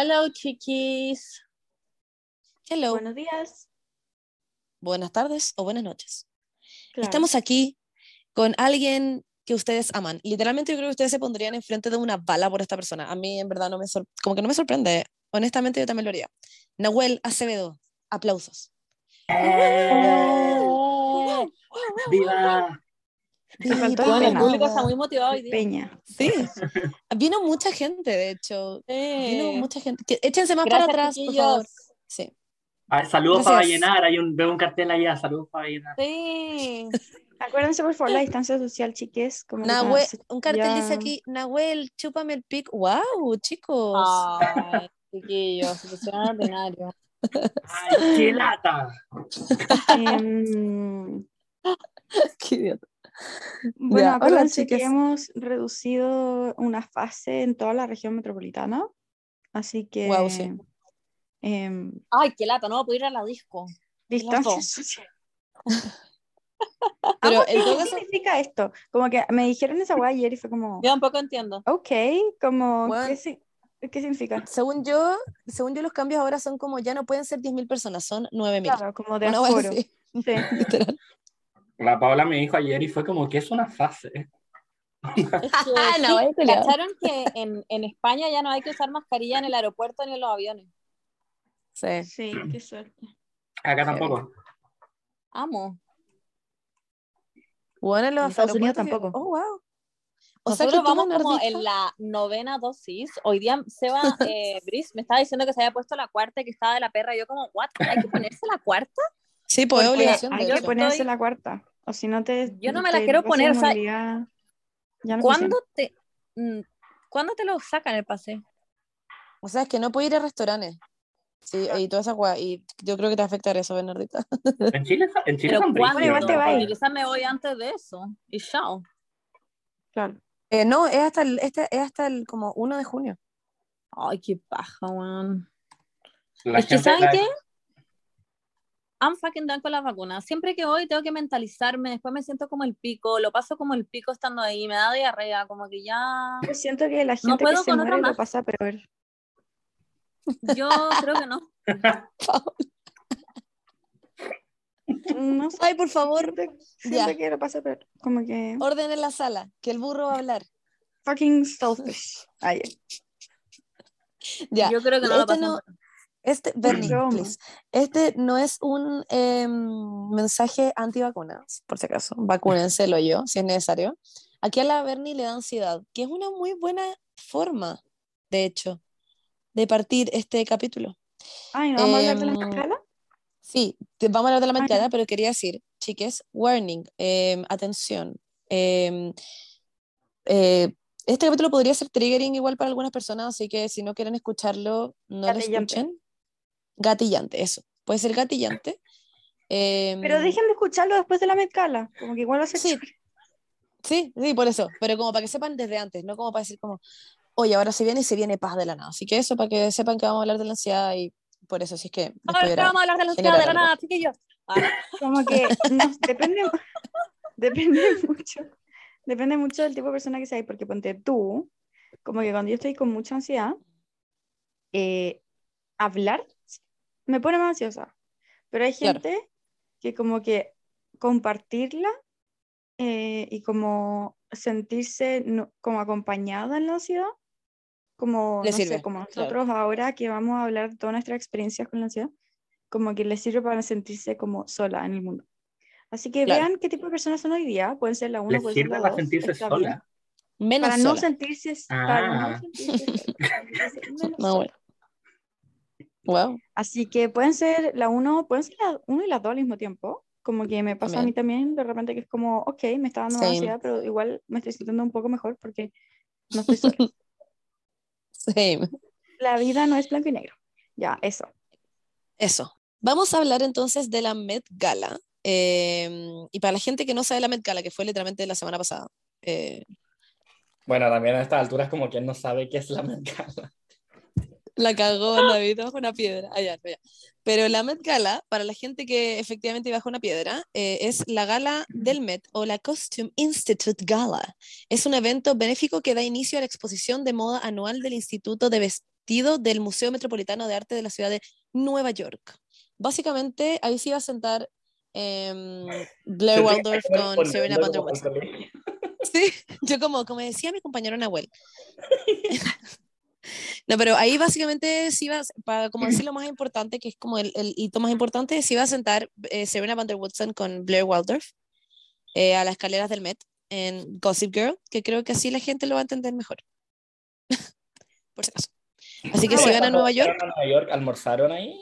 Hello, chiquis. Hello. Buenos días. Buenas tardes o buenas noches. Claro. Estamos aquí con alguien que ustedes aman. Literalmente yo creo que ustedes se pondrían enfrente de una bala por esta persona. A mí en verdad no me como que no me sorprende. Honestamente yo también lo haría. Nahuel Acevedo, aplausos. ¡Viva! Viva. el Bueno, el pena. público está muy motivado hoy día. Peña. Sí. Vino mucha gente, de hecho. Vino Sí. mucha gente. Échense más Gracias, para atrás, por favor. Sí. Ah, saludos Gracias. para llenar, hay un, veo un cartel allá, saludos para llenar. Sí. Acuérdense, por favor, la distancia social, chiques. Como Nahuel, un cartel dice aquí, Nahuel, chúpame el pic. ¡Wow, chicos! Ay, chiquillos, se pusieron ordinario. ¡Ay, qué lata! Em, Qué idiota. Bueno, acuérdense que hemos reducido una fase en toda la región metropolitana. Así que. Guau, sí. em, Ay, qué lata, no voy a poder ir a la disco. distancia social. Pero ¿Qué caso, significa esto? Como que me dijeron esa weá ayer y fue como, Yo tampoco entiendo. ok, como, Bueno. ¿qué, qué significa? según yo, según yo los cambios ahora son como ya no pueden ser 10.000 personas, son 9.000. Claro, como de aforo. Sí. La Paola me dijo ayer y fue como que es una fase. Que, No. ¿Cacharon que en, en España ya no hay que usar mascarilla en el aeropuerto ni en los aviones? Sí. Sí, qué suerte. Acá tampoco. Amo. Bueno, en los En Estados Unidos tampoco. Oh, wow. O sea Nosotros que vamos como en la novena dosis. Hoy día Seba eh, Brice me estaba diciendo que se había puesto la cuarta y que estaba de la perra. Y yo como, ¿what? ¿Hay que ponerse la cuarta? Sí, pues obligación. hay de que ponerse estoy- la cuarta. O si no te. Yo no me la quiero poner, o sea. Ya no ¿Cuándo te, mm, ¿Cuándo te lo sacan el pase? O sea, es que no puedo ir a restaurantes. Sí, y toda esa weá. Y yo creo que te afectará eso, Bernardita. En Chile, en Chile Pero ¿cuándo? igual te ¿no? va a ir. Quizás me voy antes de eso. Y chao. Claro. Eh, no, es hasta el, este, es hasta el como 1 de junio. Ay, qué paja, weón. La es que, ¿saben la- qué? I'm fucking done con las vacunas. Siempre que voy tengo que mentalizarme, después me siento como el pico, lo paso como el pico estando ahí, me da diarrea, como que ya... Yo siento que la gente que puedo se con otra muere lo pasa peor. Yo creo que no. No sé. Ay, por favor, Siento, Ya. que lo pasa peor. Como que. orden en la sala, que el burro va a hablar. Fucking selfish. Ay, Ya. Yo creo que no lo pasan. no, este, Bernie, please. Este no es un em, mensaje antivacunas, por si acaso. Vacúnenselo yo, si es necesario. Aquí a la Bernie le da ansiedad, que es una muy buena forma, de hecho, de partir este capítulo. Ay, ¿no vamos a hablar de la Em, escala? Sí, te- vamos a hablar de la Ah, mezclada, ya. pero quería decir, chiques, warning, em, atención. em, eh, este capítulo podría ser triggering igual para algunas personas, así que si no quieren escucharlo, no lo Gatillante. escuchen. Gatillante, eso. Puede ser gatillante. Em, Pero dejen de escucharlo después de la mezcala. Como que igual va a ser Sí. Sí, sí, por eso. Pero como para que sepan desde antes, no como para decir como, oye, ahora se viene y se viene paz de la nada. Así que eso, para que sepan que vamos a hablar de la ansiedad y por eso, si es que Ahora vamos a hablar de la ansiedad de la nada, chiquillos. Ah, Como que no, depende, depende mucho. Depende mucho del tipo de persona que seas, porque ponte tú, como que cuando yo estoy con mucha ansiedad, eh, hablar me pone más ansiosa. Pero hay Claro. gente que como que compartirla eh, y como sentirse no- como acompañada en la ansiedad, como, no sirve, sé, como claro. nosotros ahora que vamos a hablar de todas nuestras experiencias con la ansiedad, como que les sirve para sentirse como sola en el mundo. Así que Claro. vean qué tipo de personas son hoy día, pueden ser la 1, Les pueden ser la para 2, sentirse sola. Menos Para no sola. sentirse, para no Ah. sentirse sola, para sentirse menos No, sola. Wow. Así que pueden ser la 1, pueden ser la 1 y la 2 al mismo tiempo. Como que me pasa a mí también, de repente que es como, ok, me está dando Same. ansiedad, pero igual me estoy sintiendo un poco mejor porque no estoy sola. Same. la vida no es blanco y negro. Ya, eso. Eso. Vamos a hablar entonces de la Met Gala. eh, y para la gente que no sabe la Met Gala, que fue literalmente la semana pasada, eh, Bueno, también a estas alturas como quien no sabe qué es la Met Gala. La cagó David bajo una piedra. Ah, ya, ya. Pero la Met Gala, para la gente que efectivamente bajo una piedra, eh, es la gala del Met o la Costume Institute Gala. Es un evento benéfico que da inicio a la exposición de moda anual del Instituto de, Ves- vestido del Museo Metropolitano de Arte de la ciudad de Nueva York. Básicamente, ahí se iba a sentar em, Blair Waldorf con Serena van der. Sí, yo como, como decía mi compañero Nahuel. No, pero ahí básicamente se iba, para como decir lo más importante, que es como el, el hito más importante, se iba a sentar eh, Serena van der Woodsen con Blair Waldorf eh, a las escaleras del Met en Gossip Girl, que creo que así la gente lo va a entender mejor. Por si acaso. Así que Ah, si van a Nueva York, ¿fueron a Nueva York, almorzaron ahí.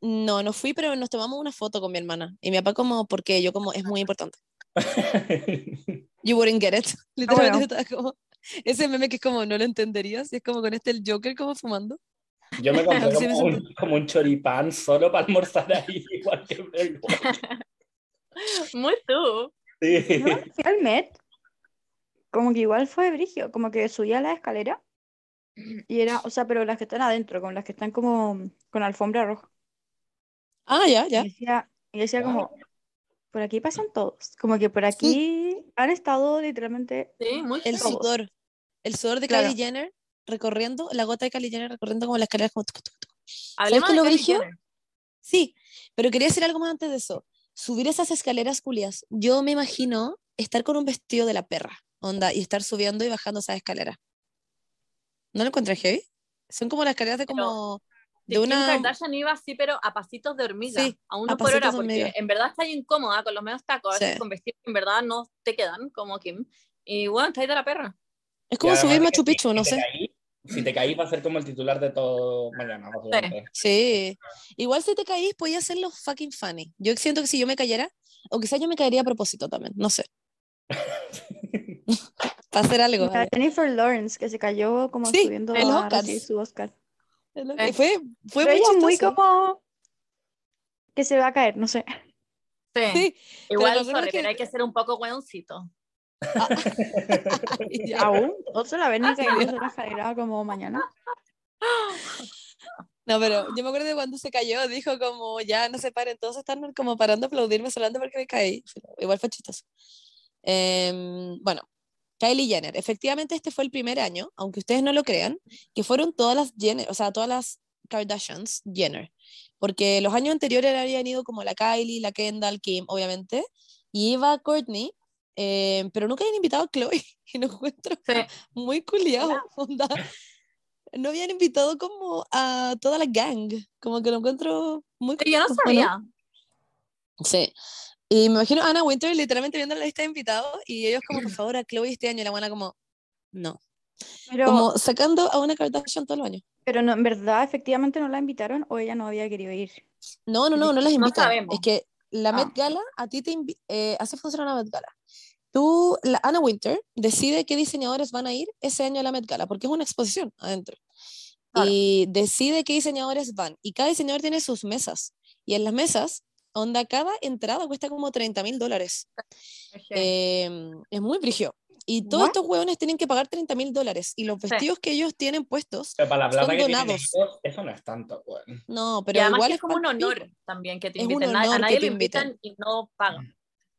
no, no fui, pero nos tomamos una foto con mi hermana. Y mi papá como, porque yo como, es muy importante. You wouldn't get it. Literalmente bueno. estaba como, ese meme que es como, no lo entenderías, y es como con este el Joker como fumando. Yo me compré Sí, me como un, como un choripán solo para almorzar ahí, igual que. Muy tú. Sí. No, fui al Met, como que igual fue brigio, como que subía la escalera y era, o sea, pero las que están adentro, con las que están como con alfombra roja. Ah, ya, Y ya. decía, y decía Wow. como, por aquí pasan todos, como que por aquí han estado literalmente Sí, muy El sudor. El sudor de Claro. Kylie Jenner recorriendo, la gota de Kylie Jenner recorriendo como las escaleras como... tuc, tuc, tuc. Hablemos qué de lo Kylie? Jenner. Sí, pero quería decir algo más antes de eso. Subir esas escaleras culias. Yo me imagino estar con un vestido de la perra, onda, y estar subiendo y bajando esas escaleras. ¿No lo encontré heavy? Son como las escaleras de Pero- como... Sí, De Kim una... Kardashian iba así, pero a pasitos de hormiga, Sí, a uno a por hora, porque en verdad está incómoda con los medios tacos, Sí. con vestidos que en verdad no te quedan, como Kim. Y bueno, está ahí de la perra. Es como subir Machu Picchu, no sé. caí- si te caí va a ser como el titular de todo mañana. Sí. Igual si te caís, podías hacerlo fucking funny. Yo siento que si yo me cayera, o quizás yo me caería a propósito también, no sé. Para hacer algo. La Jennifer Lawrence, que se cayó como Sí, subiendo los recibir su Oscar. Y Fue, fue Pero muy ella muy como que se va a caer, no sé. Sí. Sí, Igual, sorry, que- pero hay que ser un poco hueoncito. Aún, otro la Berni cayó en la escalera como mañana. No, pero yo me acuerdo de cuando se cayó, dijo como, ya no se paren, todos están como parando a aplaudirme solamente porque me caí. Igual fue chistoso. Em, bueno, Kylie Jenner, efectivamente este fue el primer año, aunque ustedes no lo crean, que fueron todas las Jenner, o sea, todas las Kardashians Jenner, porque los años anteriores habían ido como la Kylie, la Kendall, Kim, obviamente, y iba Courtney, em, pero nunca habían invitado a Chloe, y lo encuentro Sí. muy culiado, onda. No habían invitado como a toda la gang, como que lo encuentro muy Pero yo no culiao, ¿o sabía. Sí. Y me imagino a Anna Winter literalmente viendo la lista de invitados y ellos como, por favor, a Chloe este año, y la buena como, no. Pero, Como sacando a una Kardashian todos los años. pero no, en verdad, efectivamente no la invitaron o ella no había querido ir. No, no, no, no las No invitan. sabemos. Es que la Met Ah. Gala, a ti te eh, así funciona la Met Gala. Tú, la Anna Winter, decide qué diseñadores van a ir ese año a la Met Gala, porque es una exposición adentro. Claro. Y decide qué diseñadores van. Y cada diseñador tiene sus mesas. Y en las mesas, onda, cada entrada cuesta como 30 mil dólares. Eh, es muy brigio. Y todos What? estos hueones tienen que pagar 30 mil dólares. Y los vestidos que ellos tienen puestos, Pero para la plata Son que donados. ellos, eso no es tanto, weón. no, y pero además igual que es es como un honor también que te Es un inviten. A que nadie te lo invitan y no pagan.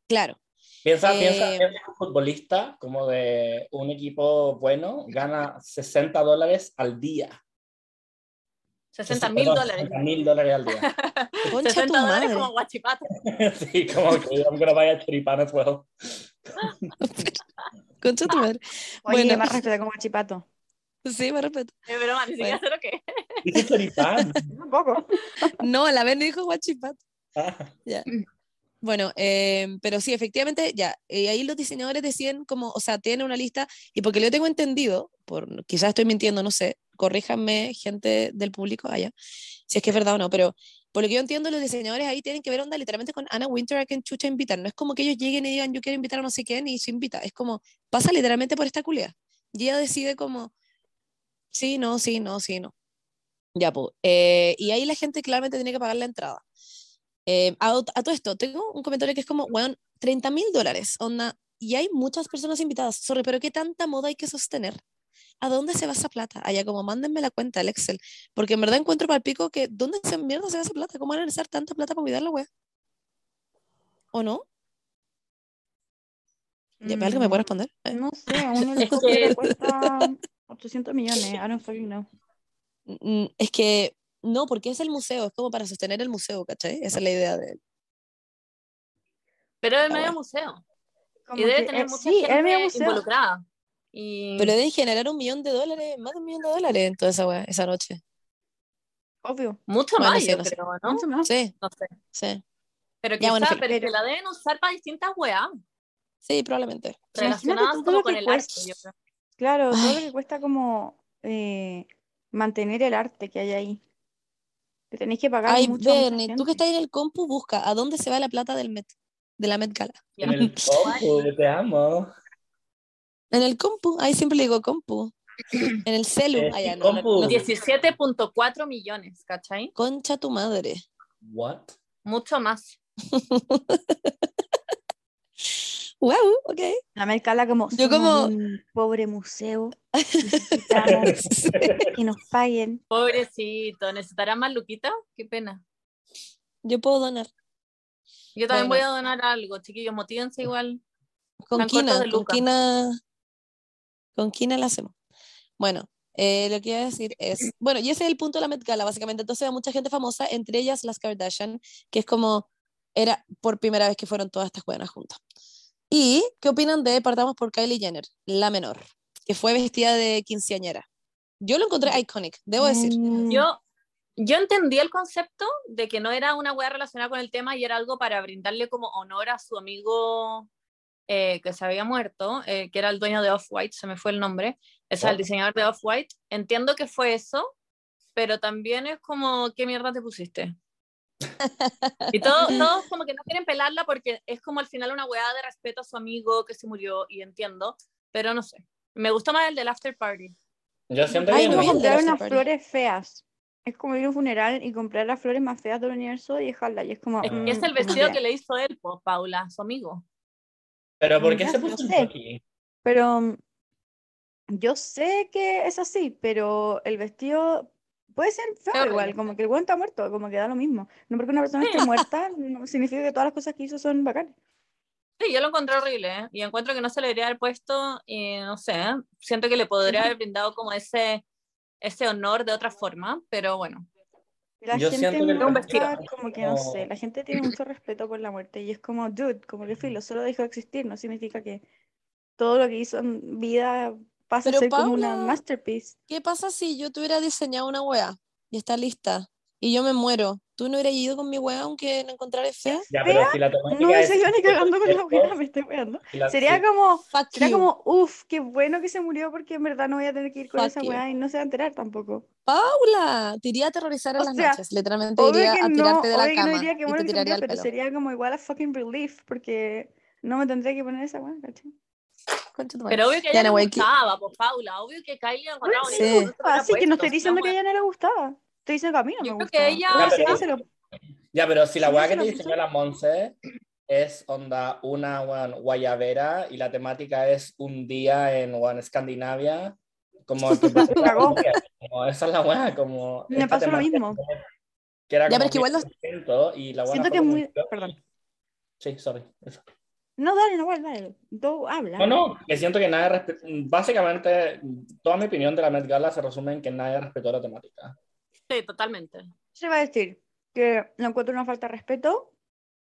Claro. Piensa, Eh, piensa, piensa que un futbolista como de un equipo bueno gana 60 dólares al día. 60 mil dólares. mil dólares al día. Concha tu 60 dólares madre. como guachipato. sí, como que I'm gonna buy a choripán as well. Concha tu madre. Oye, Bueno. más respeto como chipato. Sí, me respeto. Es broma, ni siquiera Bueno. sé lo que es. Dice choripán. Un poco. No, la vez dijo guachipato. Ah, Ya. Bueno, eh, pero sí, efectivamente, ya. eh, ahí los diseñadores deciden como, o sea, tienen una lista, y porque yo tengo entendido, por, quizás estoy mintiendo, no sé, corríjanme, gente del público allá, si es que es verdad o no, pero por lo que yo entiendo, los diseñadores ahí tienen que ver onda literalmente con Anna Winter a quien chucha invitar. No es como que ellos lleguen y digan, yo quiero invitar a no sé quién, y se invita. Es como, pasa literalmente por esta culia. Y ella decide como, sí, no, sí, no, sí, no. Ya, pues. y ahí la gente claramente tiene que pagar la entrada. Eh, a, a todo esto, tengo un comentario que es como, weón, 30 mil dólares, onda, y hay muchas personas invitadas. Sorry, pero ¿qué tanta moda hay que sostener? ¿A dónde se va esa plata? Allá, como mándenme la cuenta, el Excel. Porque en verdad encuentro para el pico que, ¿dónde se mierda se va esa plata? ¿Cómo van a necesitar tanta plata para cuidar la wea? ¿O no? Ya, ¿hay ¿Alguien me puede responder? Eh, No sé, un Es helicóptero que- cuesta 800 millones. I don't fucking know. Mm, Es que no, porque es el museo, es como para sostener el museo, ¿cachai? Esa es la idea de él. Pero es Ah, medio museo. Como Y debe que, tener eh, mucha sí, gente involucrada. Y Pero deben generar un millón de dólares, más de un millón de dólares en toda esa, wea- esa noche. Obvio. mucho Bueno, más, sí, yo no sé. creo, ¿no? Mucho más. Sí, No sé. sí. Pero bueno, pero, pero- que la deben usar para distintas weas Sí, probablemente. Relacionadas todo como lo con que el cuesta. arte, yo creo. Claro, todo lo que cuesta como eh, mantener el arte que hay ahí. Te tenéis que pagar Ay, mucho Bernie, tú que estás en el compu, busca a dónde se va la plata del Met, de la Met Gala. En el compu, te amo. En el compu, ahí siempre le digo compu. En el celu, Eh, allá no. 17.4 millones, ¿cachai? Concha tu madre. What? Mucho más. Wow, ok. La Mercala como, Yo como- un pobre museo, necesitamos Sí. que nos paguen. Pobrecito, ¿necesitará más Luquita? Qué pena. Yo puedo donar. Yo también Bueno. voy a donar algo, chiquillos, motívense igual. Con Kina, con. Kina. Con Kina la hacemos. Bueno, eh, lo que iba a decir es, bueno, y ese es el punto de la Met Gala, básicamente. Entonces, hay mucha gente famosa, entre ellas las Kardashian, que es como, era por primera vez que fueron todas estas buenas juntas. ¿Y qué opinan de, partamos por Kylie Jenner, la menor, que fue vestida de quinceañera? Yo lo encontré iconic, debo decir. Mm, Yo, yo entendí el concepto de que no era una wea relacionada con el tema y era algo para brindarle como honor a su amigo eh, que se había muerto, eh, que era el dueño de Off-White, se me fue el nombre, es Oh. el diseñador de Off-White. Entiendo que fue eso, pero también es como, ¿qué mierda te pusiste? Y todo- todos como que no quieren pelarla porque es como al final una weá de respeto a su amigo que se murió, y entiendo, pero no sé. Me gustó más el del after party. Yo siento Ay, no comprar unas flores feas. Es como ir a un funeral y comprar las flores más feas del universo y dejarla. Y es como. Es, mm, es el vestido que- le hizo él, po, Paula, su amigo. Pero ¿por qué se puso un sé. jockey? Pero mm, yo sé que es así, pero el vestido puede ser feo igual, como que el buen está muerto, como que da lo mismo. No porque una persona esté muerta no significa que todas las cosas que hizo son bacanas. Sí, yo lo encontré horrible, ¿eh? y encuentro que no se le debería haber puesto, y no sé, ¿eh? siento que le podría haber brindado como ese, ese honor de otra forma, pero bueno. La Yo gente siento que vestido como que no sé, la gente tiene mucho respeto por la muerte y es como, dude, como que filo, solo dejó de existir, no significa que todo lo que hizo en vida pasa Pero a ser como una Paula- masterpiece. ¿Qué pasa si yo tuviera diseñado una wea y está lista y yo me muero? ¿Tú no hubieras ido con mi wea aunque la encontraras fea? Ya, pero si la No es- sé yo ni cagando con la weá, me estoy weando. Sería como, sería como, uff, qué bueno que se murió porque en verdad no voy a tener que ir con Fuck esa you. weá y no se va a enterar tampoco. Paula, te iría a aterrorizar en O las sea, noches. Literalmente iría que a no, tirarte de la que no cama diría que y te que se tiraría murió, al pero pelo. sería como igual a fucking relief porque no me tendría que poner esa weá, ¿cachai? Concha tu madre. Pero obvio que a Ya, ella le no, que- gustaba, pues Paula, obvio que Kylie encontraba Sí. se lo hubiera Así que no estoy diciendo que a la ella no le gustaba. Estoy diciendo que a mí no Yo me creo que ella- Pero Ya, sí, pero- se lo- Ya, pero si la Sí, weá que te diseñó la Monse es onda una weón, guayabera y la temática es un día en weón, Escandinavia, como que como esa es la weá, como Me pasó lo mismo. Que era Ya, como pero es que igual los- 10% y la Siento que es muy- perdón. Sí, sorry. eso. No, dale, no, dale, dale. Tú habla. No, no, que siento que nadie respe- básicamente toda mi opinión de la Met Gala se resume en que nadie respetó la temática. Sí, totalmente. Se va a decir que lo encuentro una falta de respeto,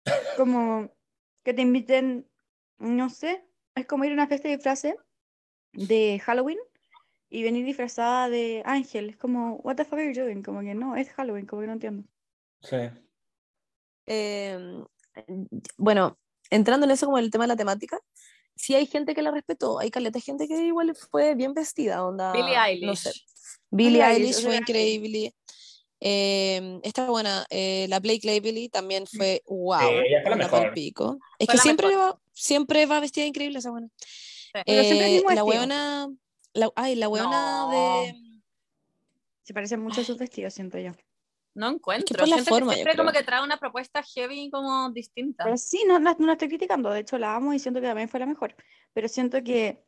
como que te inviten, no sé, es como ir a una fiesta de disfraces de Halloween y venir disfrazada de ángel. Es como, what the fuck are you doing? Como que no, es Halloween, como que no entiendo. Sí. Eh, bueno, entrando en eso como el tema de la temática, sí hay gente que la respetó, hay caleta gente que igual fue bien vestida, onda, Billie no Eilish. sé. Billie Billie Eilish, fue increíble. Eh, esta buena, eh, la Blake Lively también fue wow, Sí, ella fue la mejor. pico. Es Fue que siempre mejor. va, siempre va vestida increíble esa buena. Eh, la weona, la, ay, la weona No. de Se parece mucho a sus vestidos, siento yo. No encuentro. por la forma, que yo siempre como que trae una propuesta heavy como distinta. Pero sí, no, no, no la estoy criticando, de hecho la amo y siento que también fue la mejor. Pero siento que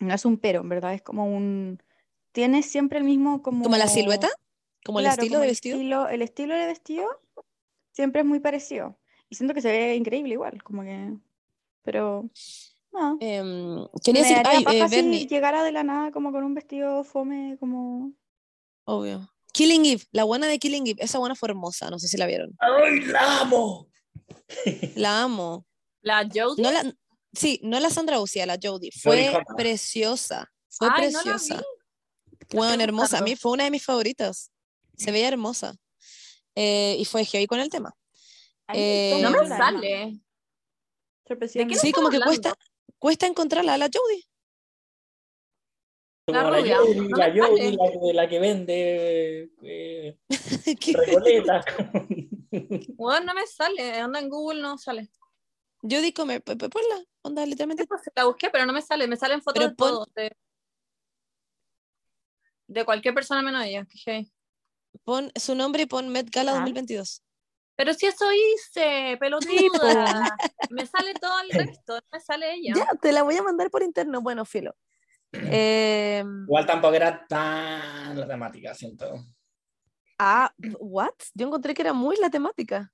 no es un pero, en verdad, es como un... Tiene siempre el mismo como... como la silueta, como el Claro, estilo como de el vestido. estilo- el estilo de vestido siempre es muy parecido. Y siento que se ve increíble igual, como que... Pero... No. Em, quería Me decir, ay, eh, si Bernie, llegara de la nada como con un vestido fome, como... obvio. Killing Eve, la buena de Killing Eve, esa buena fue hermosa, no sé si la vieron. ¡Ay, la amo! La amo. La Jodie. No la, sí, no la Sandra Lucía, la Jodie. Fue preciosa, fue Ay, no la preciosa. vi. Bueno, hermosa, a mí fue una de mis favoritas. Se veía hermosa. Eh, y fue heavy con el tema. A gustó Eh, No me sale. Sí, como que cuesta, cuesta encontrarla, la Jodie. La Como rubia, no la la que, la que vende eh. Bueno, no me sale. Anda en Google, no sale. Comer, pues, pues, ponla, onda, literalmente. Pues, La busqué, pero no me sale. Me salen fotos Pero de pon- todo. De, de cualquier persona menos ella. que heavy. Pon su nombre y pon Met Gala Ah. 2022. Pero si eso hice, pelotuda. me sale todo el resto. No me sale ella. Ya, te la voy a mandar por interno. Bueno, filo. Eh, Igual tampoco era tan la temática, siento. ah, ¿what? Yo encontré que era muy la temática.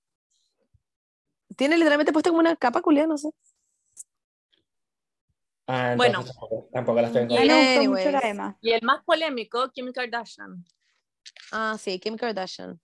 Tiene literalmente puesta como una capa culiada, no sé. Ah, Bueno. tampoco, tampoco la estoy encontrando. me gustó mucho la Anyways. Emma. Y el más polémico, Kim Kardashian. Ah, sí, Kim Kardashian.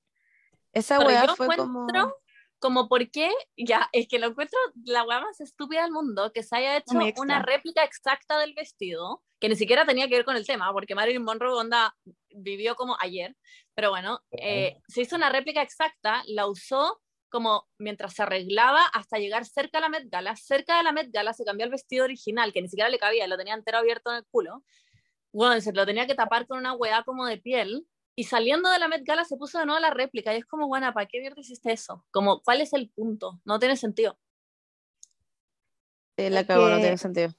Esa Pero weá yo fue encuentro como. Como por qué, ya, es que lo encuentro la weá más estúpida del mundo, que se haya hecho una réplica exacta del vestido, que ni siquiera tenía que ver con el tema, porque Marilyn Monroe onda vivió como ayer, pero bueno, eh, se hizo una réplica exacta, la usó como mientras se arreglaba hasta llegar cerca a la Met Gala, cerca de la Met Gala se cambió el vestido original, que ni siquiera le cabía, lo tenía entero abierto en el culo, bueno, se lo tenía que tapar con una weá como de piel, y saliendo de la Met Gala se puso de nuevo la réplica. Y es como, bueno, ¿para qué mierda hiciste eso? Como, ¿cuál es el punto? No tiene sentido. Sí, la Es cagó, no que- tiene sentido.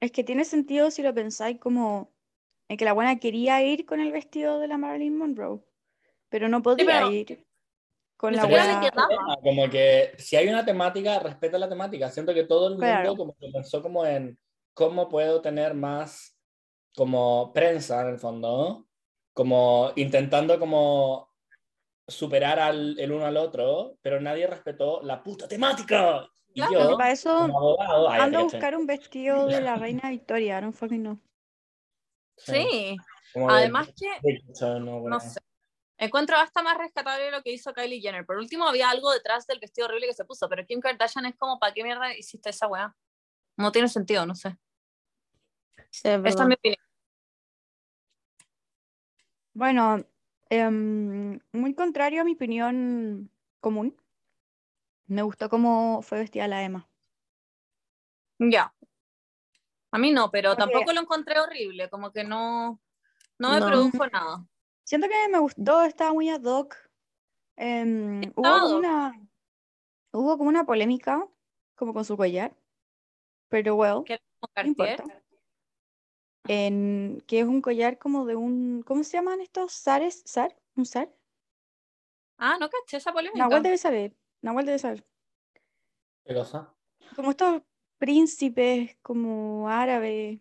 Es que tiene sentido si lo pensáis como en que la buena quería ir con el vestido de la Marilyn Monroe, pero no podía pero ir con la buena. quedaba. Como que si hay una temática, respeta la temática. Siento que todo el mundo Claro. como que pensó como en cómo puedo tener más como prensa en el fondo, como intentando como superar al, el uno al otro, pero nadie respetó la puta temática. Y Claro. yo, para eso como abogado, ay, ando a buscar un vestido de la reina Victoria, I don't fucking know. Sí. De- Además que, de- no, bueno. no sé. Encuentro hasta más rescatable lo que hizo Kylie Jenner. Por último, había algo detrás del vestido horrible que se puso, pero Kim Kardashian es como, ¿para qué mierda hiciste esa weá? No tiene sentido, no sé. Sí, es Esta es mi opinión. Bueno, em, muy contrario a mi opinión común, me gustó cómo fue vestida la Emma. Ya. A mí no, pero Porque- tampoco lo encontré horrible, como que no, no me No. produjo nada. Siento que me gustó, estaba muy ad hoc. Em, hubo, Estaba ad como hoc. una, hubo como una polémica, como con su collar, pero well, Que era como no Cartier. importa. En, que es un collar como de un, ¿cómo se llaman estos? ¿Zares? ¿Zar? ¿Un zar? Ah, no caché esa polémica. Nahuel debe saber, Nahuel debe saber. ¿Qué cosa? Como estos príncipes, como árabes.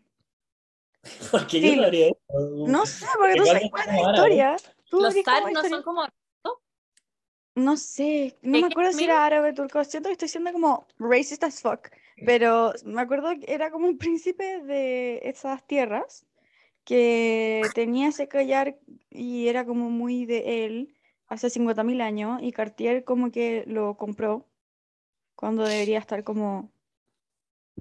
¿Por qué Sí, yo no haría eso? No sé, porque tú sabes cuál es la historia. Tú Los zar es la no historia. son como No sé, no ¿Qué, me acuerdo si era árabe, turco, siento que estoy siendo como racist as fuck, pero me acuerdo que era como un príncipe de esas tierras que tenía ese collar y era como muy de él hace 50.000 años y Cartier como que lo compró cuando debería estar como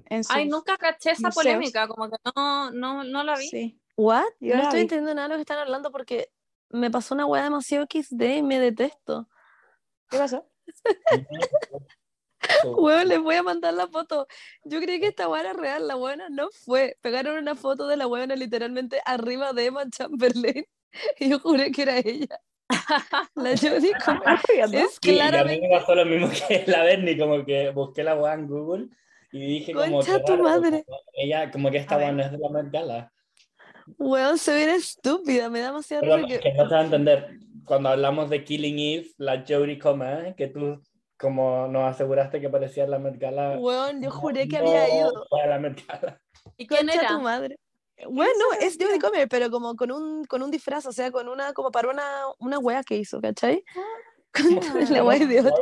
en Ay, nunca caché esa museos. polémica, como que no, no, no la vi. Sí, ¿What? Yo no estoy vi. entendiendo nada de lo que están hablando porque me pasó una weá demasiado XD y me detesto. ¿qué pasó? Weón, les voy a mandar la foto. Yo creí que esta weá era real, la buena no fue. Pegaron una foto de la buena literalmente arriba de Emma Chamberlain y yo juré que era ella. La Jodie Comer. Es Sí, y a mí claramente me pasó lo mismo que la Berni, como que busqué la weá en Google y dije como Concha que tu raro, madre. como ella, como que esta weá no es de la Met Gala. Weón, se ve estúpida, me da risa es que... que no te va a entender. Cuando hablamos de Killing Eve, la Jodie Comer, que tú como nos aseguraste que parecía la Met Gala. Weón, yo no- juré que no había ido. fue a la Met Gala. ¿Y quién era? tu madre. Bueno, es Jodie Comer, pero como con un, con un disfraz, o sea, con una, como para una, una wea que hizo, ¿cachai? Concha de la wea idiota.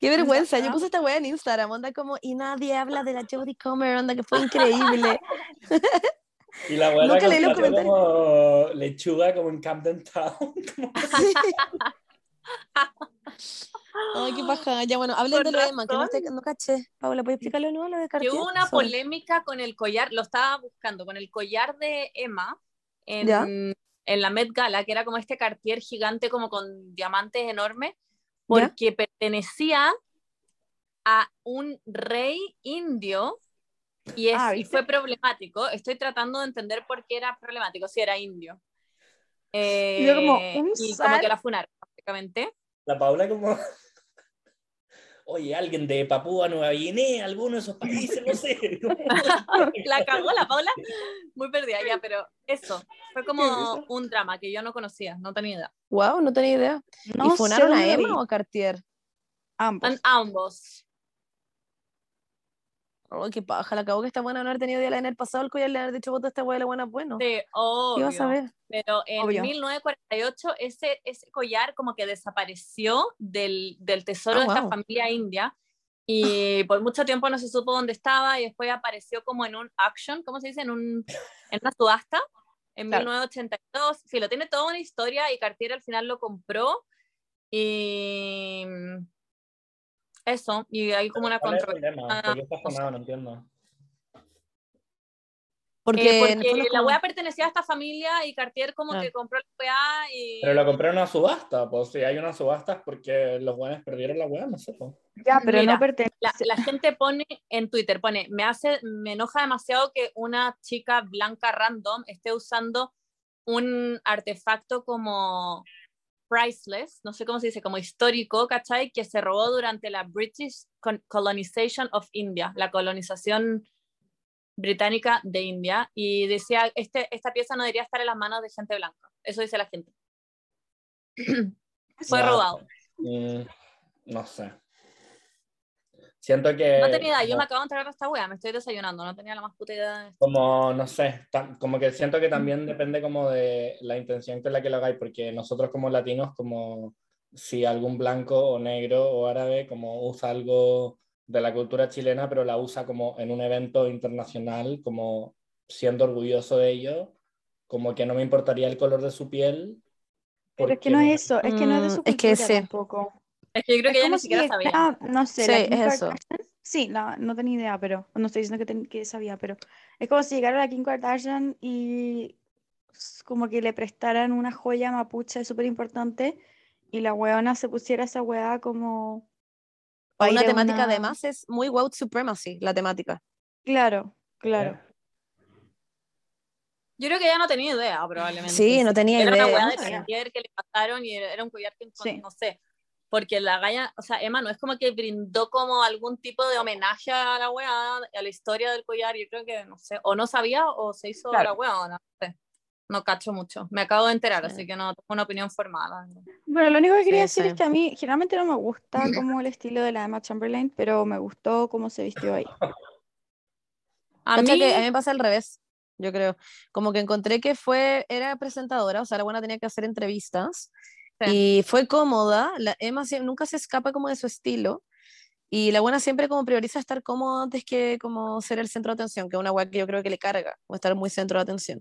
Qué vergüenza, yo puse esta wea en Instagram, onda como, y nadie habla de la Jodie Comer, onda que fue increíble. Y la abuela Nunca leí los comentarios. como lechuga como en Camden Town. Ay, qué paja. Ya, bueno, hablen de lo de Emma, que no, te- no caché. Paula, ¿puedes explicarlo no? Lo de Que Cartier? hubo una Sorry. polémica con el collar, lo estaba buscando, con el collar de Emma en, Ya. en la Met Gala, que era como este Cartier gigante como con diamantes enormes, ¿Ya? porque pertenecía a un rey indio y, es, Ah, y fue problemático. Estoy tratando de entender por qué era problemático, si era indio. Eh, Yo como, un y como que la funaron, básicamente. La Paula como... Oye, alguien de Papúa Nueva Guinea, alguno de esos países, no sé. la cagó la Paula, muy perdida ya, pero eso, fue como un drama que yo no conocía, no tenía idea. Wow, no tenía idea. No ¿Y funaron a. Emma o a Cartier? Ambos. An- ambos. Oh, qué paja, la cagó que esta buena no haber tenido día en el pasado, el collar le haber dicho, bota esta buena, la buena es bueno. Sí, ¿Qué obvio. vas a ver? Pero en Obvio. 1948 ese, ese collar como que desapareció del, del tesoro Ah, de esta wow. familia india y por mucho tiempo no se supo dónde estaba y después apareció como en un auction, ¿cómo se dice? En, un, en una subasta en Claro. 1982. Sí, lo tiene toda una historia y Cartier al final lo compró y eso, y hay como una ¿Cuál es el controversia. sonado? No entiendo. Porque, Eh, porque la como- weá pertenecía a esta familia y Cartier como Ah. que compró la weá y... Pero lo compré en una subasta, pues si hay una subasta es porque los buenos perdieron la weá, no sé. pues. Ya, pero Mira, no pertenece. La, la gente pone en Twitter, pone, me hace, me enoja demasiado que una chica blanca random esté usando un artefacto como priceless, no sé cómo se dice, como histórico, ¿cachai? Que se robó durante la British Colonization of India, la colonización británica de India, y decía, este, esta pieza no debería estar en las manos de gente blanca. Eso dice la gente. Fue robado. mm, no sé. Siento que... No tenía idea, yo como- me acabo de entregar esta wea, me estoy desayunando, no tenía la más puta idea de esto. Como, no sé, tam- como que siento que también depende como de la intención con la que lo hagáis, porque nosotros como latinos, como si algún blanco o negro o árabe como usa algo de la cultura chilena, pero la usa como en un evento internacional, como siendo orgulloso de ello, como que no me importaría el color de su piel. Pero es que no es eso, es que no es de su Mm, es que cultura tampoco. Es que yo creo Es que ella ni si siquiera sabía. no sé, Sí, es eso. Sí, no, no tenía idea, pero no estoy diciendo que, ten- que sabía, pero es como si llegara la Kim Kardashian y como que le prestaran una joya mapuche súper importante y la weona se pusiera esa weá como... ir una a temática una- además es muy white supremacy, la temática. Claro, claro. Yo creo que ella no tenía idea, probablemente. Sí, no tenía era idea. una weá No de sabía. Cartier que le pasaron y era era un collar que encon- Sí. no sé. Porque la galla, o sea, Emma no es como que brindó como algún tipo de homenaje a la weá, a la historia del collar. Yo creo que, no sé, o no sabía o se hizo Claro. la weá, o no sé. No cacho mucho. Me acabo de enterar, Sí. así que no tengo una opinión formada. Bueno, lo único que quería Sí, decir sí. es que a mí generalmente no me gusta como el estilo de la Emma Chamberlain, pero me gustó cómo se vistió ahí. A mí, que a mí me pasa al revés, yo creo. Como que encontré que fue, era presentadora, o sea, la buena tenía que hacer entrevistas y fue cómoda. La Emma nunca se escapa como de su estilo. Y la buena siempre como prioriza estar cómoda antes que como ser el centro de atención, que es una weá que yo creo que le carga, como estar muy centro de atención.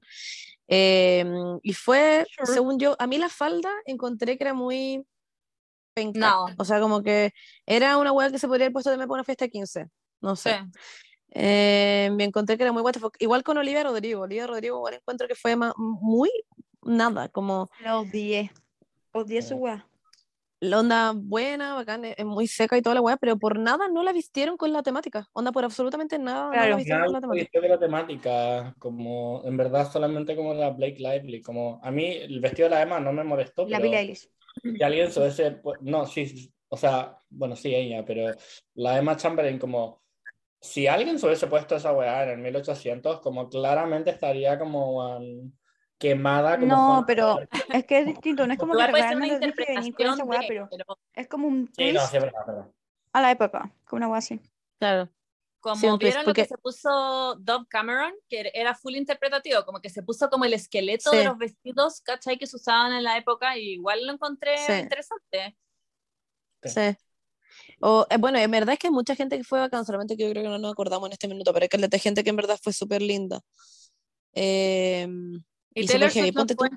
Em, y fue, Sure. según yo, a mí la falda encontré que era muy penca. No. O sea, como que era una weá que se podría haber puesto también para una fiesta de 15. No sí. sé. Eh, me encontré que era muy what the fuck. Igual con Olivia Rodrigo. Olivia Rodrigo igual encuentro que fue ma- muy nada, como Lo odié. Odié su Sí. weá. la onda buena, bacán, es, muy seca y toda la weá, pero por nada no la vistieron con la temática. Onda por absolutamente nada no Claro. la vistieron con la temática. vistió de la temática, como en verdad solamente como la Blake Lively, como a mí el vestido de la Emma no me molestó, La Billie Eilish. si alguien se hubiese, pu- no, sí, sí, o sea, bueno, sí ella, pero la Emma Chamberlain como, si alguien se hubiese puesto esa weá en el 1800, como claramente estaría como um, quemada como No, pero es que es distinto, no es como que Igual puede ser una realmente que venir con esa weá, pero pero es como un Sí, no, twist sí, es verdad, verdad. a la época, como una weá así. Claro. como Sí, twist, vieron lo que se puso Dove Cameron, que era full interpretativo, como que se puso como el esqueleto Sí. de los vestidos, ¿cachai? Que se usaban en la época, y igual lo encontré Sí. interesante. Sí. Sí. O, eh, bueno, en verdad es que hay mucha gente que fue bacán, solamente que yo creo que no nos acordamos en este minuto, pero hay de gente que en verdad fue súper linda. Eh, Y, y, super Taylor heavy. Swift no fue.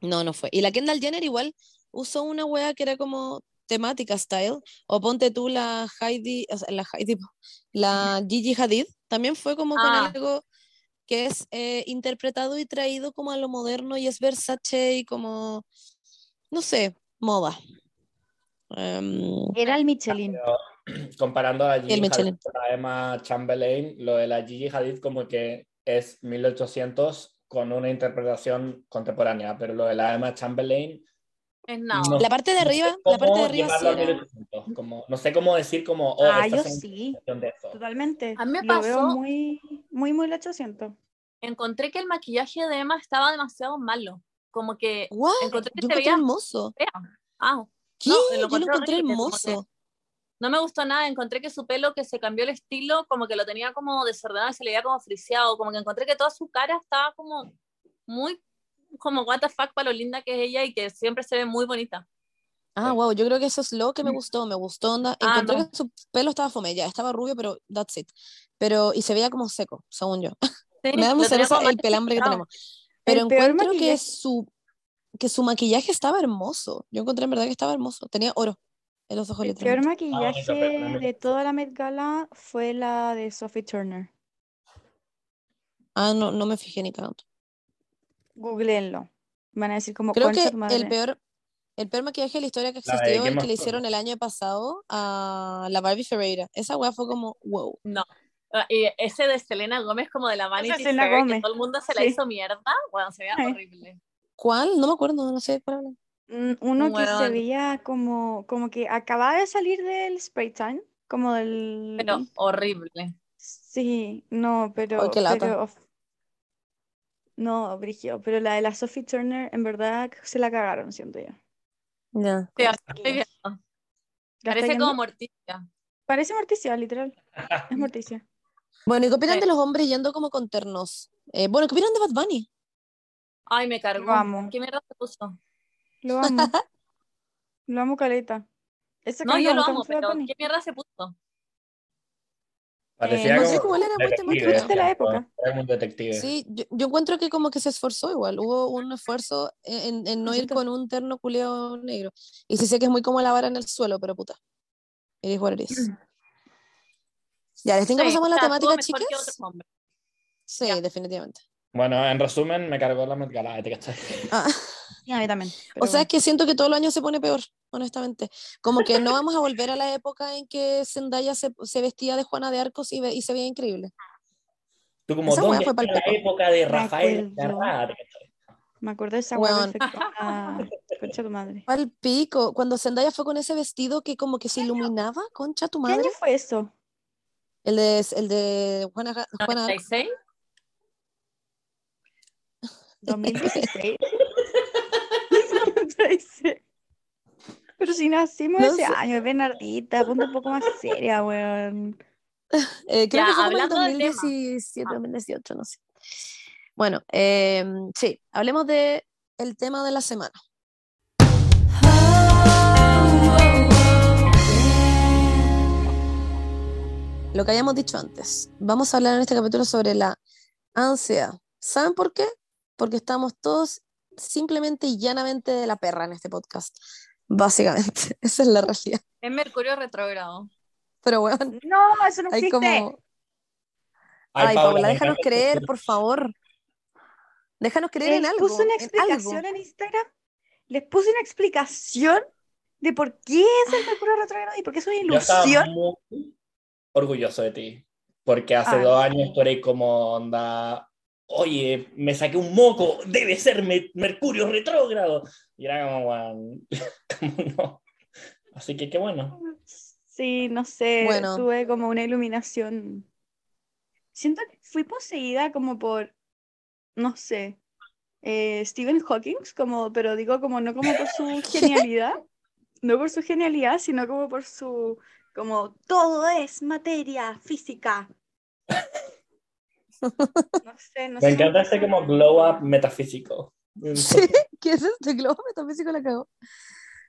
No, no fue. Y la Kendall Jenner igual usó una wea que era como temática style. O ponte tú la Heidi, o sea, la Heidi, la Gigi Hadid, también fue como con Ah. algo que es eh, interpretado y traído como a lo moderno y es Versace y como, no sé, moda. Em, Era el Michelin. Comparando a la Gigi Michelin. Hadid con la Emma Chamberlain, lo de la Gigi Hadid como que es 1800 con una interpretación contemporánea, pero lo de la Emma Chamberlain Es nada. No. la parte de no sé arriba, la parte de arriba sí llevarlo a era- 1800, como, no sé cómo decir como, oh, Ah, yo sí, interpretación de eso. totalmente. A mí me Lo veo pasó- muy, muy, muy el 800. Encontré que el maquillaje de Emma estaba demasiado malo. Como que What? encontré que Yo se veía hermoso. fea. Ah, ¿Qué? No, lo Yo lo encontré hermoso. No me gustó nada. Encontré que su pelo, que se cambió el estilo, como que lo tenía como desordenado y se le veía como friseado. Como que encontré que toda su cara estaba como muy, como what the fuck para lo linda que es ella y que siempre se ve muy bonita. Ah, wow, yo creo que eso es lo que me gustó, me gustó onda. Ah, Encontré no. que su pelo estaba fome, ya, estaba rubio, pero that's it. Pero, y se veía como seco, según yo. Sí, Me da mucha risa el pelambre que tenemos. Pero El encuentro que su, que su maquillaje estaba hermoso. Yo encontré en verdad que estaba hermoso. Tenía oro en los ojos, El peor literalmente. maquillaje de toda la Met Gala fue la de Sophie Turner. Ah, no, no me fijé ni tanto. Googleenlo. Van a decir como Creo que el peor, el peor maquillaje de la historia que existió, el Game que le hicieron el año pasado a la Barbie Ferreira. Esa weá fue como, wow. No. Ah, Y ese de Selena Gómez como de la Vanity Fair, que todo el mundo se la Sí. hizo mierda, bueno, se veía horrible. ¿Cuál? No me acuerdo, no sé cuál Uno que se veía como, como que acababa de salir del spray tan, como del... Pero horrible. Sí, no, pero... Lata. pero No, Brigio, pero la de la Sophie Turner, en verdad, se la cagaron, siento yo. Ya. Sí, Con así las estoy niñas. viendo. ¿La Parece como? Morticia. Parece Morticia, literal. Es Morticia. Bueno, ¿y qué opinan Sí. de los hombres yendo como con ternos? Eh, bueno, ¿qué opinan de Bad Bunny? Ay, me cargó. Lo amo. ¿Qué mierda se puso? Lo amo. Lo amo caleta. Esa No, yo lo amo, pero. ¿qué mierda se puso? Parecía no sé, igual era muy detective, temático. de la época. Era un detective. Sí, yo, yo encuentro que como que se esforzó igual, hubo un esfuerzo en, en no ir con un terno culeado negro. Y sí sé que es muy como la vara en el suelo, pero puta. Is what it is. Ya, ¿les tengo que Sí, pasamos la temática, chicas? Sí, Ya. definitivamente. Bueno, en resumen, me cargó la Met Gala, ¿te cachai? Ah, Sí, a mí también. o sea, es que siento que todos los años se pone peor, honestamente. Como que no vamos a volver a la época en que Zendaya se, se vestía de Juana de Arcos y, ve- y se veía increíble. Tú como, ¿dónde fue pa'l la época de Rafael. Me acuerdo de esa Weón. Ah, concha tu madre. Al pico, cuando Zendaya fue con ese vestido que como que se iluminaba, concha tu ¿Qué año madre. fue eso? El de, el de Juana, Juana Arcos. 96. 2016. 2016. Pero si nacimos No ese sé. año, Bernardita, ponte un poco más seria, weón. Eh, creo Ya, que fue como en el hablando del tema. 2017, Ah. 2018, no sé. Bueno, em, sí, hablemos de el tema de la semana. Lo que habíamos dicho antes. Vamos a hablar en este capítulo sobre la ansiedad. ¿Saben por qué? Porque estamos todos simplemente y llanamente de la perra en este podcast. Básicamente, esa es la realidad. Es Mercurio retrógrado. Pero bueno, No, eso no hay existe. como... Ay, Paula, me déjanos creer, por favor. Déjanos creer en Les algo. puse una explicación en Instagram. Les puse una explicación de por qué es el Mercurio retrógrado y por qué es una Yo ilusión. muy orgulloso de ti, porque hace Ay. dos años tú eres como onda, oye, me saqué un moco, debe ser me- Mercurio retrógrado. Y era como, "Weón, como no. Así que qué bueno. Sí, no sé, Bueno. tuve como una iluminación. Siento que fui poseída como por, no sé, eh, Stephen Hawking, como, pero digo como no como por su genialidad, no por su genialidad, sino como por su, como todo es materia física. No sé, no Me sé. encanta este como glow up metafísico. Sí, ¿qué es este globo metafísico la cagó?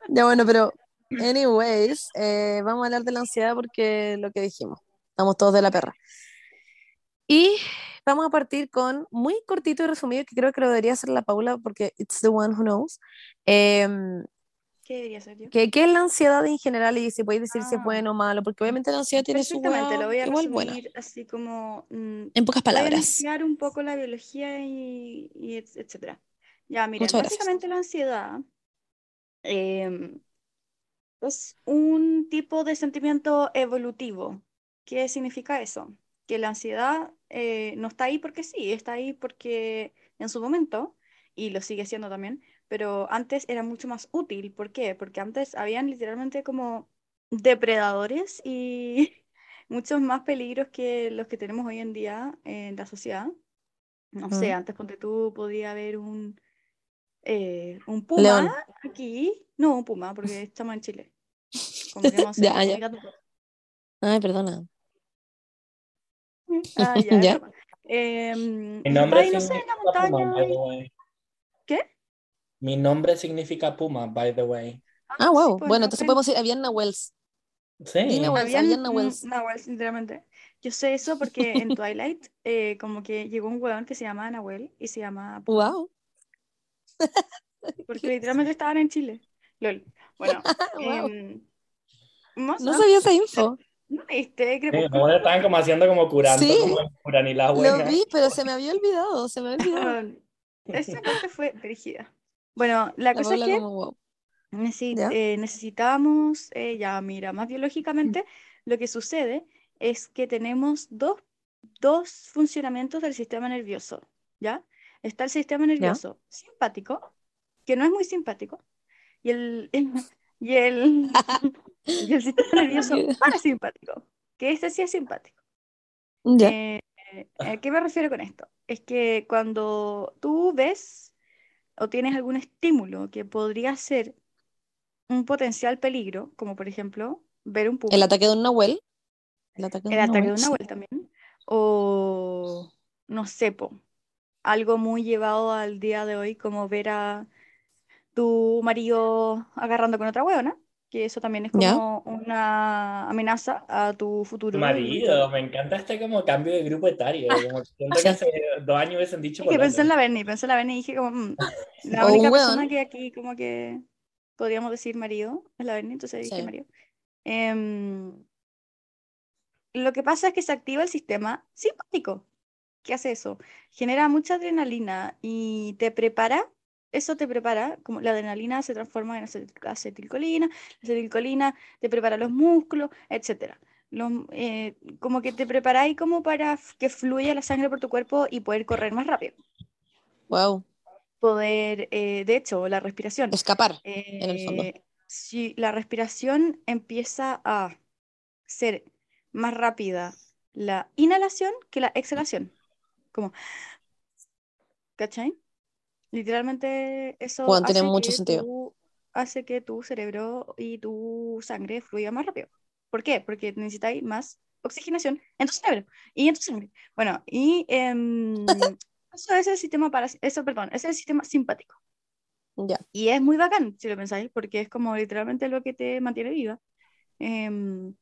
Ya bueno, pero anyways, eh, vamos a hablar de la ansiedad porque lo que dijimos, estamos todos de la perra. Y vamos a partir con muy cortito y resumido, que creo que lo debería hacer la Paula porque it's the one who knows. Em, ¿Qué debería ser yo? ¿qué, qué es la ansiedad en general y si podéis decir si es Ah. bueno o malo? Porque obviamente la ansiedad tiene su hueá lo voy a igual buena. así como... mm, En pocas voy a palabras. un poco la biología y, y et- etcétera. Ya, Muchas gracias. básicamente la ansiedad em, es un tipo de sentimiento evolutivo. ¿Qué significa eso? Que la ansiedad eh, no está ahí porque sí, está ahí porque en su momento, y lo sigue siendo también, pero antes era mucho más útil. ¿Por qué? Porque antes habían literalmente como depredadores y muchos más peligros que los que tenemos hoy en día en la sociedad. No sé, Mm. antes ponte tú podía haber un, eh, un puma León. aquí. No, un puma, porque estamos en Chile. Como que Ya, ya. Ay, perdona. Ah, ya, es Ya. Em, Mi nombre estáis, no sé, en la significa Puma, montaña. Mi nombre significa Puma, by the way. Ah, sí, wow. pues, Bueno, no entonces sé. podemos decir, había Nahuels. Sí. Di Nahuels, Habían habían Nahuels. mm, Nahuels, literalmente. Yo sé eso porque en Twilight, eh, como que llegó un weón que se llama Nahuel y se llama Puma, Wow. porque literalmente estaban en Chile. Lol. Bueno, Wow. em, No sabía esa info. ¿no viste? Sí, estaban como haciendo como curando, Sí. como Curanilá Lo buena. vi, pero se me había olvidado, se me había olvidado. Esa parte fue dirigida. Bueno, la La cosa es que como eh, necesitamos, eh, ya mira, más biológicamente, lo que sucede es que tenemos dos, dos funcionamientos del sistema nervioso, ¿ya? Está el sistema nervioso simpático, que no es muy simpático, y el, y el, y el sistema nervioso parasimpático, que este sí es simpático. Ya. Eh, ¿a qué me refiero con esto? Es que cuando tú ves o tienes algún estímulo que podría ser un potencial peligro, como por ejemplo ver un puma, El ataque de un Nahuel. El ataque de el un ataque de Nahuel, sí. también, o no sé, po, algo muy llevado al día de hoy, como ver a tu marido agarrando con otra huevona, que eso también es Ya. como una amenaza a tu futuro. Marido, me encanta este como cambio de grupo etario. Como siento que hace dos años hubiesen dicho Es que pensé en la Berni, pensé en la Berni y dije como, mm, la única weón. persona que aquí como que podríamos decir marido es la Berni, entonces dije Sí. marido. Em, lo que pasa es que se activa el sistema simpático. ¿Qué hace eso? Genera mucha adrenalina y te prepara, eso te prepara, como la adrenalina se transforma en acetil- acetilcolina, la acetilcolina te prepara los músculos, etcétera. Eh, como que te preparáis como para que fluya la sangre por tu cuerpo y poder correr más rápido Wow. poder, eh, de hecho, la respiración. Escapar. el fondo. Eh, si la respiración empieza a ser más rápida la inhalación que la exhalación. Como, ¿cachai? Literalmente eso Bueno, tiene hace mucho que sentido. tu- hace que tu cerebro y tu sangre fluya más rápido. ¿Por qué? Porque necesitáis más oxigenación en tu cerebro y en tu sangre. Bueno, y em, eso es el sistema para, eso, perdón, es el sistema simpático. Ya. Y es muy bacán, si lo pensáis, porque es como literalmente lo que te mantiene viva. Em,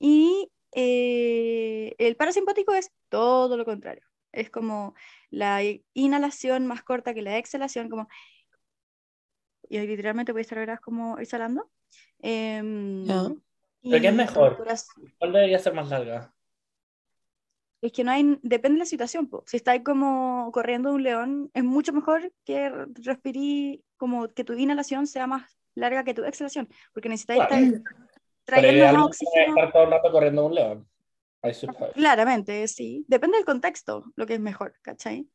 y eh, el parasimpático es todo lo contrario. Es como la inhalación más corta que la exhalación, como... Y ahí literalmente voy a estar ahora como exhalando. Em, Ya. ¿Pero qué es mejor? ¿Cuál debería ser más larga? Es que no hay, depende de la situación, po. Si estáis como corriendo un león, es mucho mejor que re- respirí, como que tu inhalación sea más larga que tu exhalación, porque necesitáis Claro. estar trayendo más oxígeno. estar todo el rato corriendo un león. I suppose. Claramente, sí. Depende del contexto, lo que es mejor, ¿cachai?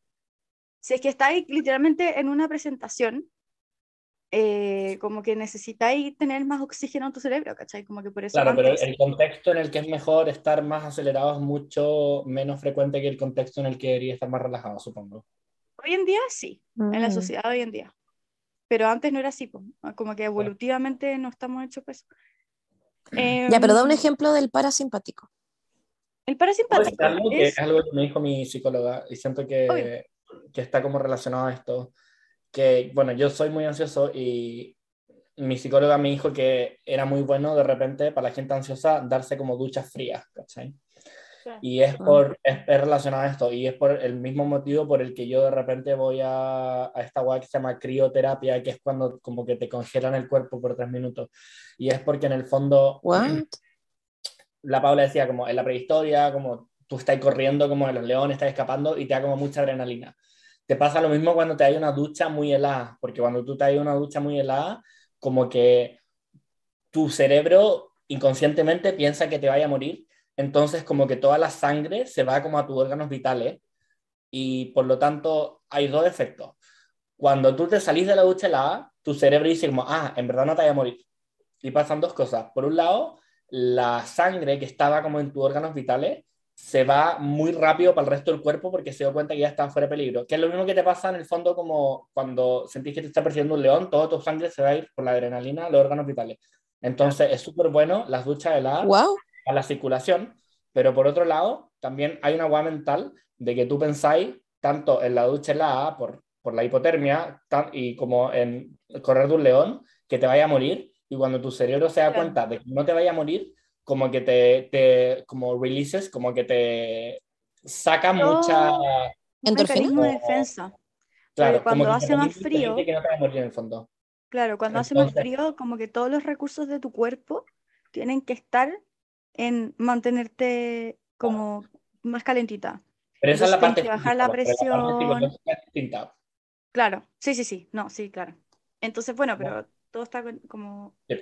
Si es que estáis literalmente en una presentación, eh, como que necesitáis tener más oxígeno en tu cerebro, ¿cachai? Como que por eso Claro, pero el contexto en el que es mejor estar más acelerado es mucho menos frecuente que el contexto en el que debería estar más relajado, supongo. hoy en día sí, en la Mm. sociedad hoy en día. Pero antes no era así, po. como que evolutivamente no estamos hechos eso. Ya, pero da un Em, ejemplo del parasimpático. El Puedo decir parasimpático algo que es... es algo que me dijo mi psicóloga y siento que, que está como relacionado a esto. Que, bueno, yo soy muy ansioso y mi psicóloga me dijo que era muy bueno de repente para la gente ansiosa darse como duchas frías, ¿cachai? Y es, por, es, es relacionado a esto, y es por el mismo motivo por el que yo de repente voy a, a esta guay que se llama crioterapia, que es cuando como que te congelan el cuerpo por tres minutos. Y es porque en el fondo, What? La Paula decía, como en la prehistoria, como tú estás corriendo como en los leones, estás escapando y te da como mucha adrenalina. Te pasa lo mismo cuando te hay una ducha muy helada, porque cuando tú te hay una ducha muy helada, como que tu cerebro inconscientemente piensa que te vaya a morir, entonces como que toda la sangre se va como a tus órganos vitales y por lo tanto hay dos efectos. Cuando tú te salís de la ducha helada, tu cerebro dice como, ah, en verdad no te vaya a morir. Y pasan dos cosas. Por un lado, la sangre que estaba como en tus órganos vitales se va muy rápido para el resto del cuerpo porque se dio cuenta que ya está fuera de peligro. Que es lo mismo que te pasa en el fondo como cuando sentís que te está persiguiendo un león, toda tu sangre se va a ir por la adrenalina a los órganos vitales. Entonces es súper bueno las duchas heladas Wow. a la circulación, pero por otro lado, también hay una guay mental de que tú pensáis tanto en la ducha helada por, por la hipotermia tan- y como en correr de un león, que te vaya a morir, y cuando tu cerebro se da Claro. cuenta de que no te vaya a morir, como que te, te como releases, como que te saca mucha... Mecanismo de Como- defensa. Claro, cuando como hace más frío- que no te vaya a morir en el fondo. Claro, cuando hace más frío, como que todos los recursos de tu cuerpo tienen que estar en mantenerte como más calentita. Pero esa es la parte que bajar la parte presión. Claro, sí, sí, sí, no, sí, claro. Entonces, bueno, pero todo está con- como, Sí,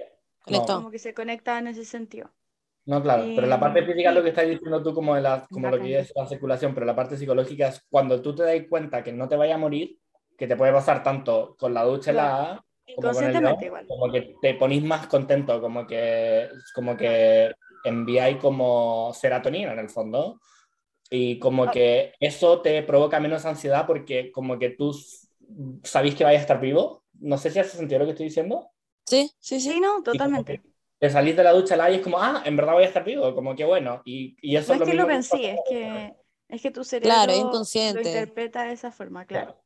Conectado. como que se conecta en ese sentido. No, claro, pero la parte física es lo que estás diciendo tú como, de la, como lo que es la circulación, pero la parte psicológica es cuando tú te das cuenta que no te vaya a morir, que te puede pasar tanto con la ducha Claro. helada como con el león, igual. como que te ponís más contento, como que, como que enviáis como serotonina en el fondo, y como Ah. que eso te provoca menos ansiedad porque como que tú s- sabís que vayas a estar vivo. No sé si hace sentido lo que estoy diciendo. Sí, sí, sí. Sí, no, Y totalmente. te salís de la ducha helada y es como, ah, en verdad voy a estar vivo, como que bueno. Y, y eso No es es lo que lo pensé, es que, es que tu cerebro Claro, lo interpreta de esa forma, claro. Claro.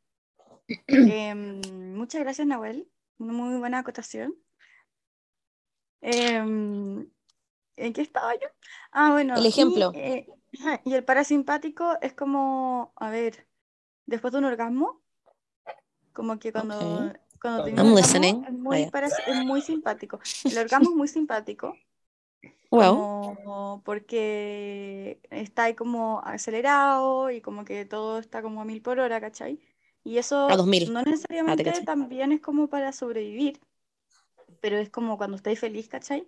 Em, muchas gracias, Nahuel. Una muy buena acotación. Em, ¿en qué estaba yo? Ah, bueno. El y, ejemplo. eh, ajá, y el parasimpático es como, a ver, después de un orgasmo, como que cuando. Cuando tenés I'm listening. es muy, es muy simpático. El orgasmo es muy simpático. Wow. como porque está ahí como acelerado y como que todo está como a mil por hora, ¿cachai? Y eso A 2000. no necesariamente también es como para sobrevivir, pero es como cuando estáis feliz, ¿cachai?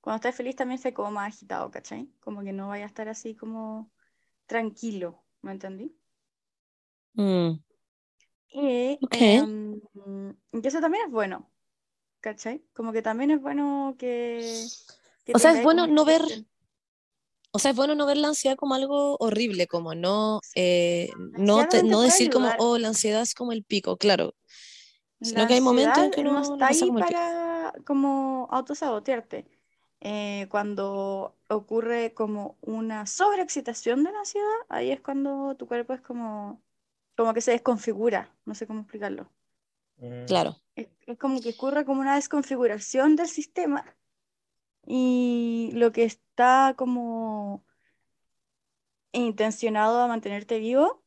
Cuando estáis feliz también estáis como más agitado, ¿cachai? Como que no vaya a estar así como tranquilo, ¿me entendí? Mm, Y Ok. em, y eso también es bueno, ¿cachai? Como que también es bueno que... que O sea, es bueno no ver-. O sea, es bueno no ver la ansiedad como algo horrible, como no, eh, no, te- no decir como, oh, la ansiedad es como el pico, claro. Sino La que hay momentos en que no uno está la pasa ahí como pico. para como autosabotearte. Eh, cuando ocurre como una sobreexcitación de la ansiedad, ahí es cuando tu cuerpo es como, como que se desconfigura, no sé cómo explicarlo. Mm. Claro. Es, es como que ocurre como una desconfiguración del sistema y lo que está como intencionado a mantenerte vivo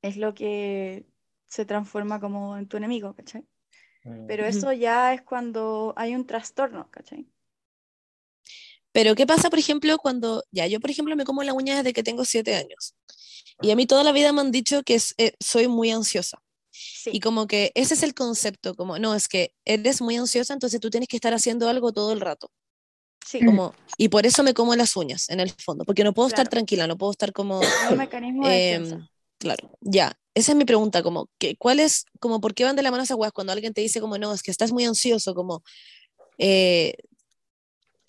es lo que se transforma como en tu enemigo, ¿cachai? Mm. Pero eso ya es cuando hay un trastorno, ¿cachai? Pero ¿qué pasa, por ejemplo, cuando, ya, yo por ejemplo me como la uña desde que tengo siete años. Y a mí toda la vida me han dicho que es- eh, soy muy ansiosa. Sí, Y como que ese es el concepto, como, no, es que eres muy ansiosa, entonces tú tienes que estar haciendo algo todo el rato. sí, Como, y por eso me como las uñas, en el fondo, porque no puedo estar Claro. tranquila, no puedo estar como, un mecanismo de em, claro, ya. Esa es mi pregunta, como, que, ¿cuál es, como, por qué van de la mano esas weas cuando alguien te dice como, no, es que estás muy ansioso, como, eh,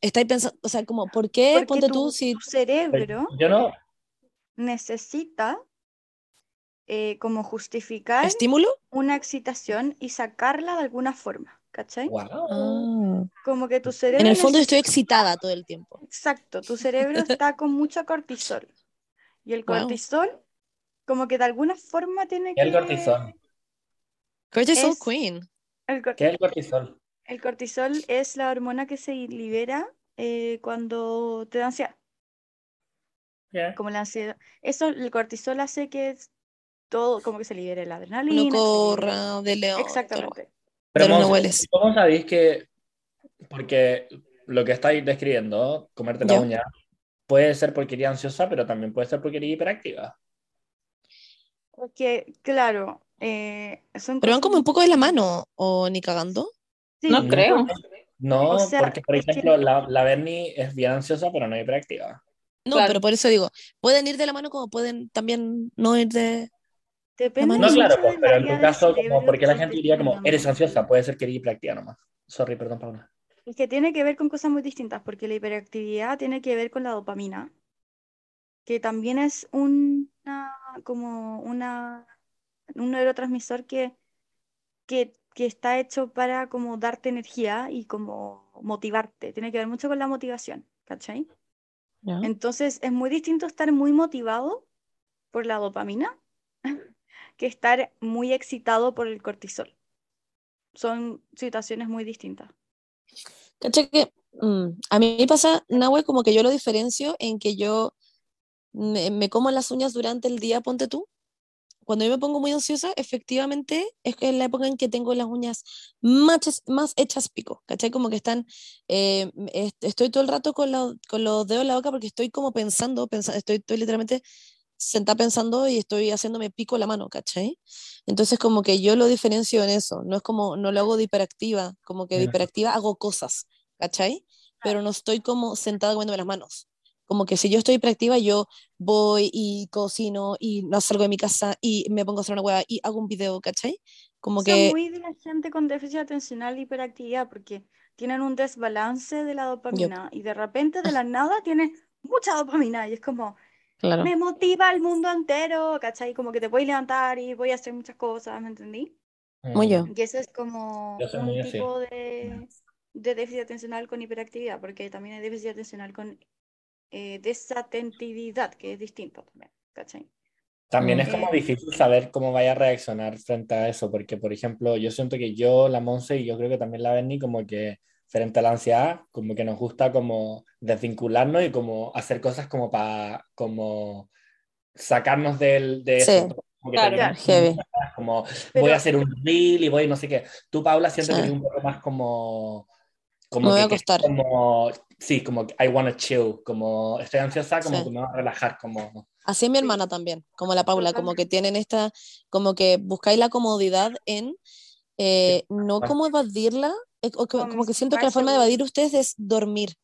estáis pensando, o sea, como, ¿por qué? Porque Ponte tu, tú, si, tu cerebro Yo no, necesita eh, como justificar estímulo. una excitación y sacarla de alguna forma, ¿cachai? wow. Como que tu cerebro En el fondo estoy excitada todo el tiempo. Exacto, tu cerebro está con mucho cortisol. Y el Wow. cortisol, como que de alguna forma tiene ¿Qué es que... el cortisol? Cortisol Es- Queen. El, cor- ¿Qué es el cortisol? el cortisol es la hormona que se libera eh, cuando te da ansiedad. Yeah. como la ansiedad. Eso, el cortisol hace que es todo, como que se libere la adrenalina. libere- corra de león. Exactamente. Pero Pero no hueles. ¿cómo sabéis que, porque lo que estáis describiendo, comerte la Ya. uña, puede ser porque eres ansiosa, pero también puede ser porque eres hiperactiva? Porque, claro, eh, son Pero van como un poco de la mano, o ni cagando. Sí, No creo. No, O sea, porque por es que- ejemplo la, la Bernie es bien ansiosa, pero no hiperactiva. No, Claro. pero por eso digo, pueden ir de la mano como pueden también no ir de... Depende. No, claro, pues, pero en tu caso, como, porque la gente diría como, eres ansiosa, puede ser que eres hiperactiva nomás. Sorry, perdón, Paula. Es que tiene que ver con cosas muy distintas, porque la hiperactividad tiene que ver con la dopamina, que también es una, como una, un neurotransmisor que, que, que está hecho para como darte energía y como motivarte. Tiene que ver mucho con la motivación, ¿cachai? Entonces es muy distinto estar muy motivado por la dopamina que estar muy excitado por el cortisol. Son situaciones muy distintas. ¿Cachai que mm, a mí me pasa, Nahue, como que yo lo diferencio en que yo me, me como las uñas durante el día, ponte tú. Cuando yo me pongo muy ansiosa, efectivamente es que es la época en que tengo las uñas más, más hechas pico, ¿cachai? Como que están, eh, est- estoy todo el rato con, la- con los dedos en la boca porque estoy como pensando, pensa- estoy, estoy literalmente sentada pensando y estoy haciéndome pico la mano, ¿cachai? Entonces como que yo lo diferencio en eso, no es como, no lo hago de hiperactiva, como que de hiperactiva hago cosas, ¿cachai? Pero no estoy como sentada comiéndome las manos. Como que si yo estoy hiperactiva, yo voy y cocino y no salgo de mi casa y me pongo a hacer una hueá y hago un video, ¿cachai? Como Eso que, muy de la gente con déficit atencional e hiperactividad, porque tienen un desbalance de la dopamina y de repente de la nada tienen mucha dopamina y es como, claro, me motiva el mundo entero, ¿cachai? Como que te voy a levantar y voy a hacer muchas cosas, ¿me entendí? Muy yo. Y eso es como Yo un muy así. tipo de, de déficit atencional con hiperactividad, porque también hay déficit atencional con eh, desatentividad, que es distinto también, ¿cachai? También Mm. es como Eh, difícil saber cómo vaya a reaccionar frente a eso, porque, por ejemplo, yo siento que yo, la Monse y yo creo que también la Berni, como que frente a la ansiedad, como que nos gusta como desvincularnos y como hacer cosas como para como sacarnos del, de Sí. eso. Como que Claro. Heavy. como voy Pero- a hacer un reel y voy no sé qué. Tú, Paula, siento que Sí. eres un poco más como... Como Me voy a que- que acostar. Como, sí, como I wanna chill, como estoy ansiosa, como Sí. que me voy a relajar, como... Así es mi Sí. hermana también, como la Paula, como que tienen esta, como que buscáis la comodidad en eh, no como evadirla, eh, o que- Como como que siento que la forma de evadir ustedes es dormir.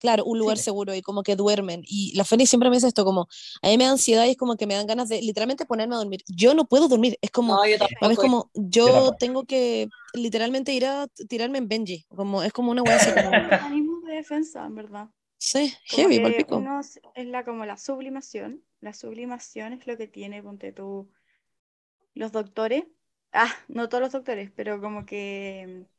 Claro, un lugar Sí. seguro y como que duermen. Y la Feni siempre me dice esto, como a mí me da ansiedad y es como que me dan ganas de literalmente ponerme a dormir. Yo no puedo dormir, es como, No, yo como, yo tengo que literalmente ir a tirarme en Benji, como, es como una wea así como, defensa, en verdad. sí, Como heavy, palpico. uno es la, como la sublimación. La sublimación es lo que tiene, ponte tú, los doctores. Ah, no todos los doctores, pero como que mm,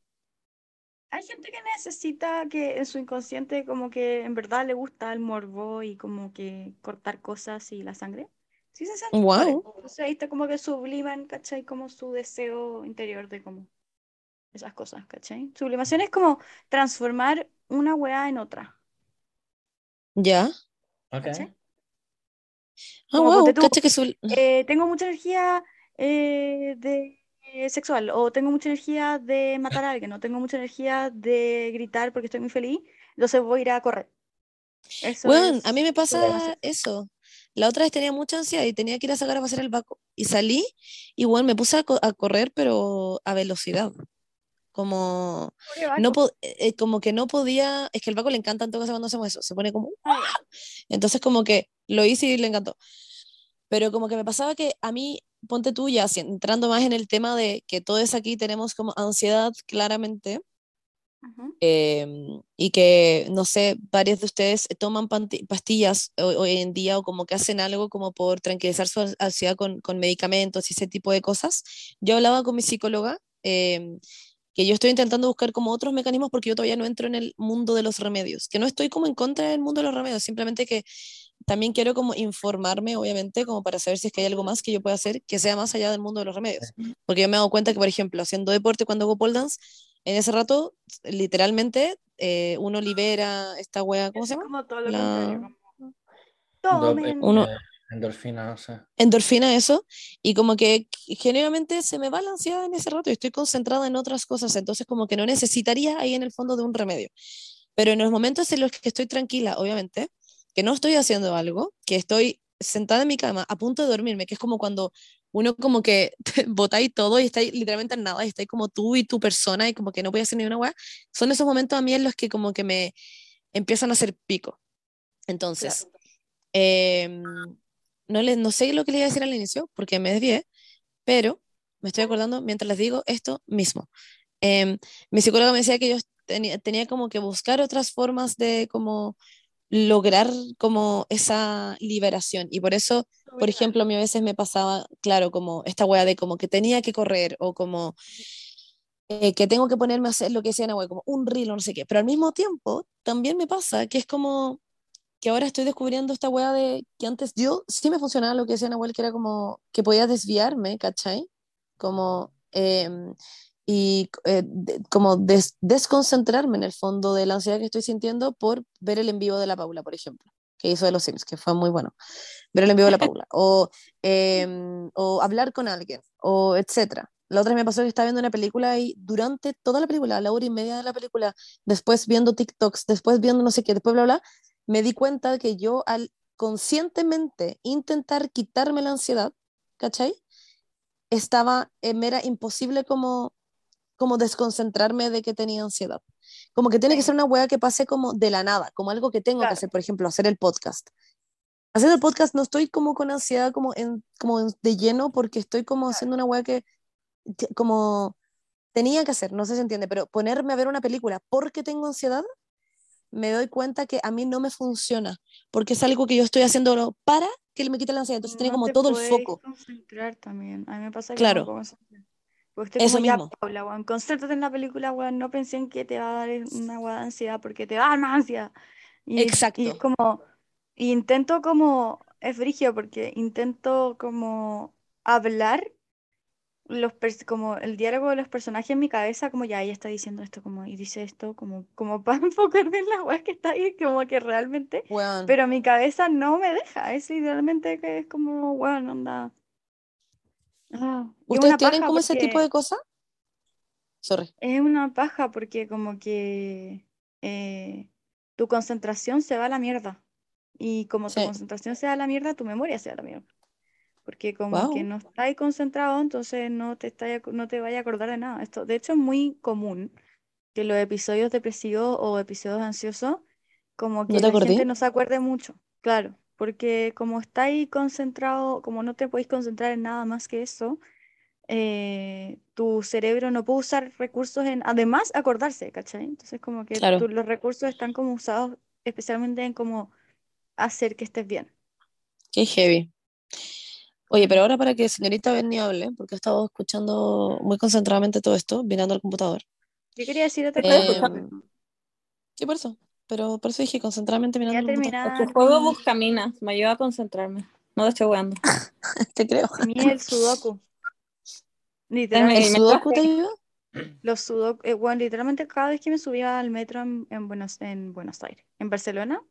hay gente que necesita que en su inconsciente como que en verdad le gusta el morbo y como que cortar cosas y la sangre. Sí se doctores. Wow. Entonces ahí está como que subliman, ¿cachai? Como su deseo interior de como esas cosas, ¿cachai? Sublimación es como transformar una weá en otra. Ya. Ok. ¿Cachai? Ah, wow, tú, cacha que sul- eh, tengo mucha energía eh, de, eh, sexual, o tengo mucha energía de matar a alguien, o tengo mucha energía de gritar porque estoy muy feliz, entonces voy a ir a correr. Eso es a mí me pasa eso. La otra vez tenía mucha ansiedad y tenía que ir a sacar a pasear el vaco. Y salí y bueno, me puse a, co- a correr, pero a velocidad. Como, no eh, como que no podía, es que el vaco le encanta en todo caso cuando hacemos eso, se pone como, Ah, entonces como que lo hice y le encantó. Pero como que me pasaba que a mí, ponte tú ya, entrando más en el tema de que todos aquí tenemos como ansiedad claramente, em, y que, no sé, varios de ustedes toman pastillas ho- hoy en día o como que hacen algo como por tranquilizar su ansiedad con, con medicamentos y ese tipo de cosas. Yo hablaba con mi psicóloga, em, que yo estoy intentando buscar como otros mecanismos porque yo todavía no entro en el mundo de los remedios, que no estoy como en contra del mundo de los remedios, simplemente que también quiero como informarme, obviamente, como para saber si es que hay algo más que yo pueda hacer que sea más allá del mundo de los remedios. Porque yo me he dado cuenta que, por ejemplo, haciendo deporte cuando hago pole dance, en ese rato, literalmente, eh, uno libera esta wea, ¿cómo se llama? como todo lo La- contrario. Tomen. Uno- endorfina, no sé. endorfina eso y como que generalmente se me va la ansiedad en ese rato y estoy concentrada en otras cosas, entonces como que no necesitaría ahí en el fondo de un remedio. Pero en los momentos en los que estoy tranquila, obviamente, que no estoy haciendo algo, que estoy sentada en mi cama a punto de dormirme, que es como cuando uno como que botáis todo y estáis literalmente en nada y estáis como tú y tu persona y como que no voy a hacer ni una weá, son esos momentos a mí en los que como que me empiezan a hacer pico. Entonces, em, no, le, no sé lo que le iba a decir al inicio porque me desvié, pero me estoy acordando mientras les digo esto mismo. Em, mi psicóloga me decía que yo tenía, tenía como que buscar otras formas de como lograr como esa liberación. Y por eso, por ejemplo, a mí a veces me pasaba, claro, como esta wea de como que tenía que correr o como eh, que tengo que ponerme a hacer lo que decía Nahuel, como un reel o no sé qué, pero al mismo tiempo también me pasa que es como que ahora estoy descubriendo esta wea de que antes yo sí me funcionaba lo que decía Nahuel, que era como que podía desviarme, ¿cachai? Como, em, y eh, de- como des- desconcentrarme en el fondo de la ansiedad que estoy sintiendo por ver el en vivo de la Paula, por ejemplo, que hizo de los Sims, que fue muy bueno. Ver el en vivo de la Paula, o, em, o hablar con alguien, o etcétera. La otra vez me pasó que estaba viendo una película y durante toda la película, la hora y media de la película, después viendo TikToks, después viendo no sé qué, después bla, bla, me di cuenta de que yo al conscientemente intentar quitarme la ansiedad, ¿cachai? Estaba, eh, me era imposible como, como desconcentrarme de que tenía ansiedad. Como que tiene que ser una wea que pase como de la nada, como algo que tengo Claro. que hacer, por ejemplo, hacer el podcast. Hacer el podcast no estoy como con ansiedad como, en, como en- de lleno porque estoy como haciendo una wea que, que como tenía que hacer, no sé si se entiende, pero ponerme a ver una película porque tengo ansiedad, me doy cuenta que a mí no me funciona, porque es algo que yo estoy haciendo para que me quite la ansiedad, entonces tiene No como te todo el foco. concentrar también. A mí me pasa que Claro. no Eso como, ya, mismo. Paula, weón, concéntrate en la película, weón, no pensé en que te va a dar una weá de ansiedad, porque te va a dar más ansiedad. Y, es- y es Exacto. como, y intento como, es frigio, porque intento como hablar los como el diálogo de los personajes en mi cabeza, como ya ella está diciendo esto, como, y dice esto, como, como para enfocarme en la weá que está ahí, como que realmente Weón. pero mi cabeza no me deja, es literalmente que es como, bueno, onda. Ah, ¿Ustedes tienen como ese tipo de cosas? Sorry. Es una paja porque como que eh, tu concentración se va a la mierda. Y como tu concentración se va a la mierda, tu memoria se va a la mierda. Porque como que no estás concentrado, entonces no te, estás ac- no te vaya a acordar de nada. Esto, de hecho, es muy común que los episodios depresivos o episodios ansiosos, como que te la acordé? gente no se acuerde mucho. Claro, porque como estáis concentrado, como no te podéis concentrar en nada más que eso, eh, tu cerebro no puede usar recursos en, además, acordarse, ¿cachai? Entonces como que Claro. tu- los recursos están como usados especialmente en como hacer que estés bien. Qué heavy. Oye, pero ahora para que señorita Berni hable, porque he estado escuchando muy concentradamente todo esto, mirando al computador. Yo quería decir otra cosa. Eh, sí, por eso. Pero por eso dije concentradamente mirando Quería al computador. El terminar juego con, Buscaminas me ayuda a concentrarme. No te estoy jugando. Te creo. a mí el sudoku. Me- ¿El Literalmente, sudoku te ayuda? los sudoku, eh, bueno, literalmente cada vez que me subía al metro en, en Buenos, en Buenos Aires, en Barcelona,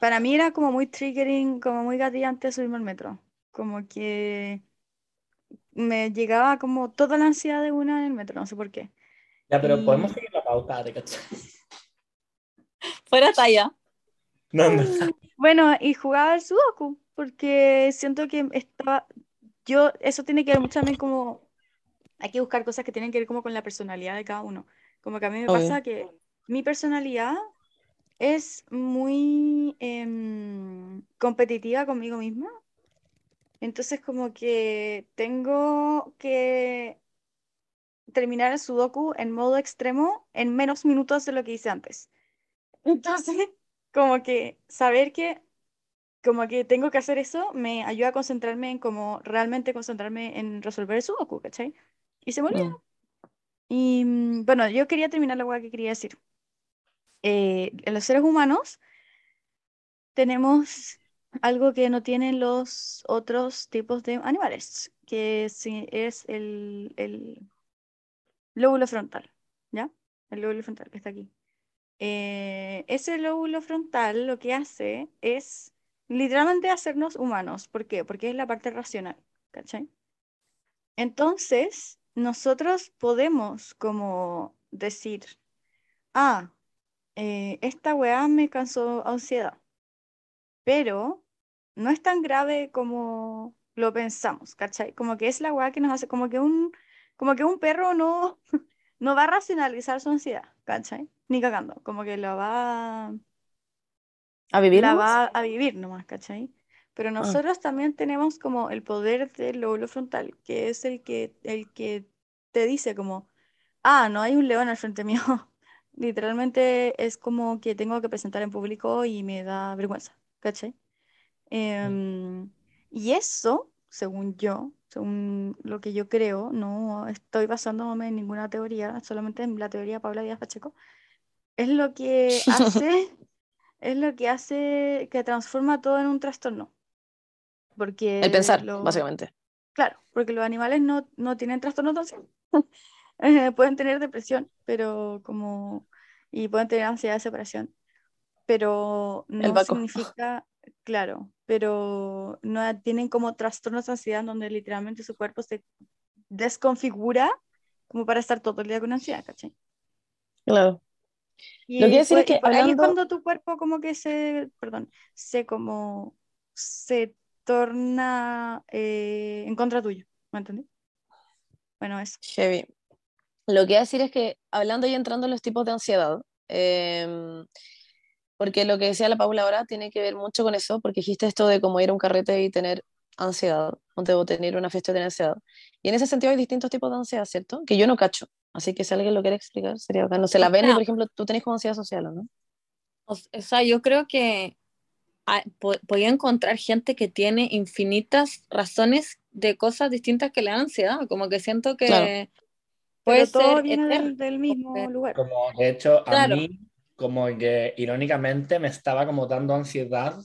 para mí era como muy triggering, como muy gatillante subirme al metro. Como que me llegaba como toda la ansiedad de una en el metro, no sé por qué. Ya, pero Y- podemos seguir la pauta, ¿te cachai? Fuera talla. No, verdad. Bueno, y jugaba al sudoku, porque siento que estaba, yo, eso tiene que ver mucho también como, hay que buscar cosas que tienen que ver como con la personalidad de cada uno. Como que a mí me Obvio. pasa que mi personalidad es muy em, competitiva conmigo misma. Entonces como que tengo que terminar el sudoku en modo extremo en menos minutos de lo que hice antes. Entonces, como que saber que como que tengo que hacer eso me ayuda a concentrarme en como realmente concentrarme en resolver el sudoku, ¿cachai? Y se olvida. Mm. Y mm, bueno, yo quería terminar la hueá que quería decir. Eh, en los seres humanos tenemos algo que no tienen los otros tipos de animales, que es el, el lóbulo frontal, ¿ya? El lóbulo frontal que está aquí. Eh, ese lóbulo frontal lo que hace es literalmente hacernos humanos. ¿Por qué? Porque es la parte racional, ¿cachai? Entonces, nosotros podemos como decir, ah, eh, esta weá me causó ansiedad, pero no es tan grave como lo pensamos, ¿cachai? Como que es la weá que nos hace, como que un, como que un perro no, no va a racionalizar su ansiedad, ¿cachai? Ni cagando, como que lo va ¿A vivir la nomás? va a vivir nomás, ¿cachai? Pero Ah. nosotros también tenemos como el poder del lóbulo frontal, que es el que, el que te dice como, ah, no hay un león al frente mío. Literalmente es como que tengo que presentar en público y me da vergüenza, ¿cachai? Em, y eso, según yo, según lo que yo creo, no estoy basándome en ninguna teoría, solamente en la teoría de Paula Díaz Pacheco, es lo que hace, es lo que hace que transforma todo en un trastorno. Porque El pensar, lo- básicamente. Claro, porque los animales no, no tienen trastorno ansiedad. Eh, pueden tener depresión, pero como... Y pueden tener ansiedad de separación. Pero no significa, claro, pero no tienen como trastornos de ansiedad donde literalmente su cuerpo se desconfigura como para estar todo el día con ansiedad, ¿cachai? Claro. Y Lo que decir es que por ahí es hablando- cuando tu cuerpo como que se, perdón, se como se torna eh, en contra tuyo, ¿me entendés? Bueno, eso. Heavy. Lo que iba a decir es que, hablando y entrando en los tipos de ansiedad, em, porque lo que decía la Paula ahora tiene que ver mucho con eso, porque dijiste esto de cómo ir a un carrete y tener ansiedad, o debo tener una fiesta y tener ansiedad. Y en ese sentido hay distintos tipos de ansiedad, ¿cierto? Que yo no cacho. Así que si alguien lo quiere explicar, sería bacán. No sé, la sea- por ejemplo, tú tenés como ansiedad social, ¿o no? O sea, yo creo que po- podía encontrar gente que tiene infinitas razones de cosas distintas que le dan ansiedad, como que siento que Claro. puede Pero todo ser viene del, del mismo lugar. Como, de hecho, a Claro. mí, como que irónicamente me estaba como dando ansiedad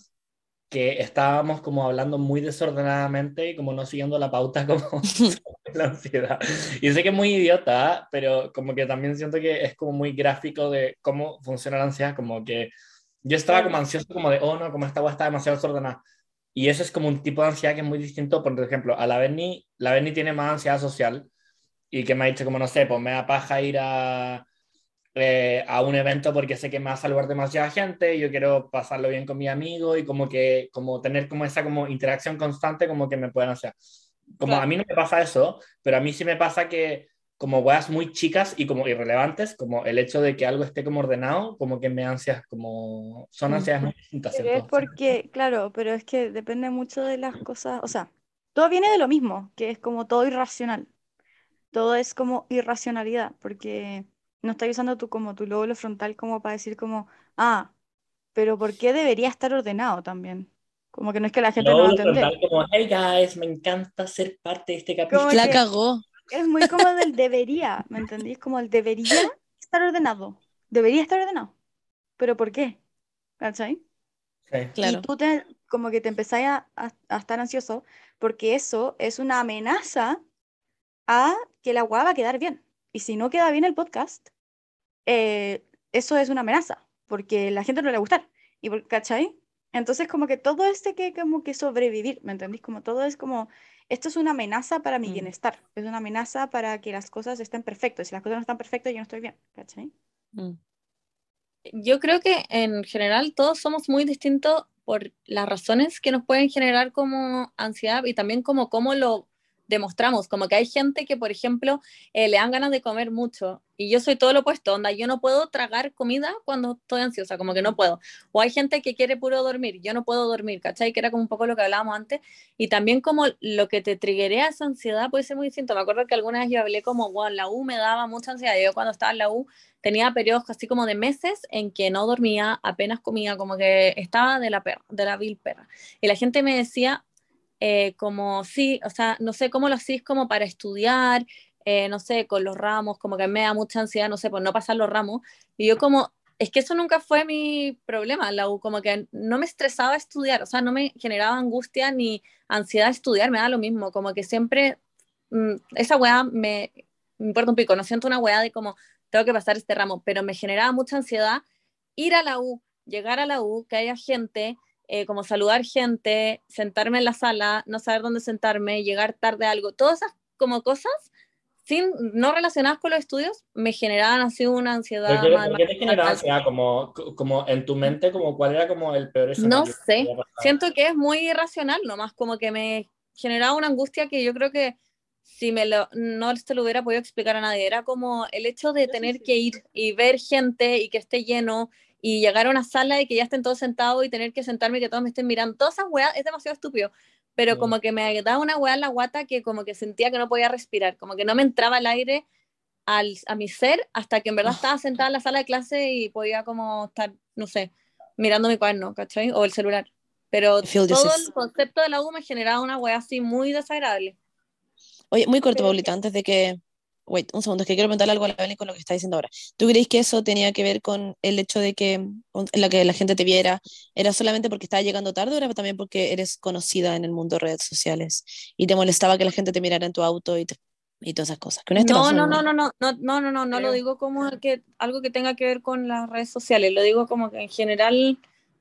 que estábamos como hablando muy desordenadamente y como no siguiendo la pauta como la ansiedad. Y sé que es muy idiota, pero como que también siento que es como muy gráfico de cómo funciona la ansiedad, como que yo estaba como ansioso como de, oh no, como esta agua está demasiado desordenada. Y eso es como un tipo de ansiedad que es muy distinto, por ejemplo, a la Berni, la Berni tiene más ansiedad social y que me ha dicho como, no sé, pues me da paja ir a, eh, a un evento porque sé que me va a saludar demasiada gente, yo quiero pasarlo bien con mi amigo y como que, como tener como esa como interacción constante como que me pueden hacer. Como Claro. a mí no me pasa eso, pero a mí sí me pasa que como weas muy chicas y como irrelevantes, como el hecho de que algo esté como ordenado, como que me ansias, como son ansiedades muy distintas, Pero es porque, claro, pero es que depende mucho de las cosas, o sea, todo viene de lo mismo, que es como todo irracional. Todo es como irracionalidad, porque no estás usando tu, como tu lóbulo frontal como para decir como, ah, pero ¿por qué debería estar ordenado también? Como que no es que la gente no va a Luego entender. frontal como, hey guys, me encanta ser parte de este capítulo. La que- cagó. Es muy como del debería, ¿me entendís? Como el debería estar ordenado. Debería estar ordenado. ¿Pero por qué? ¿Cachai? Sí. Claro. Y tú te, como que te empezás a, a- a estar ansioso porque eso es una amenaza a que la guava va a quedar bien. Y si no queda bien el podcast, eh, eso es una amenaza porque la gente no le va a gustar. Y, por- ¿Cachai? Entonces como que todo este que como que sobrevivir, ¿me entendís? Como todo es como, esto es una amenaza para mi Mm. bienestar, es una amenaza para que las cosas estén perfectas. Si las cosas no están perfectas, yo no estoy bien, ¿cachai? Mm. Yo creo que en general todos somos muy distintos por las razones que nos pueden generar como ansiedad y también como cómo lo demostramos. Como que hay gente que, por ejemplo, eh, le dan ganas de comer mucho y yo soy todo lo opuesto, onda, yo no puedo tragar comida cuando estoy ansiosa, como que no puedo. O hay gente que quiere puro dormir, yo no puedo dormir, ¿cachai? Que era como un poco lo que hablábamos antes. Y también como lo que te triggerea esa ansiedad puede ser muy distinto. Me acuerdo que alguna vez yo hablé como, wow, la U me daba mucha ansiedad. Yo cuando estaba en la U tenía periodos así como de meses en que no dormía, apenas comía, como que estaba de la perra, de la vil perra. Y la gente me decía eh, como, sí, o sea, no sé cómo lo hacís como para estudiar, eh, no sé, con los ramos, como que me da mucha ansiedad, no sé, por no pasar los ramos. Y yo como, es que eso nunca fue mi problema, la U, como que no me estresaba estudiar, o sea, no me generaba angustia ni ansiedad estudiar, me da lo mismo, como que siempre, mm, esa weá me, me importa un pico, no siento una weá de como, tengo que pasar este ramo, pero me generaba mucha ansiedad ir a la U, llegar a la U, que haya gente, eh, como saludar gente, sentarme en la sala, no saber dónde sentarme, llegar tarde a algo, todas esas como cosas sin, no relacionadas con los estudios, me generaban así una ansiedad. ¿Por qué, por qué te generaba ansiedad? Como, como en tu mente, como cuál era como el peor escenario No sé, siento que es muy irracional, nomás como que me generaba una angustia que yo creo que si me lo, no se lo hubiera podido explicar a nadie, era como el hecho de tener que ir y ver gente y que esté lleno y llegar a una sala y que ya estén todos sentados y tener que sentarme y que todos me estén mirando, todas esas weas es demasiado estúpido, pero Mm. como que me daba una wea en la guata que como que sentía que no podía respirar, como que no me entraba el aire al, a mi ser hasta que en verdad Ah. estaba sentada en la sala de clase y podía como estar, no sé, mirando mi cuaderno, ¿cachai? O el celular. Pero todo el concepto de la U me generaba una wea así muy desagradable. Oye, muy corto, Paulita, antes de que... Wait, un segundo, es que quiero preguntarle algo a la Belén con lo que está diciendo ahora. ¿Tú crees que eso tenía que ver con el hecho de que con la que la gente te viera era solamente porque estaba llegando tarde o era también porque eres conocida en el mundo de redes sociales y te molestaba que la gente te mirara en tu auto y, te- y todas esas cosas? Que No, pasó, no, no, no, no, no, no, no, no, no lo digo como que algo que tenga que ver con las redes sociales, lo digo como que en general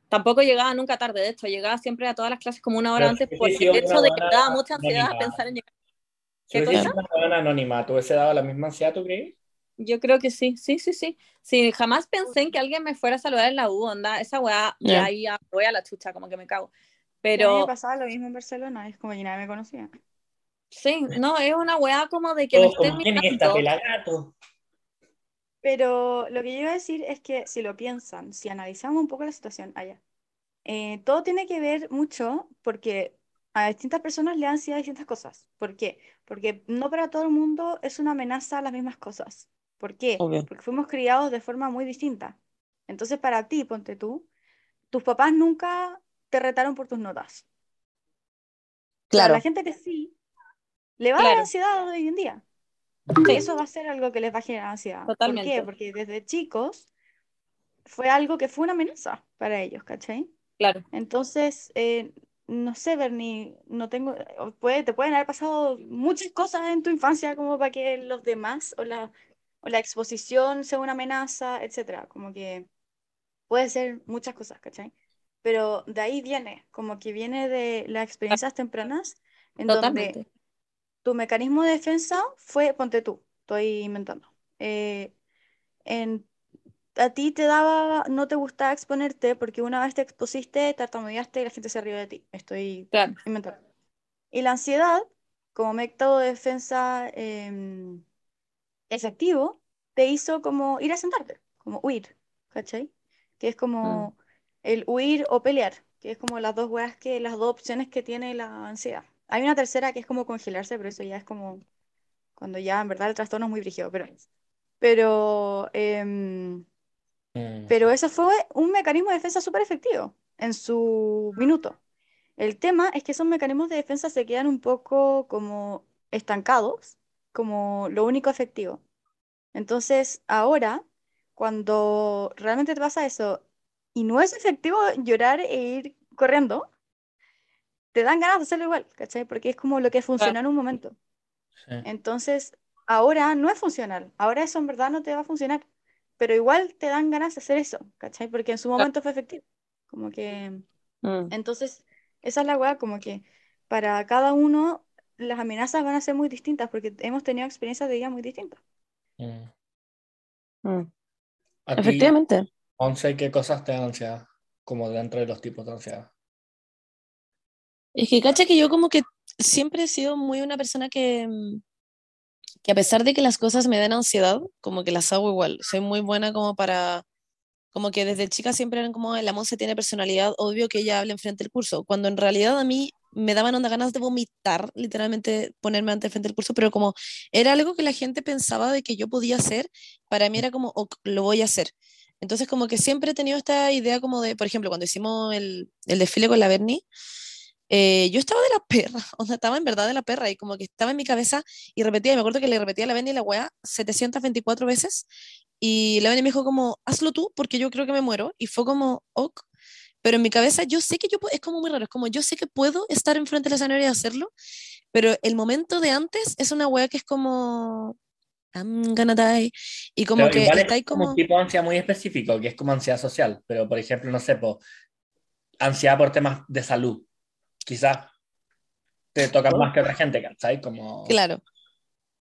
tampoco llegaba nunca tarde, de hecho, llegaba siempre a todas las clases como una hora Pero antes por el hecho de que me daba mucha ansiedad anónima. pensar en llegar. Si ¿Qué cosa? sido una buena anónima, ¿tú hubiese dado la misma ansiedad, tú crees? Yo creo que sí, sí, sí, sí. Sí, jamás pensé en que alguien me fuera a saludar en la U, onda, esa weá, de Ya. ahí voy a la chucha, como que me cago. A mí me Pero pasaba lo mismo en Barcelona, es como que nadie me conocía. sí, no, es una weá como de que me Todos estén. Pero lo que yo iba a decir es que si lo piensan, si analizamos un poco la situación allá, eh, todo tiene que ver mucho porque a distintas personas le dan ansiedad distintas cosas. ¿Por qué? Porque no para todo el mundo es una amenaza las mismas cosas. ¿Por qué? Obvio. Porque fuimos criados de forma muy distinta. Entonces, para ti, ponte tú, tus papás nunca te retaron por tus notas. Pero a Claro, la gente que sí, le va a dar ansiedad hoy en día. Sí. Eso va a ser algo que les va a generar ansiedad. ¿Por Totalmente. qué? Porque desde chicos fue algo que fue una amenaza para ellos, ¿cachai? Claro, Entonces, eh, no sé, Bernie, no tengo, puede, te pueden haber pasado muchas cosas en tu infancia como para que los demás o la, o la exposición sea una amenaza, etcétera. Como que puede ser muchas cosas, ¿cachai? Pero de ahí viene, como que viene de las experiencias tempranas en donde totalmente. tu mecanismo de defensa fue, ponte tú, estoy inventando. eh, en, a ti te daba, no te gustaba exponerte porque una vez te expusiste, tartamudeaste y la gente se rió de ti. Estoy Claro, inventando. Y la ansiedad, como método de defensa em, efectivo, te hizo como ir a sentarte, como huir, ¿cachai? Que es como el huir o pelear, que es como las dos weas que, las dos opciones que tiene la ansiedad. Hay una tercera que es como congelarse, pero eso ya es como cuando ya en verdad el trastorno es muy brígido, pero, pero, em, Mm. pero eso fue un mecanismo de defensa súper efectivo en su minuto. El tema es que esos mecanismos de defensa se quedan un poco como estancados, como lo único efectivo. Entonces, ahora, cuando realmente te pasa eso y no es efectivo llorar e ir corriendo, te dan ganas de hacerlo igual, ¿cachai? Porque es como lo que funciona en un momento. Sí. Entonces, ahora no es funcional. Ahora eso en verdad no te va a funcionar. Pero igual te dan ganas de hacer eso, ¿cachai? Porque en su momento fue efectivo. Como que. Mm. Entonces, esa es la weá, como que para cada uno las amenazas van a ser muy distintas porque hemos tenido experiencias de vida muy distintas. Mm. Mm. Efectivamente. Once, ¿qué cosas te dan ansiedad? Como dentro de los tipos de ansiedad. Es que cacha que yo como que siempre he sido muy una persona que, mm, que a pesar de que las cosas me den ansiedad, como que las hago igual. Soy muy buena como para, como que desde chica siempre eran como, la Monse tiene personalidad, obvio que ella hable enfrente del curso, cuando en realidad a mí me daban onda ganas de vomitar, literalmente ponerme ante frente del curso, pero como era algo que la gente pensaba de que yo podía hacer, para mí era como, "Ok, lo voy a hacer. Entonces como que siempre he tenido esta idea como de, por ejemplo, cuando hicimos el, el desfile con la Bernie, eh, yo estaba de la perra, o sea, estaba en verdad de la perra y como que estaba en mi cabeza y repetía, y me acuerdo que le repetía a la Benny la weá 724 veces y la Benny me dijo como, hazlo tú porque yo creo que me muero y fue como, ok, pero en mi cabeza yo sé que yo, es como muy raro, es como yo sé que puedo estar enfrente del escenario y hacerlo, pero el momento de antes es una weá que es como, I'm gonna die, y como Pero que igual está es ahí como como... un tipo de ansiedad muy específico, que es como ansiedad social. Pero, por ejemplo, no sé, po, ansiedad por temas de salud. Quizás te tocan más que otra gente, ¿cachai? Como... Claro.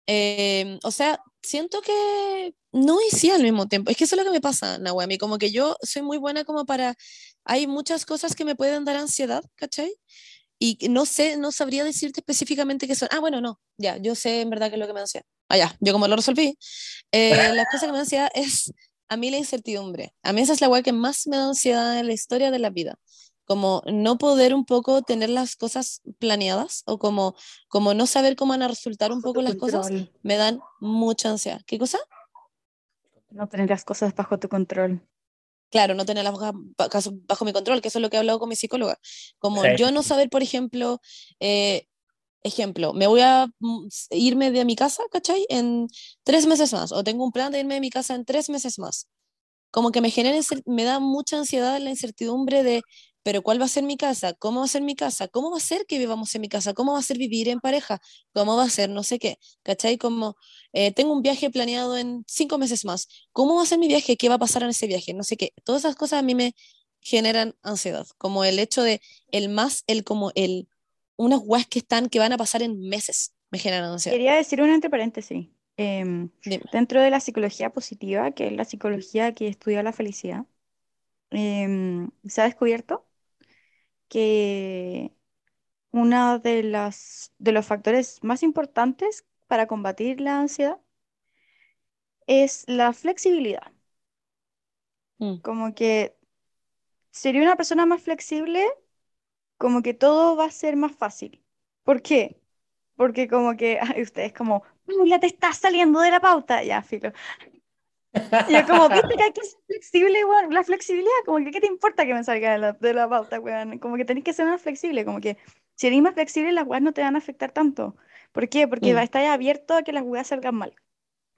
Eh, o sea, siento que no y sí al mismo tiempo. Es que eso es lo que me pasa, Nahuami. Como que yo soy muy buena como para... Hay muchas cosas que me pueden dar ansiedad, ¿cachai? Y no sé, no sabría decirte específicamente qué son. Ah, bueno, no, ya, yo sé en verdad qué es lo que me da ansiedad. Ah, ya, yo como lo resolví. Eh, la cosa que me da ansiedad es a mí la incertidumbre. A mí esa es la weá que más me da ansiedad en la historia de la vida como no poder un poco tener las cosas planeadas o como, como no saber cómo van a resultar un poco las cosas, me dan mucha ansiedad. ¿Qué cosa? No tener las cosas bajo tu control. Claro, no tener las cosas bajo mi control, que eso es lo que he hablado con mi psicóloga. Como yo no saber, por ejemplo, eh, ejemplo, me voy a mm, irme de mi casa, ¿cachai? En tres meses más, o tengo un plan de irme de mi casa en tres meses más. Como que me genera, me da mucha ansiedad la incertidumbre de pero ¿cuál va a ser mi casa? ¿Cómo va a ser mi casa? ¿Cómo va a ser que vivamos en mi casa? ¿Cómo va a ser vivir en pareja? ¿Cómo va a ser no sé qué? ¿Cachai? Como eh, tengo un viaje planeado en cinco meses más. ¿Cómo va a ser mi viaje? ¿Qué va a pasar en ese viaje? No sé qué. Todas esas cosas a mí me generan ansiedad, como el hecho de el más, el como el, unas guas que están, que van a pasar en meses, me generan ansiedad. Quería decir un entre paréntesis. Em, dentro de la psicología positiva, que es la psicología que estudia la felicidad, em, se ha descubierto que uno de, las, de los factores más importantes para combatir la ansiedad es la flexibilidad. Mm. Como que sería una persona más flexible, como que todo va a ser más fácil. ¿Por qué? Porque como que ustedes como, ya te estás saliendo de la pauta, ya, filo. Yo como, viste que hay que ser flexible, la flexibilidad, como que, ¿qué te importa que me salga de la, de la pauta, weón? Como que tenés que ser más flexible, como que si eres más flexible, las weas no te van a afectar tanto. ¿Por qué? Porque mm. estás abierto a que las weas salgan mal,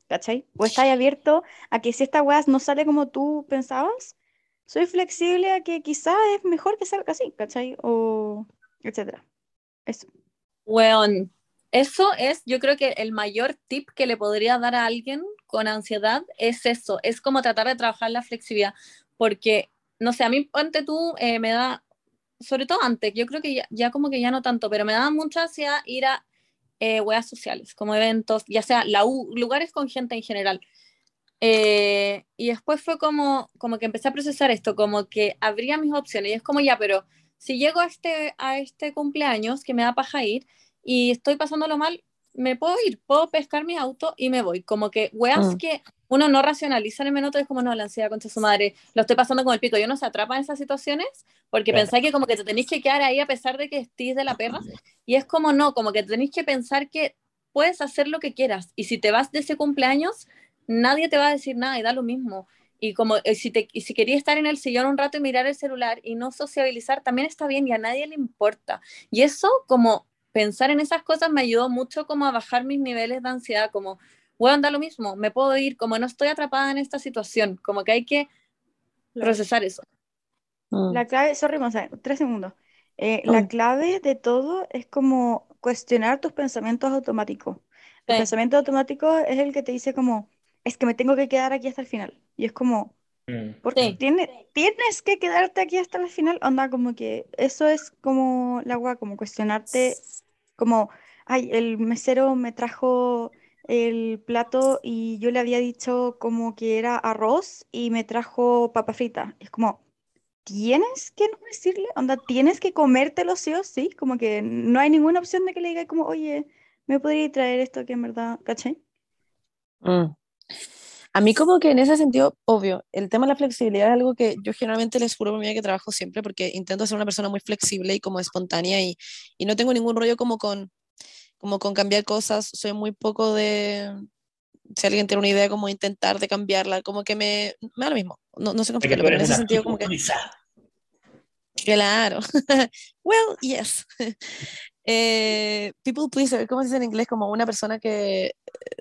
¿cachai? O estás abierto a que si esta wea no sale como tú pensabas, soy flexible a que quizás es mejor que salga así, ¿cachai? O etcétera. Eso. Weón, eso es, yo creo que el mayor tip que le podría dar a alguien con ansiedad es eso, es como tratar de trabajar la flexibilidad, porque, no sé, a mí antes tú eh, me da, sobre todo antes, yo creo que ya, como que ya no tanto, pero me da mucha ansiedad ir a eh, sociales, como eventos, ya sea la lugares con gente en general. Eh, y después fue como, como que empecé a procesar esto, como que abría mis opciones, y es como ya, pero si llego a este, a este cumpleaños que me da paja ir y estoy pasándolo mal, me puedo ir, puedo pescar mi auto y me voy. Como que weas mm. que uno no racionaliza en el minuto, es como, no, la ansiedad contra su madre, lo estoy pasando con el pico. Yo no se atrapa en esas situaciones porque pensáis que como que te tenéis que quedar ahí a pesar de que estés de la perra. Y es como, no, como que tenéis que pensar que puedes hacer lo que quieras. Y si te vas de ese cumpleaños, nadie te va a decir nada y da lo mismo. Y como eh, si, te, y si quería estar en el sillón un rato y mirar el celular y no sociabilizar, también está bien y a nadie le importa. Y eso como pensar en esas cosas me ayudó mucho como a bajar mis niveles de ansiedad, como, voy a andar lo mismo, me puedo ir, como no estoy atrapada en esta situación, como que hay que procesar eso. Mm. La clave, sorry, tres segundos. Eh, la oh. clave de todo es como cuestionar tus pensamientos automáticos. El pensamiento automático es el que te dice como, es que me tengo que quedar aquí hasta el final. Y es como, mm. porque tienes, tienes que quedarte aquí hasta el final. Onda, como que eso es como la agua, como cuestionarte como, ay, el mesero me trajo el plato y yo le había dicho como que era arroz y me trajo papa frita. Es como, tienes que no decirle, onda, tienes que comértelo sí o sí, como que no hay ninguna opción de que le diga como, oye, me podría traer esto que en verdad, ¿caché? Mm. A mí como que en ese sentido, obvio, el tema de la flexibilidad es algo que yo generalmente les juro por mí que trabajo siempre porque intento ser una persona muy flexible y como espontánea y, y no tengo ningún rollo como con, como con cambiar cosas, soy muy poco de, si alguien tiene una idea como intentar de cambiarla, como que me, me da lo mismo, no, no sé cómo pero en ese sentido como que... Claro. well, yes. eh, people pleaser, ¿cómo se dice en inglés? Como una persona que...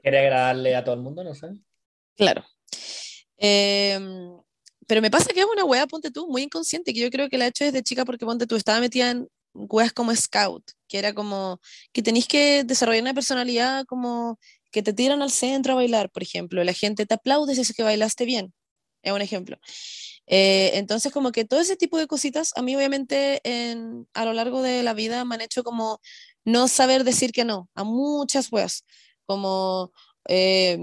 Quiere agradarle a todo el mundo, no sé. Claro. Em, pero me pasa que es una wea, ponte tú, muy inconsciente, que yo creo que la he hecho desde chica porque ponte tú, estaba metida en weas como scout, que era como que tenéis que desarrollar una personalidad como que te tiran al centro a bailar, por ejemplo, la gente te aplaude si es que bailaste bien. es un ejemplo. Eh, entonces, como que todo ese tipo de cositas, a mí obviamente en, a lo largo de la vida me han hecho como no saber decir que no a muchas weas, como, eh,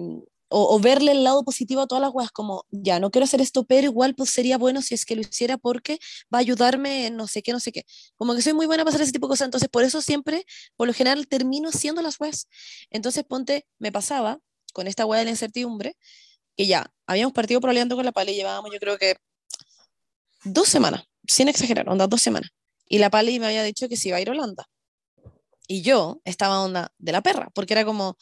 o, verle el lado positivo a todas las weas, como, ya, no quiero hacer esto, pero igual pues sería bueno si es que lo hiciera porque va a ayudarme en no sé qué, no sé qué. Como que soy muy buena para hacer ese tipo de cosas, entonces por eso siempre, por lo general, termino haciendo las weas. Entonces, ponte, me pasaba con esta wea de la incertidumbre, que ya, habíamos partido proleando con la pala y llevábamos yo creo que dos semanas, sin exagerar, onda dos semanas. Y la Pali me había dicho que se iba a ir a Holanda. Y yo estaba onda de la perra, porque era como,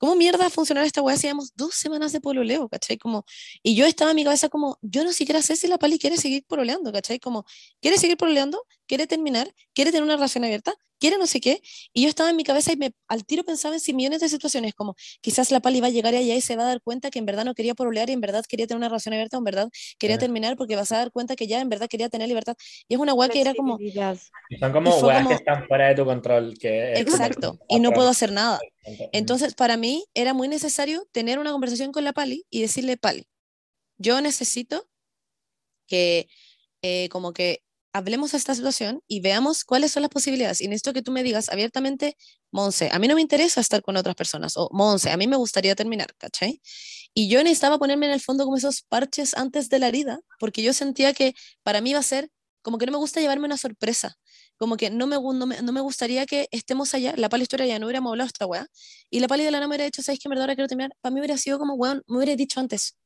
¿cómo mierda funcionar esta weá si llevamos dos semanas de pololeo, cachai? Como, y yo estaba en mi cabeza como, yo no siquiera sé si la Pali quiere seguir pololeando, cachai? Como, ¿quiere seguir pololeando? ¿Quiere terminar? ¿Quiere tener una relación abierta? Quiere no sé qué, y yo estaba en mi cabeza y me, al tiro pensaba en 100 millones de situaciones, como quizás la pali va a llegar allá y se va a dar cuenta que en verdad no quería pololear y en verdad quería tener una relación abierta, o en verdad quería terminar porque vas a dar cuenta que ya en verdad quería tener libertad. Y es una weá que era como... Son como weas que están fuera de tu control. Que Exacto, y no puedo hacer nada. Entonces, para mí era muy necesario tener una conversación con la pali y decirle, pali, yo necesito que eh, como que hablemos de esta situación y veamos cuáles son las posibilidades. Y necesito que tú me digas abiertamente, Monse, a mí no me interesa estar con otras personas, o Monse, a mí me gustaría terminar, ¿cachai? Y yo necesitaba ponerme en el fondo como esos parches antes de la herida, porque yo sentía que para mí iba a ser como que no me gusta llevarme una sorpresa, como que no me, no me, no me gustaría que estemos allá, la pali historia ya no hubiéramos hablado esta weá, y la pali de la no me hubiera dicho, ¿sabes que en verdad quiero terminar? Para mí hubiera sido como, weón, me hubiera dicho antes,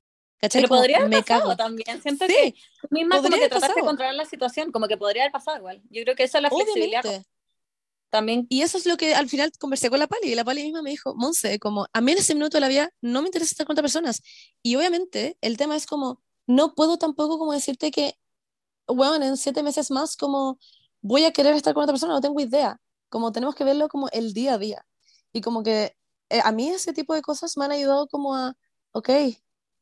¿Cachai? Pero podría haber me pasado cago. también. Siento sí, que misma como que trataste de controlar la situación, como que podría haber pasado igual. Yo creo que eso es la flexibilidad. También. Y eso es lo que al final conversé con la Pali, y la Pali misma me dijo, Monse, como a mí en ese minuto de la vida no me interesa estar con otras personas. Y obviamente el tema es como, no puedo tampoco como decirte que, bueno, en siete meses más como voy a querer estar con otra persona, no tengo idea. Como tenemos que verlo como el día a día. Y como que eh, a mí ese tipo de cosas me han ayudado como a, ok,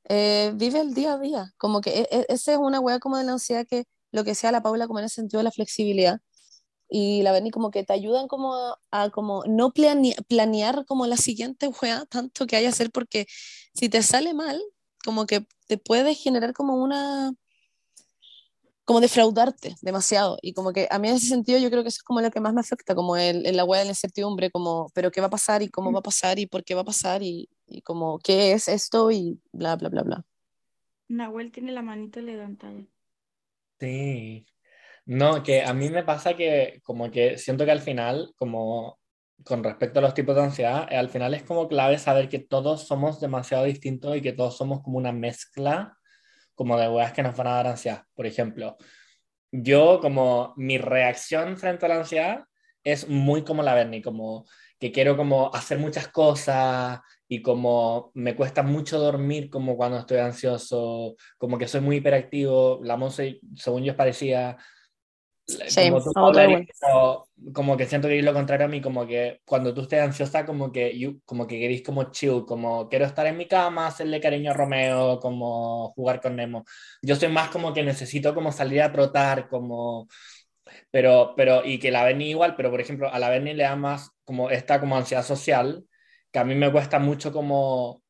eh, vive el día a día. Como que e, e, esa es una weá como de la ansiedad que lo que sea la Paula como en el sentido de la flexibilidad y la Berni como que te ayudan como a, como no planear como la siguiente weá tanto que haya hacer porque si te sale mal como que te puede generar como una como defraudarte demasiado. Y como que a mí en ese sentido yo creo que eso es como lo que más me afecta, como el, el la hueá de la incertidumbre, como, pero qué va a pasar y cómo mm. va a pasar y por qué va a pasar y, y como qué es esto y bla, bla, bla, bla. Nahuel tiene la manita levantada. Sí. No, que a mí me pasa que como que siento que al final, como con respecto a los tipos de ansiedad, al final es como clave saber que todos somos demasiado distintos y que todos somos como una mezcla como de weas que nos van a dar ansiedad. Por ejemplo, yo como mi reacción frente a la ansiedad es muy como la Bernie, como que quiero como hacer muchas cosas y como me cuesta mucho dormir como cuando estoy ansioso, como que soy muy hiperactivo, la Monse según yo parecía como, como, que siento que es lo contrario a mí, como que cuando tú estés ansiosa, como que, como que queréis como chill, como quiero estar en mi cama, hacerle cariño a Romeo, como jugar con Nemo. Yo soy más como que necesito como salir a trotar, como... Pero, pero, y que la Benny igual, pero por ejemplo, a la Benny le da más como esta como ansiedad social, que a mí me cuesta mucho como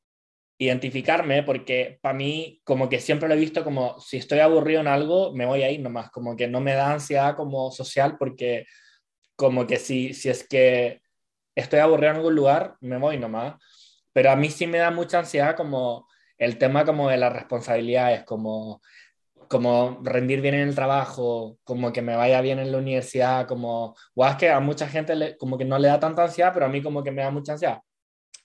identificarme porque para mí como que siempre lo he visto como si estoy aburrido en algo me voy a ir nomás, como que no me da ansiedad como social porque como que si, si es que estoy aburrido en algún lugar me voy nomás, pero a mí sí me da mucha ansiedad como el tema como de las responsabilidades, como como rendir bien en el trabajo, como que me vaya bien en la universidad, como, o es que a mucha gente como que no le da tanta ansiedad, pero a mí como que me da mucha ansiedad.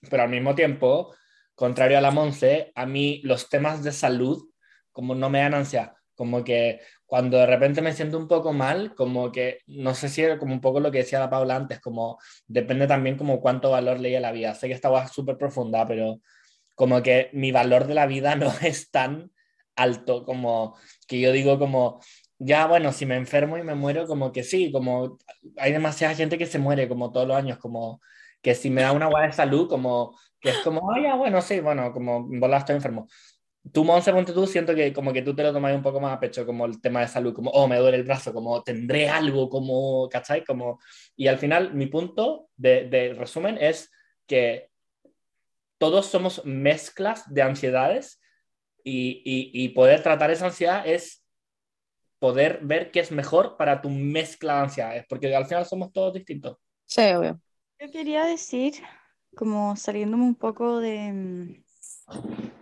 Pero al mismo tiempo, contrario a la Monse, a mí los temas de salud como no me dan ansiedad, como que cuando de repente me siento un poco mal, como que no sé si era como un poco lo que decía la Paula antes, como depende también como cuánto valor leía la vida. Sé que estaba súper profunda, pero como que mi valor de la vida no es tan alto como que yo digo como ya bueno, si me enfermo y me muero, como que sí, como hay demasiada gente que se muere como todos los años, como que si me da una guada de salud, como que es como, ah, ya, bueno, sí, bueno, como bola estoy enfermo. Tú, Monse, ponte tú, siento que como que tú te lo tomas un poco más a pecho, como el tema de salud, como, oh, me duele el brazo, como tendré algo, como, ¿cachai? Como, y al final, mi punto de, de resumen es que todos somos mezclas de ansiedades y, y, y poder tratar esa ansiedad es poder ver qué es mejor para tu mezcla de ansiedades, porque al final somos todos distintos. Sí, obvio. Yo quería decir, como saliéndome un poco de, mm,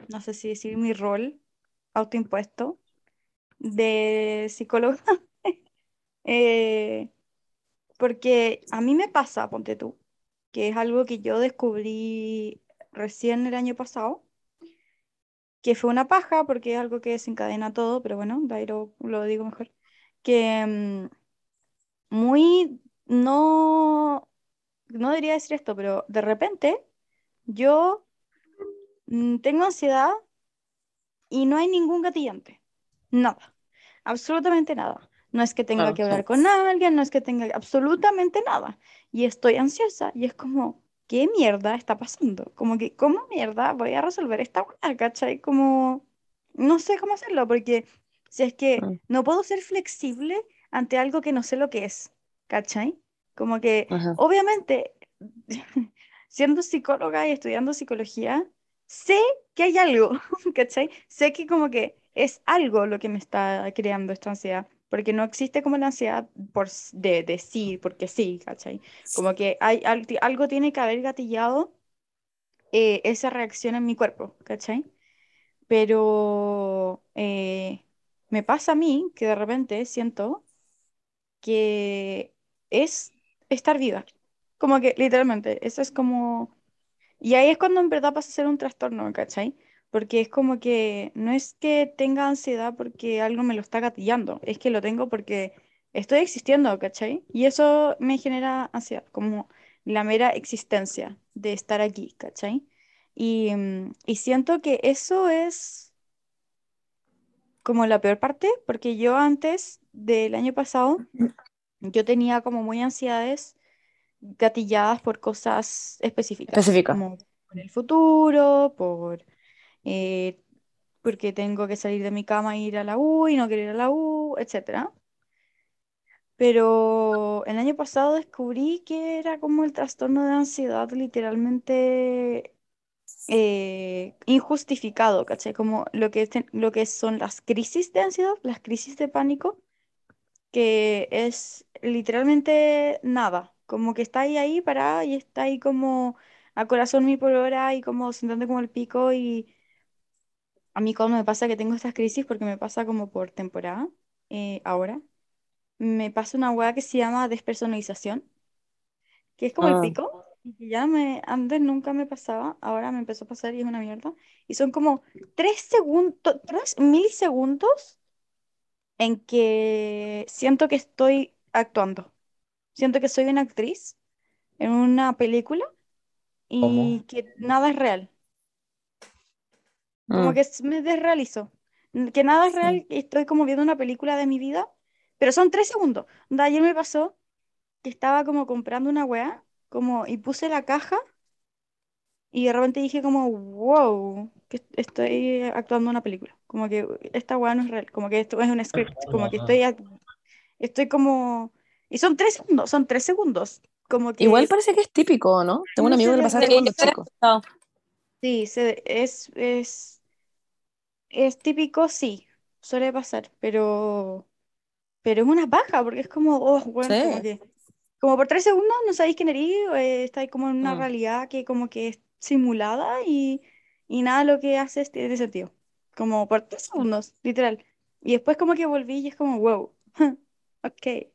no sé si decir mi rol autoimpuesto de psicóloga, eh, porque a mí me pasa, ponte tú, que es algo que yo descubrí recién el año pasado, que fue una paja, porque es algo que desencadena todo, pero bueno, Dairo lo digo mejor, que mm, muy, no, no debería decir esto, pero de repente yo mm, tengo ansiedad y no hay ningún gatillante, nada, absolutamente nada. No es que tenga que hablar con alguien, no es que tenga absolutamente nada. Y estoy ansiosa y es como, ¿qué mierda está pasando? Como que, ¿cómo mierda voy a resolver esta weá, cachai? Como, no sé cómo hacerlo, porque si es que Mm. no puedo ser flexible ante algo que no sé lo que es, ¿cachai? Como que, Ajá. obviamente, siendo psicóloga y estudiando psicología, sé que hay algo, ¿cachai? Sé que como que es algo lo que me está creando esta ansiedad, porque no existe como la ansiedad por, de, de sí, porque sí, ¿cachai? Como que hay, algo tiene que haber gatillado eh, esa reacción en mi cuerpo, ¿cachai? Pero eh, me pasa a mí que de repente siento que es estar viva. Como que literalmente, eso es como... Y ahí es cuando en verdad pasa a ser un trastorno, ¿cachai? Porque es como que no es que tenga ansiedad porque algo me lo está gatillando, es que lo tengo porque estoy existiendo, ¿cachai? Y eso me genera ansiedad, como la mera existencia de estar aquí, ¿cachai? Y, y siento que eso es como la peor parte, porque yo antes del año pasado, yo tenía como muy ansiedades gatilladas por cosas específicas, Específica. como por el futuro, por eh, porque tengo que salir de mi cama e ir a la U y no quiero ir a la U, etcétera. Pero el año pasado descubrí que era como el trastorno de ansiedad literalmente eh, injustificado, ¿cachai? Como lo que, lo que son las crisis de ansiedad, las crisis de pánico, que es literalmente nada, como que está ahí ahí parada y está ahí como a corazón mil por hora y como sintiendo como el pico y a mí cuando me pasa que tengo estas crisis, porque me pasa como por temporada, eh, ahora, me pasa una hueá que se llama despersonalización, que es como el Ah. pico, y ya me, antes nunca me pasaba, ahora me empezó a pasar y es una mierda, y son como tres segundos, tres milisegundos en que siento que estoy actuando, siento que soy una actriz en una película y ¿Cómo? que nada es real. Como Mm. que me desrealizo. Que nada es Sí. real, y estoy como viendo una película de mi vida, pero son tres segundos. De ayer me pasó que estaba como comprando una weá, como, y puse la caja, y de repente dije como, wow, que est- estoy actuando una película. Como que esta weá no es real, como que esto es un script, como que estoy, estoy como... Y son tres segundos, son tres segundos. Como Igual que parece que es típico, ¿no? Tengo un no amigo se que le pasa esto Sí, cuando chico. no. Sí, se, es, es, es típico, sí, suele pasar, pero... Pero es una paja, porque es como, oh, bueno, como Sí. que, como por tres segundos no sabéis quién eres, eh, estáis como en una Mm. realidad que como que es simulada y, y nada de lo que haces tiene sentido. Como por tres segundos, literal. Y después como que volví y es como, wow, ok.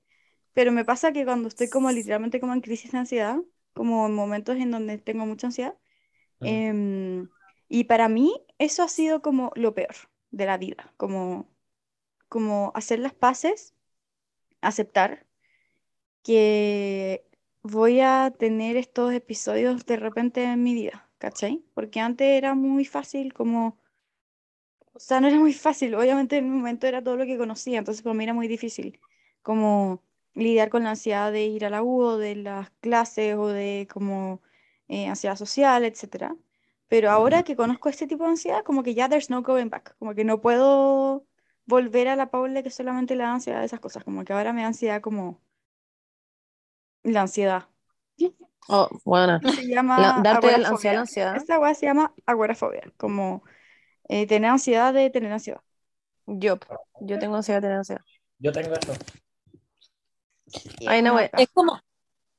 Pero me pasa que cuando estoy como literalmente como en crisis de ansiedad, como en momentos en donde tengo mucha ansiedad, Mm. em, y para mí eso ha sido como lo peor de la vida, como, como hacer las paces aceptar que voy a tener estos episodios de repente en mi vida, ¿cachai? Porque antes era muy fácil como, o sea, no era muy fácil, obviamente en un momento era todo lo que conocía, entonces para mí era muy difícil como lidiar con la ansiedad de ir a la U o de las clases o de como eh, ansiedad social, etcétera. Pero ahora que conozco este tipo de ansiedad, como que ya there's no going back, como que no puedo volver a la Paula que solamente le da ansiedad de esas cosas, como que ahora me da ansiedad como la ansiedad. Oh, bueno. Se La- llama darte la ansiedad, la ansiedad. Esta weá se llama agorafobia, como Eh, tener ansiedad de tener ansiedad. Yo, yo tengo ansiedad de tener ansiedad. Yo tengo eso. Ay, no. Es como,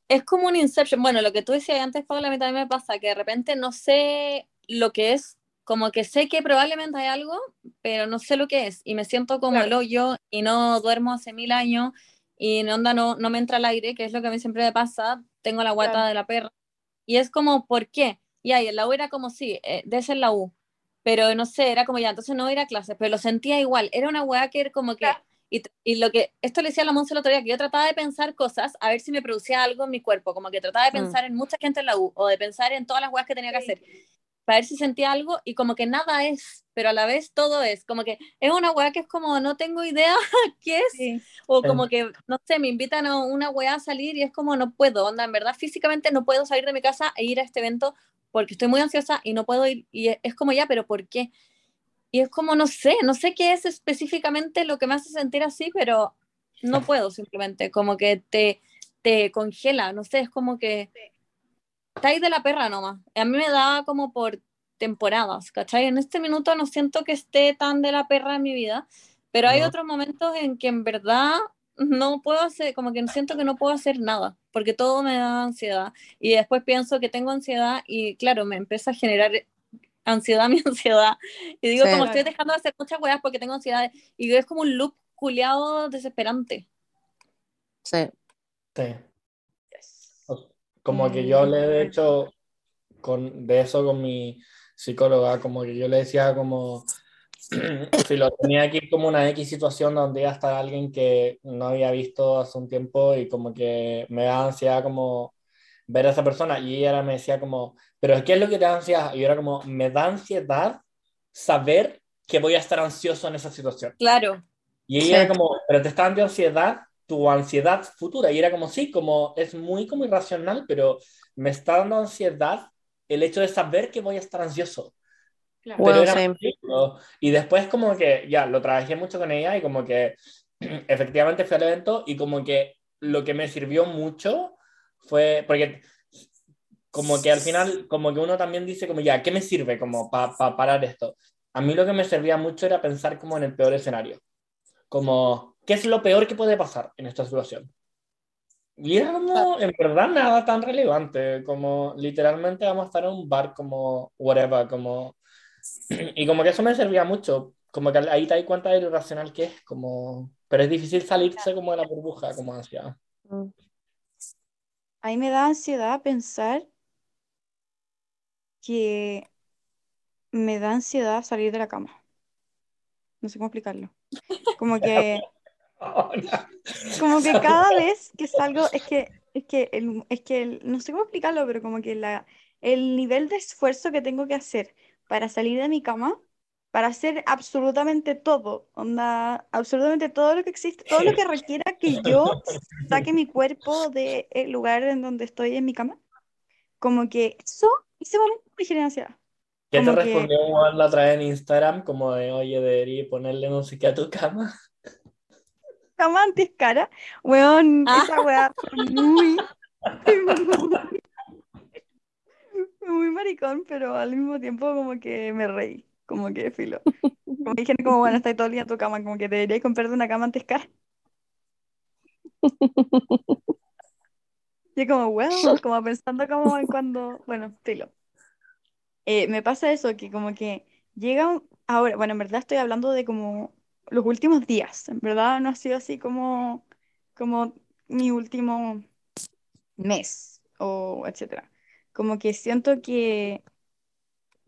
es como un Inception. Bueno, lo que tú decías antes, Paula, a mí también me pasa, que de repente no sé lo que es, como que sé que probablemente hay algo, pero no sé lo que es. Y me siento como Claro. el hoyo y no duermo hace mil años y no, onda, no, no me entra el aire, que es lo que a mí siempre me pasa. Tengo la guata Claro. de la perra. Y es como, ¿por qué? Y ahí en la U era como, sí, eh, de ser la U. Pero no sé, era como ya, entonces no voy a ir a clases, pero lo sentía igual. Era una weá que era como que Claro. Y, y lo que, esto le decía a la Monse el otro día, que yo trataba de pensar cosas, a ver si me producía algo en mi cuerpo, como que trataba de Mm. pensar en mucha gente en la U, o de pensar en todas las weas que tenía que Sí. hacer, para ver si sentía algo, y como que nada es, pero a la vez todo es, como que es una wea que es como, no tengo idea qué es, Sí. o Sí. como que, no sé, me invitan a una wea a salir y es como, no puedo, onda, en verdad físicamente no puedo salir de mi casa e ir a este evento porque estoy muy ansiosa y no puedo ir, y es como ya, pero ¿por qué? Y es como, no sé, no sé qué es específicamente lo que me hace sentir así, pero no puedo simplemente, como que te, te congela, no sé, es como que está ahí de la perra nomás. A mí me da como por temporadas, ¿cachai? En este minuto no siento que esté tan de la perra en mi vida, pero hay No. otros momentos en que en verdad no puedo hacer, como que siento que no puedo hacer nada, porque todo me da ansiedad. Y después pienso que tengo ansiedad y claro, me empieza a generar ansiedad mi ansiedad. Y digo, Sí. como estoy dejando de hacer muchas weas porque tengo ansiedad. Y es como un loop culiado desesperante. Sí. Sí. Como que yo le he hecho con, de eso con mi psicóloga, como que yo le decía como, si lo tenía aquí como una X situación donde iba a estar alguien que no había visto hace un tiempo y como que me da ansiedad como ver a esa persona y ella me decía como, pero ¿qué es lo que te da ansiedad? Y era como, me da ansiedad saber que voy a estar ansioso en esa situación. Claro. Y ella Sí. era como, pero te está dando ansiedad, tu ansiedad futura. Y era como, sí, como es muy como irracional, pero me está dando ansiedad el hecho de saber que voy a estar ansioso. Claro. Bueno, Pero era rico. Y después como que ya, lo trabajé mucho con ella y como que efectivamente fue al evento y como que lo que me sirvió mucho fue, porque como que al final, como que uno también dice como ya, ¿qué me sirve como para parar esto? A mí lo que me servía mucho era pensar como en el peor escenario. Como, ¿qué es lo peor que puede pasar en esta situación? Y era como, en verdad, nada tan relevante, como literalmente vamos a estar en un bar como whatever, como... Y como que eso me servía mucho, como que ahí te das cuenta de lo irracional que es, como... Pero es difícil salirse como de la burbuja, como ansiedad. Mm. A mí me da ansiedad pensar que me da ansiedad salir de la cama. No sé cómo explicarlo. Como que, como que cada vez que salgo, es que, es que, el, es que el- no sé cómo explicarlo, pero como que la, el nivel de esfuerzo que tengo que hacer para salir de mi cama, para hacer absolutamente todo, onda, absolutamente todo lo que existe, todo lo que requiera que yo saque mi cuerpo del lugar en donde estoy en mi cama, como que eso, ese momento me genera ansiedad. ¿Qué te Como que- respondió Juan la otra vez en Instagram? Como de, oye, debería ponerle música a tu cama. Cama antes cara, weón, Ah. esa weá fue muy, muy maricón, pero al mismo tiempo como que me reí, como que filo. Como dije, como bueno, estás todo el día en tu cama, como que deberías comprarte una cama antes cara. Como, weón, como pensando como en cuando, bueno, filo. Eh, me pasa eso, que como que llega ahora, bueno, en verdad estoy hablando de como los últimos días, en verdad no ha sido así como, como mi último mes o etcétera. Como que siento que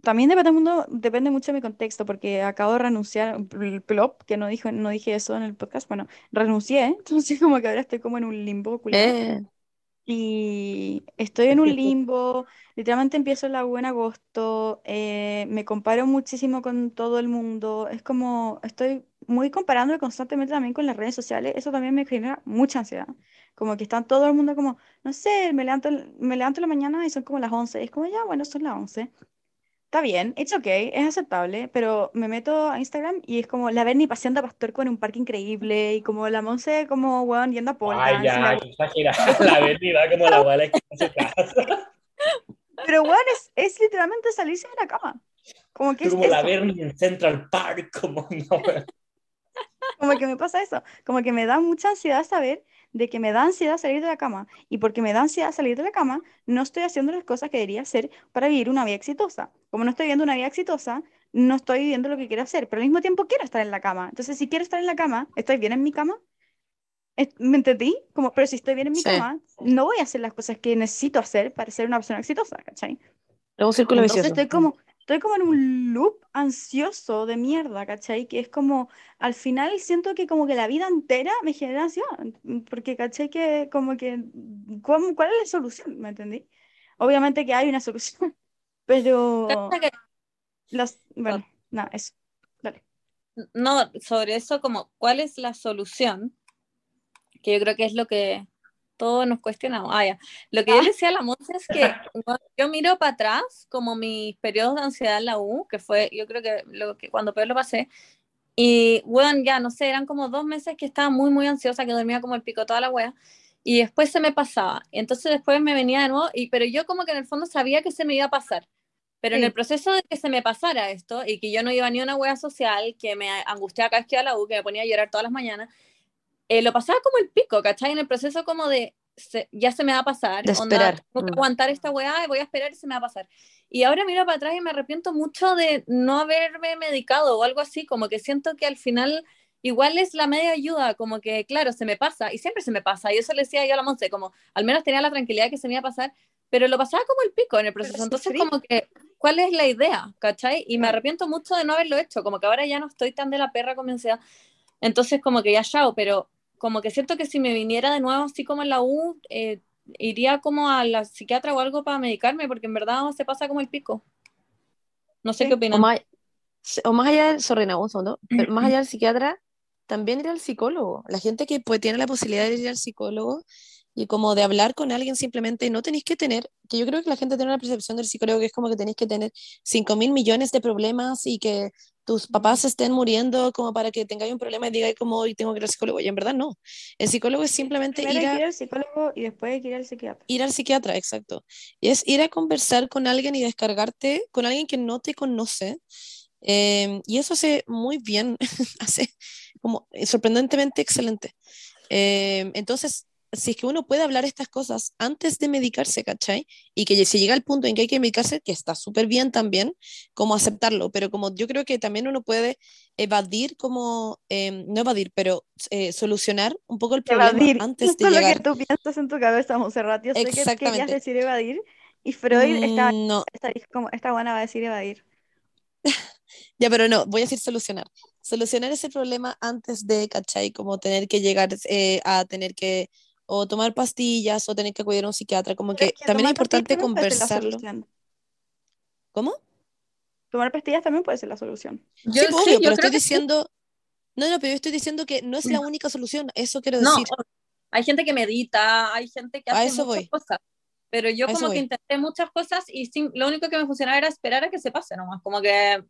también depende, mundo, depende mucho de mi contexto, porque acabo de renunciar, el plop, que no dijo, no dije eso en el podcast, bueno, renuncié, entonces como que ahora estoy como en un limbo. Eh, Y estoy en un limbo, literalmente empiezo la U agosto, eh, me comparo muchísimo con todo el mundo, es como, estoy muy comparándome constantemente también con las redes sociales, eso también me genera mucha ansiedad, como que está todo el mundo como, no sé, me levanto, me levanto la mañana y son como las 11, es como, ya, bueno, son las 11, está bien, it's okay, es aceptable, pero me meto a Instagram y es como la Berni paseando a Pastor en un parque increíble y como la Monse como, weón, yendo a pole Ay, ya, la la avenida como la casa. Pero bueno, es, es literalmente salirse de la cama. Como que es como la. Bernie en Central Park, como no, weón. Como que me pasa eso, como que me da mucha ansiedad saber de que me da ansiedad salir de la cama y porque me da ansiedad salir de la cama, no estoy haciendo las cosas que debería hacer para vivir una vida exitosa. Como no estoy viviendo una vida exitosa, no estoy viviendo lo que quiero hacer, pero al mismo tiempo quiero estar en la cama. Entonces, si quiero estar en la cama, ¿estoy bien en mi cama? ¿Me entendí? Como, pero si estoy bien en mi Sí. cama, no voy a hacer las cosas que necesito hacer para ser una persona exitosa, ¿cachai? Un círculo Entonces vicioso. estoy como, estoy como en un loop ansioso de mierda, ¿cachai? Que es como, al final siento que como que la vida entera me genera ansiedad, mm, porque ¿cachai? Que como que, ¿cuál, cuál es la solución? ¿Me entendí? Obviamente que hay una solución, pero las, bueno, nada, eso. Dale. No, sobre eso, como, ¿cuál es la solución? Que yo creo que es lo que todos nos cuestionamos. Ah, ya. Lo que yo le decía a la Monse es que yo miro para atrás, como mis periodos de ansiedad en la U, que fue, yo creo que, lo que cuando peor lo pasé, y bueno, ya no sé, eran como dos meses que estaba muy, muy ansiosa, que dormía como el pico toda la wea, y después se me pasaba. Entonces después me venía de nuevo, y, pero yo como que en el fondo sabía que se me iba a pasar. Pero en Sí. el proceso de que se me pasara esto y que yo no iba ni a una wea social, que me angustiaba cada vez que iba a la U, que me ponía a llorar todas las mañanas, eh, lo pasaba como el pico, ¿cachai? En el proceso como de, se- ya se me va a pasar, De onda, esperar. tengo que Mm. aguantar esta weá y voy a esperar y se me va a pasar. Y ahora miro para atrás y me arrepiento mucho de no haberme medicado o algo así, como que siento que al final igual es la media ayuda, como que claro, se me pasa y siempre se me pasa. Y eso le decía yo a la Monse, como al menos tenía la tranquilidad que se me iba a pasar, pero lo pasaba como el pico en el proceso. Entonces sufrí. como que, ¿cuál es la idea? ¿Cachai? Y me arrepiento mucho de no haberlo hecho, como que ahora ya no estoy tan de la perra con mi ansiedad. Entonces como que ya chao, pero como que siento que si me viniera de nuevo así como en la U, eh, iría como a la psiquiatra o algo para medicarme, porque en verdad se pasa como el pico. No sé Sí. qué O opinan. más, o más allá del, sorry, no, un segundo, pero más allá del psiquiatra, también ir al psicólogo. La gente que pues, tiene la posibilidad de ir al psicólogo y como de hablar con alguien simplemente, no tenéis que tener, que yo creo que la gente tiene una percepción del psicólogo que es como que tenéis que tener 5 mil millones de problemas y que tus papás estén muriendo como para que tengáis un problema y digáis como hoy tengo que ir al psicólogo. Y en verdad no. El psicólogo es simplemente Primero ir a, ir al psicólogo y después hay que ir al psiquiatra. ir al psiquiatra, exacto. Y es ir a conversar con alguien y descargarte con alguien que no te conoce. Eh, y eso hace muy bien, hace como eh, sorprendentemente excelente. Eh, entonces, si es que uno puede hablar estas cosas antes de medicarse, ¿cachai? Y que si llega al punto en que hay que medicarse, que está súper bien también, como aceptarlo, pero como yo creo que también uno puede evadir, como, eh, no evadir, pero eh, solucionar un poco el problema Evadir. antes Esto de es lo llegar. que tú piensas en tu cabeza, Monserrat. Yo sé que querías decir evadir y Freud está, Mm, No, está como, esta buena va a decir evadir. Ya, pero no, voy a decir solucionar. Solucionar ese problema antes de, ¿cachai? Como tener que llegar eh, a tener que o tomar pastillas o tener que acudir a un psiquiatra, como que es que también es importante conversarlo. ¿Cómo? Tomar pastillas también puede ser la solución. Yo, Sí, sí, pues, obvio, yo pero creo estoy que sí. diciendo, no, no, pero yo estoy diciendo que no es la única solución, eso quiero No, decir. hay gente que medita, hay gente que A hace eso muchas voy. cosas. Pero yo como que voy. intenté muchas cosas y sin- lo único que me funcionaba era esperar a que se pase nomás. Como que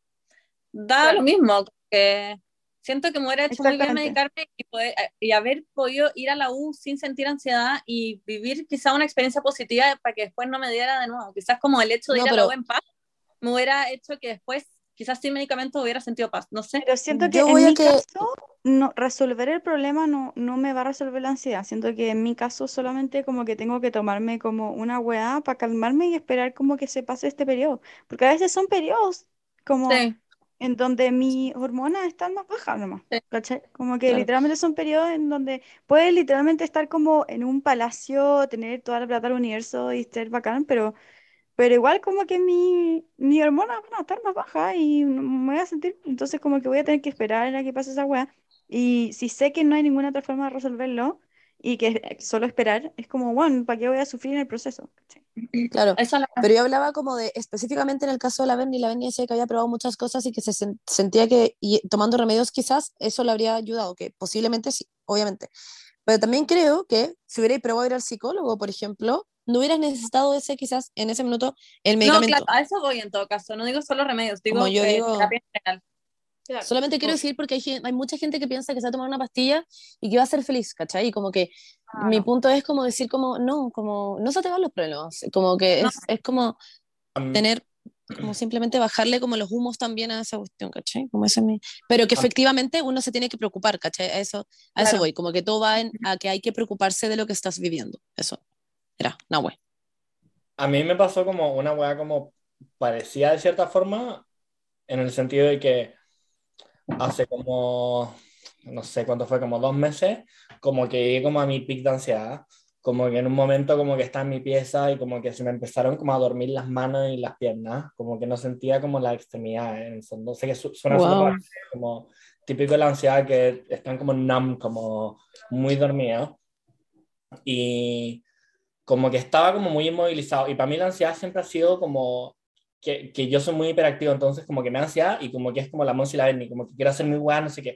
da Claro. lo mismo. que siento que me hubiera hecho muy bien medicarme y, poder- y haber podido ir a la U sin sentir ansiedad y vivir quizá una experiencia positiva para que después no me diera de nuevo. Quizás como el hecho de No, ir a la pero- U en paz me hubiera hecho que después, quizás sin medicamentos, hubiera sentido paz. No sé. Pero siento que Yo en voy a mi que- caso, no, resolver el problema no, no me va a resolver la ansiedad. Siento que en mi caso solamente como que tengo que tomarme como una weá para calmarme y esperar como que se pase este periodo. Porque a veces son periodos como Sí. En donde mis hormonas están más bajas nomás. ¿cachai? Como que Claro. literalmente son periodos en donde puedes literalmente estar como en un palacio, tener toda la plata del universo y ser bacán, pero, pero igual como que mi, mi hormonas van a estar más bajas y me voy a sentir, entonces como que voy a tener que esperar a que pase esa weá. Y si sé que no hay ninguna otra forma de resolverlo y que solo esperar, es como, bueno, ¿para qué voy a sufrir en el proceso? Claro. Pero yo hablaba como de, específicamente en el caso de la Berni, la Berni decía que había probado muchas cosas y que se sen- sentía que y tomando remedios quizás eso le habría ayudado, que posiblemente sí, obviamente. Pero también creo que si hubierais probado ir al psicólogo, por ejemplo, no hubieras necesitado ese quizás en ese minuto el No, medicamento. claro, a eso voy en todo caso. No digo solo remedios, digo, Como yo eh, digo- terapia en general. Solamente quiero decir porque hay, hay mucha gente que piensa que se va a tomar una pastilla y que va a ser feliz, ¿cachai? Y como que mi Claro. punto es como decir como, no, como no se te van los problemas, como que No. es, es como tener Como simplemente bajarle como los humos también a esa cuestión, ¿cachai? Como ese mi- Pero que efectivamente uno se tiene que preocupar, ¿cachai? A eso, a eso Claro. voy, como que todo va en, a que hay que preocuparse de lo que estás viviendo. Eso era, no, güey. A mí me pasó como una weá como parecía de cierta forma, en el sentido de que hace como, no sé cuánto fue, como dos meses, como que llegué como a mi pic de ansiedad, como que en un momento como que estaba en mi pieza y como que se me empezaron como a dormir las manos y las piernas, como que no sentía como la extremidad en el fondo. Sé que su- suena Wow. raro, como típico de la ansiedad que están como numb, como muy dormidos. Y como que estaba como muy inmovilizado. Y para mí la ansiedad siempre ha sido como que, que yo soy muy hiperactivo, entonces como que me da ansiedad y como que es como la Monsi y la Berni, como que quiero hacer muy guay, no sé qué.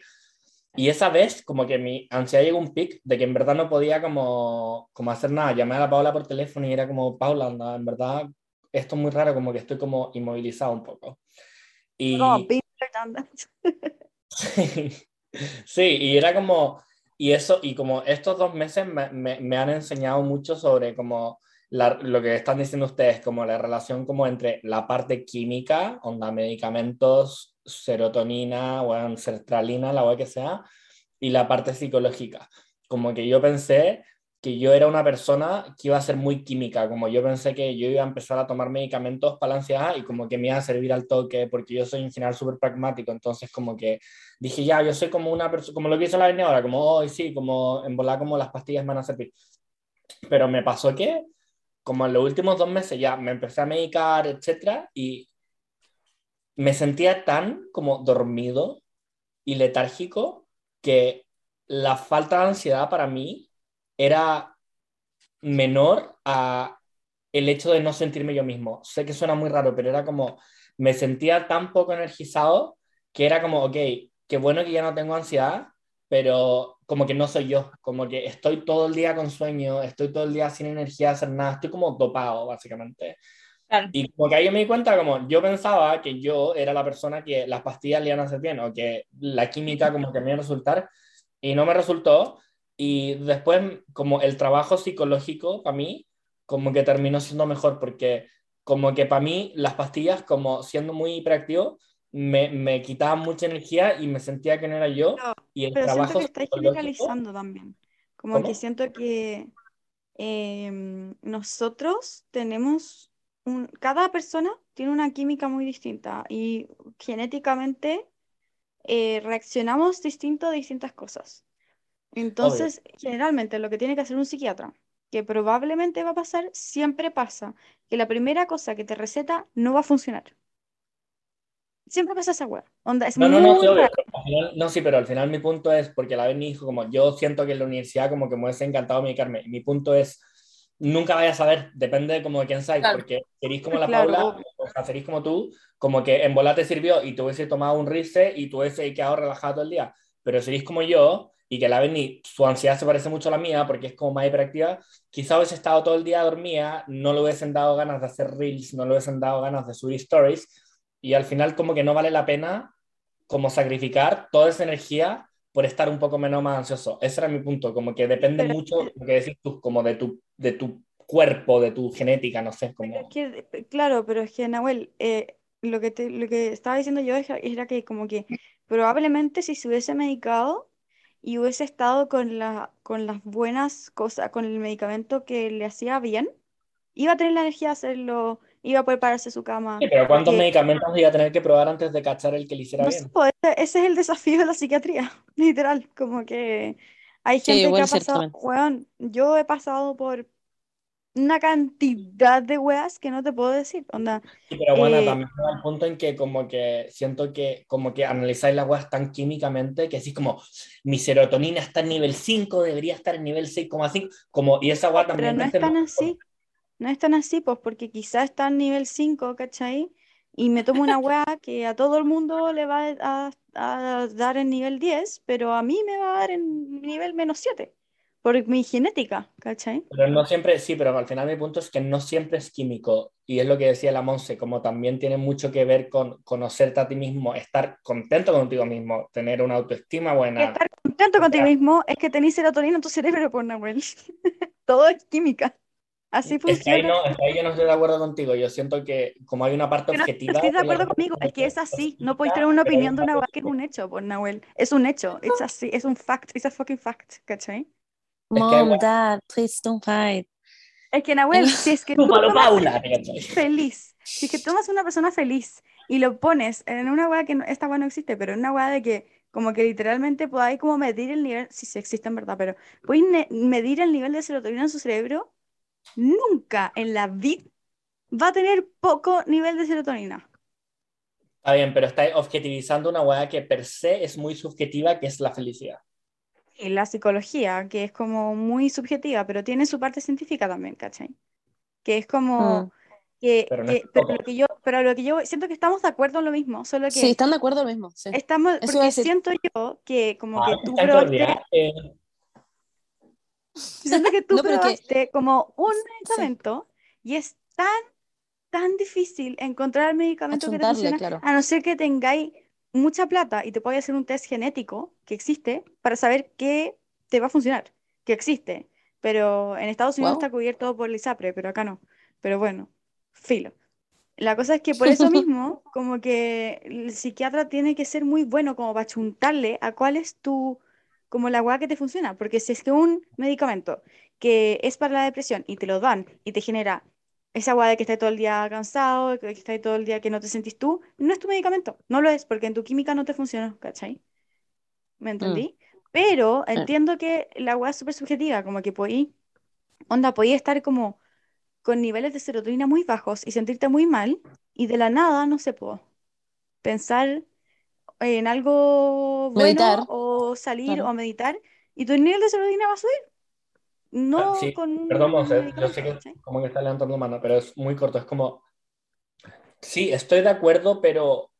Y esa vez como que mi ansiedad llegó a un pic de que en verdad no podía como, como hacer nada. Llamé a la Paula por teléfono y era como, Paula, anda, en verdad esto es muy raro, como que estoy como inmovilizado un poco. Y... Sí, sí, y era como, y eso, y como estos dos meses me, me, me han enseñado mucho sobre como la- lo que están diciendo ustedes, como la relación como entre la parte química, onda medicamentos, serotonina, o sertralina, la wea que sea, y la parte psicológica. Como que yo pensé que yo era una persona que iba a ser muy química, como yo pensé que yo iba a empezar a tomar medicamentos para la ansiedad y como que me iba a servir al toque, porque yo soy en general súper pragmático, entonces como que dije, ya, yo soy como una persona, como lo que hizo la Berni ahora, como, hoy sí, como en volar como las pastillas me van a servir. Pero me pasó que, como en los últimos dos meses ya me empecé a medicar, etcétera, y me sentía tan como dormido y letárgico que la falta de ansiedad para mí era menor a el hecho de no sentirme yo mismo. Sé que suena muy raro, pero era como, me sentía tan poco energizado que era como, ok, qué bueno que ya no tengo ansiedad, pero como que no soy yo, como que estoy todo el día con sueño, estoy todo el día sin energía de hacer nada, estoy como dopado, básicamente. Claro. Y como que ahí me di cuenta, como yo pensaba que yo era la persona que las pastillas le iban a hacer bien, o que la química como que me iba a resultar, y no me resultó. Y después, como el trabajo psicológico para mí, como que terminó siendo mejor, porque como que para mí las pastillas, como siendo muy hiperactivo, me, me quitaban mucha energía y me sentía que no era yo. Y el Pero trabajo siento que estáis psicológico- generalizando también. Como ¿Cómo? que siento que em, nosotros tenemos un, cada persona tiene una química muy distinta y genéticamente eh, reaccionamos distinto a distintas cosas. Entonces, generalmente lo que tiene que hacer un psiquiatra, que probablemente va a pasar, siempre pasa, que la primera cosa que te receta no va a funcionar. Siempre pasa esa weá. Onda, es No, no, no, muy sí, obvio, al final- no, sí, pero al final mi punto es, porque la Berni dijo como, yo siento que en la universidad como que me hubiese encantado medicarme. Mi punto es, nunca vayas a saber, depende de como de quién Claro. porque seréis como la Claro, Paula, o sea, seréis como tú, como que en bola te sirvió y te hubiese tomado un rice y tú hubiese quedado relajado todo el día. Pero seréis como yo, y que la Berni, su ansiedad se parece mucho a la mía, porque es como más hiperactiva, quizá hubiese estado todo el día dormida, no le hubiesen dado ganas de hacer reels, no le hubiesen dado ganas de subir stories, y al final como que no vale la pena como sacrificar toda esa energía por estar un poco menos más ansioso. Ese era mi punto, como que depende Pero- mucho, lo que decís tú, como de tu, de tu cuerpo, de tu genética, no sé, como... es que, claro, pero es que, Nahuel, eh, lo que te- lo que estaba diciendo yo era que como que probablemente si se hubiese medicado y hubiese estado con la, con las buenas cosas, con el medicamento que le hacía bien, iba a tener la energía de hacerlo, iba a poder pararse de su cama. Sí, pero ¿cuántos porque- medicamentos iba a tener que probar antes de cachar el que le hiciera No sé, bien? pues, ese, ese es el desafío de la psiquiatría, literal, como que hay Sí, gente que igual ha pasado, yo he pasado por una cantidad de weas que no te puedo decir, onda. Sí, pero bueno, Eh, también el punto en que como que siento que como que analizáis las weas tan químicamente que decís como mi serotonina está en nivel 5, debería estar en nivel 6,5, como y esa wea Pero también no me es tan así, no es tan así, pues porque quizás está en nivel 5, ¿cachai? Y me tomo una weá que a todo el mundo le va a, a dar en nivel 10, pero a mí me va a dar en nivel menos 7, por mi genética, ¿cachai? Pero no siempre, sí, pero al final mi punto es que no siempre es químico. Y es lo que decía la Monse, como también tiene mucho que ver con conocerte a ti mismo, estar contento contigo mismo, tener una autoestima buena. estar contento contigo mismo es que tenés serotonina en tu cerebro, por Nahuel. Todo es química. Así Es que ahí, funciona. no, es que ahí yo no estoy de acuerdo contigo. Yo siento que como hay una parte Que no objetiva... estoy de acuerdo conmigo, es que es así. No podéis tener una opinión de una weá que es un hecho, pues Nahuel. Es un hecho. Es así, es un fact. It's a fucking fact, ¿cachai? Mom, dad, please don't fight. Es que Nahuel, si es que tú tomas Paula. feliz, si es que tomas una persona feliz y lo pones en una weá que no- esta weá no existe, pero en una weá de que como que literalmente podáis como medir el nivel, si sí, existe en verdad, pero podéis medir el nivel de serotonina en su cerebro, nunca en la vida va a tener poco nivel de serotonina. Está bien, pero está objetivizando una weá que per se es muy subjetiva, que es la felicidad. Y la psicología, que es como muy subjetiva, pero tiene su parte científica también, ¿cachai? Que es como Mm. que, Pero no que- es pero lo que yo, pero lo que yo siento que estamos de acuerdo en lo mismo, solo que Sí, están de acuerdo lo mismo. Sí. estamos, Eso porque siento yo que como que Ah, tú en probaste, cordial, eh, siento que tú No, probaste como un medicamento y es tan, tan difícil encontrar el medicamento que te funciona, claro. a no ser que tengáis mucha plata y te podáis hacer un test genético que existe para saber qué te va a funcionar, que existe. Pero en Estados Unidos Wow. está cubierto por el ISAPRE, pero acá no. Pero bueno, filo. La cosa es que por eso mismo, como que el psiquiatra tiene que ser muy bueno como para chuntarle a cuál es tu, como la weá que te funciona. Porque si es que un medicamento que es para la depresión y te lo dan y te genera esa weá de que estás todo el día cansado, que estás todo el día que no te sentís tú, no es tu medicamento. No lo es, porque en tu química no te funcionó, ¿cachai? ¿Me entendí? Pero entiendo que la weá es súper subjetiva, como que podí, onda, podí estar como con niveles de serotonina muy bajos y sentirte muy mal y de la nada, no sé, puedo pensar en algo bueno Meditar. o salir Claro. o meditar y tu nivel de serotonina va a subir. No sí, con Perdón, Monse, yo sé que ¿cachai? como que está levantando mano, pero es muy corto. Es como, sí, estoy de acuerdo, pero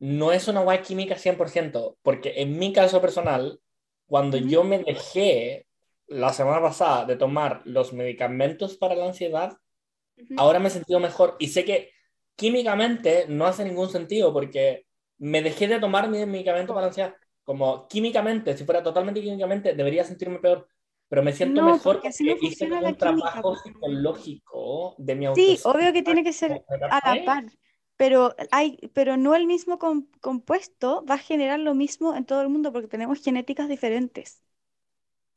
no es una guay química 100%, porque en mi caso personal, cuando Ujú. yo me dejé la semana pasada de tomar los medicamentos para la ansiedad, ahora me he sentido mejor y sé que químicamente no hace ningún sentido porque me dejé de tomar mi medicamento para la ansiedad. Como químicamente, si fuera totalmente químicamente, debería sentirme peor, pero me siento No, mejor porque porque no hice un química, trabajo po. psicológico de mi Sí, obvio que tiene que ser a la par, pero hay, pero no el mismo com- compuesto va a generar lo mismo en todo el mundo porque tenemos genéticas diferentes.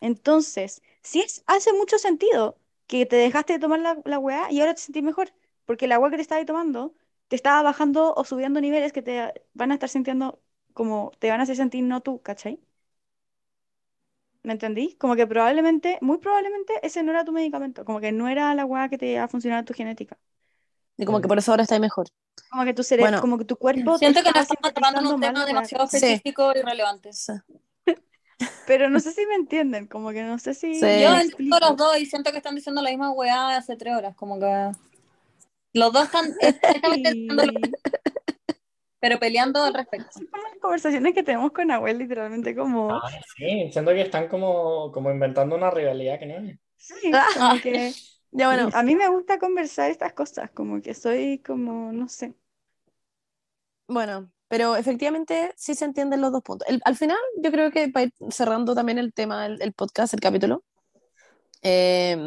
Entonces, sí es, hace mucho sentido que te dejaste de tomar la, la weá y ahora te sentís mejor, porque la weá que te estabas tomando te estaba bajando o subiendo niveles que te van a estar sintiendo como te van a hacer sentir no tú, ¿cachai? ¿Me entendí? Como que probablemente, muy probablemente ese no era tu medicamento, como que no era la weá que te iba a funcionar tu genética. Y como que por eso ahora está mejor. Como que tu cerebro, Bueno. como que tu cuerpo Siento que nos estamos atrapando en un tema demasiado Sí. específico y relevante. Sí. Pero no sé si me entienden, como que no sé si Sí. Yo entiendo los dos y siento que están diciendo la misma weá hace tres horas, como que los dos están pero peleando al respecto. Son como las conversaciones que tenemos con Abuel, literalmente como... Ay, sí, siento que están como, como inventando una rivalidad que no es. Sí, como que... Ya bueno, A mí me gusta conversar estas cosas, como que soy como, no sé. bueno, pero efectivamente sí se entienden los dos puntos. El- al final, yo creo que para ir cerrando también el tema, el, el podcast, el capítulo, eh,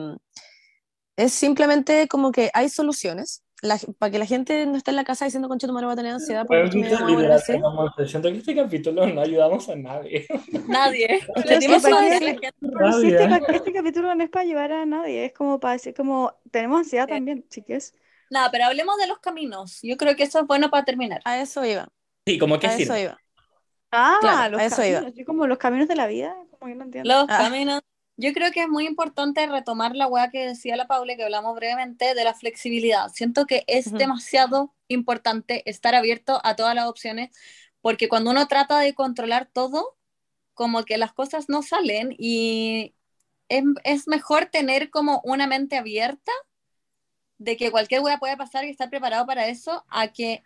es simplemente como que hay soluciones la- para que la gente no esté en la casa diciendo, concha, tu madre va a tener ansiedad porque me a siento que este capítulo no ayudamos a nadie. Nadie. Le dimos sí, ¿para a la gente. Si este, este capítulo no es para ayudar a nadie, es como para decir, como, tenemos ansiedad Sí. también, chiques. Nada, pero hablemos de los caminos. Yo creo que eso es bueno para terminar. A eso iba, Sí, como que a eso sirve. iba. Ah, Claro, los a eso iba. caminos, así como los caminos de la vida, como que no entiendo. Los Ah. caminos. Yo creo que es muy importante retomar la weá que decía la Paula, que hablamos brevemente, de la flexibilidad. Siento que es Ujú. demasiado importante estar abierto a todas las opciones, porque cuando uno trata de controlar todo, como que las cosas no salen y es, es mejor tener como una mente abierta de que cualquier weá puede pasar y estar preparado para eso, a que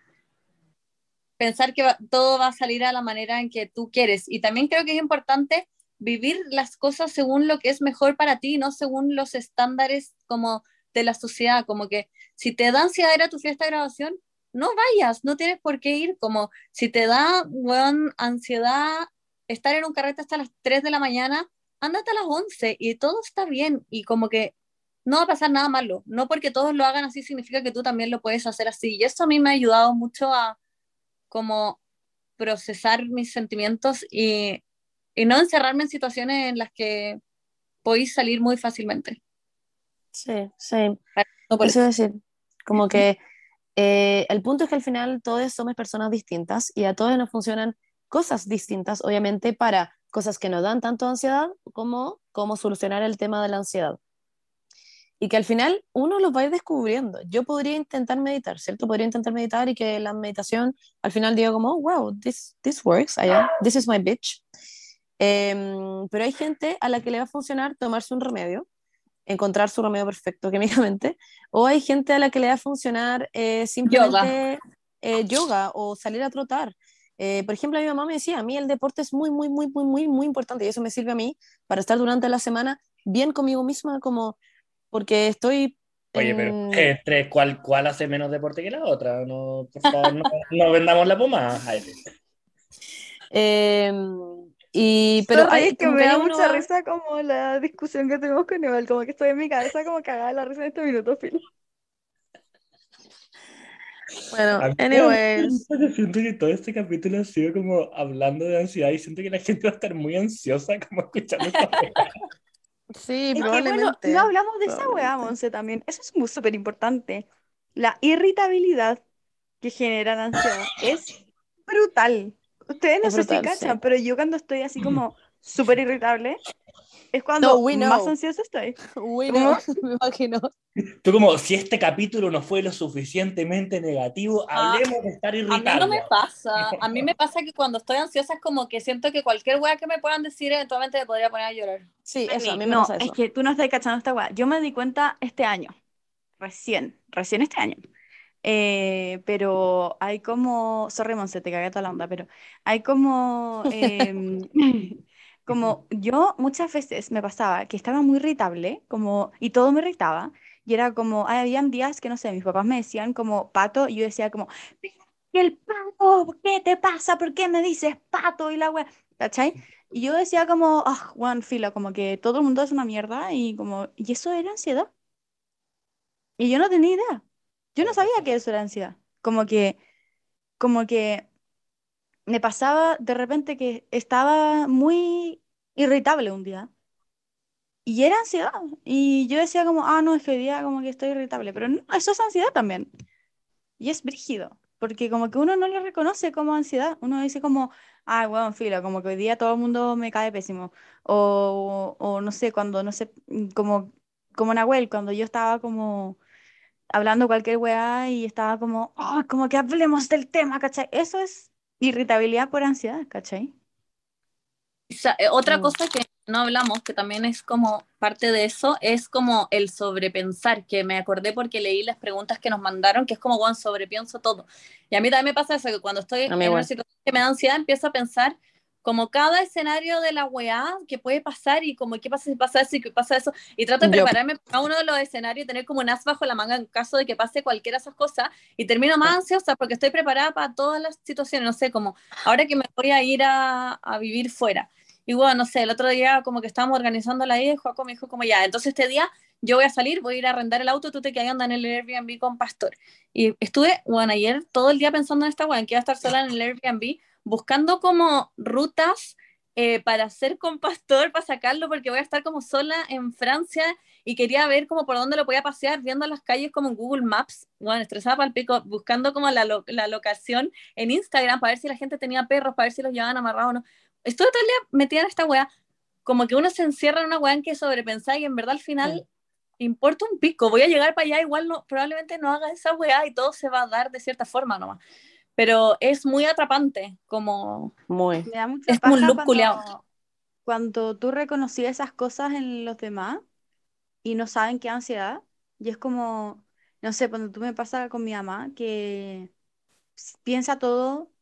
pensar que todo va a salir a la manera en que tú quieres. Y también creo que es importante vivir las cosas según lo que es mejor para ti, no según los estándares como de la sociedad, como que si te da ansiedad ir a tu fiesta de grabación, no vayas, no tienes por qué ir, como si te da, weón, ansiedad estar en un carrete hasta las 3 de la mañana, ándate a las 11 y todo está bien y como que no va a pasar nada malo. No porque todos lo hagan así significa que tú también lo puedes hacer así. Y eso a mí me ha ayudado mucho a como procesar mis sentimientos y, y no encerrarme en situaciones en las que podéis salir muy fácilmente. Sí, sí. No por eso decir, como que eh, el punto es que al final todos somos personas distintas y a todos nos funcionan cosas distintas, obviamente, para cosas que nos dan tanto ansiedad como cómo solucionar el tema de la ansiedad. Y que al final uno lo va a ir descubriendo. Yo podría intentar meditar, ¿cierto? Podría intentar meditar y que la meditación al final diga como, wow, this, this works, I this is my bitch. Em, pero hay gente a la que le va a funcionar tomarse un remedio, encontrar su remedio perfecto químicamente, o hay gente a la que le va a funcionar eh, simplemente eh, yoga. o salir a trotar. Eh, por ejemplo, mi mamá me decía, a mí el deporte es muy, muy, muy, muy, muy, muy importante y eso me sirve a mí para estar durante la semana bien conmigo misma, como porque estoy... Oye, pero entre ¿cuál, ¿cuál hace menos deporte que la otra? No, por favor, no, vendamos la puma. Eh, y, pero hay, que me da mucha risa como la discusión que tuvimos con Eval, como que estoy en mi cabeza como cagada la risa en este minuto, Phil. Bueno, anyways. Siento que todo este capítulo ha sido como hablando de ansiedad y siento que la gente va a estar muy ansiosa como escuchando esta Sí, probablemente. no hablamos de esa weá, Monse, también. Eso es muy súper importante. La irritabilidad que genera la ansiedad es brutal. Ustedes no sé si cachan, pero yo cuando estoy así como súper irritable, es cuando más ansiosa estoy. We know, me imagino. Tú como, si este capítulo no fue lo suficientemente negativo, ah, hablemos de estar irritable. A mí no me pasa. A mí me pasa que cuando estoy ansiosa es como que siento que cualquier weá que me puedan decir eventualmente me podría poner a llorar. Sí, eso, a mí me no, pasa eso. es que tú no estás cachando esta weá. Yo me di cuenta este año, recién, recién este año. Eh, pero hay como, sorry Monse, te cagué toda la onda, pero hay como... Eh, Como yo muchas veces me pasaba que estaba muy irritable, como, y todo me irritaba, y era como, habían días que, no sé, mis papás me decían como pato, y yo decía como, el pato, ¿qué te pasa? ¿Por qué me dices pato? Y la wea, ¿cachai? Y yo decía como, ah, Juan, fila, como que todo el mundo es una mierda, y como, y eso era ansiedad. Y yo no tenía idea. Yo no sabía que eso era ansiedad. Como que, como que me pasaba de repente que estaba muy irritable un día. Y era ansiedad. Y yo decía como, ah, no, es que hoy día como que estoy irritable. Pero no, eso es ansiedad también. Y es brígido. Porque como que uno no lo reconoce como ansiedad. Uno dice como, ah, bueno, filo, como que hoy día todo el mundo me cae pésimo. O, o no sé, cuando, no sé, como, como Nahuel, cuando yo estaba como hablando cualquier weá y estaba como, oh, como que hablemos del tema, ¿cachai? Eso es Irritabilidad por ansiedad, ¿cachai? Eh, otra mm. cosa que no hablamos, que también es como parte de eso, es como el sobrepensar, que me acordé porque leí las preguntas que nos mandaron, que es como, bueno, sobrepienso todo. Y a mí también me pasa eso, que cuando estoy en una situación que me da ansiedad, empiezo a pensar como cada escenario de la weá que puede pasar y como qué pasa si pasa eso y qué pasa eso. Y trato de prepararme para uno de los escenarios y tener como un as bajo la manga en caso de que pase cualquiera de esas cosas. Y termino más ansiosa porque estoy preparada para todas las situaciones. No sé, como ahora que me voy a ir a, a vivir fuera. Y bueno, no sé, el otro día como que estábamos organizando la ida y Joaco me dijo como ya, entonces este día yo voy a salir, voy a ir a arrendar el auto, tú te quedas andando en el Airbnb con Pastor. Y estuve, bueno, ayer todo el día pensando en esta weá, que iba a estar sola en el Airbnb buscando como rutas eh, para hacer con Pastor, para sacarlo, porque voy a estar como sola en Francia y quería ver como por dónde lo podía pasear, viendo las calles como en Google Maps, bueno, estresada para el pico, buscando como la, la locación en Instagram para ver si la gente tenía perros, para ver si los llevaban amarrados o no. Estuve todo el día metida en esta wea, como que uno se encierra en una wea en que sobrepensar y en verdad al final importa un pico, voy a llegar para allá, igual no, probablemente no haga esa wea y todo se va a dar de cierta forma nomás pero es muy atrapante, como muy. es como un look cuando, cuando tú reconocí esas cosas en los demás y no saben qué ansiedad, y es como, no sé, cuando tú me pasa con mi mamá que piensa todo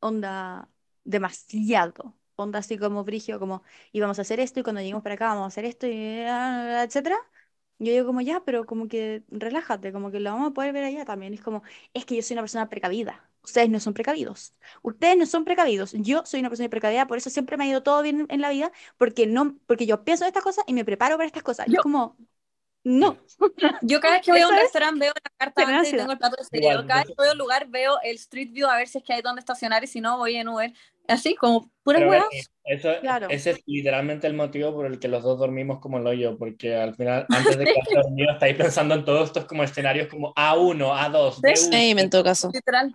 onda demasiado, onda así como brigio, como íbamos a hacer esto y cuando lleguemos para acá vamos a hacer esto y etcétera. Yo digo como ya, pero como que relájate, como que lo vamos a poder ver allá también. Es como, es que yo soy una persona precavida. Ustedes no son precavidos. Ustedes no son precavidos. Yo soy una persona precavida, por eso siempre me ha ido todo bien en la vida, porque no, porque yo pienso en estas cosas y me preparo para estas cosas. Yo, es como, No. Yo cada vez que voy a un restaurante veo la carta antes y tengo el plato de cereal. Cada vez que voy a un lugar veo el Street View a ver si es que hay donde estacionar y si no voy en Uber. Así, como puras. Bernie, eso, Claro. Ese es literalmente el motivo por el que los dos dormimos como el hoyo, porque al final, antes de quedarse dormido, estáis pensando en todos estos como escenarios como A1, A2, B1. Same en todo caso. Literal.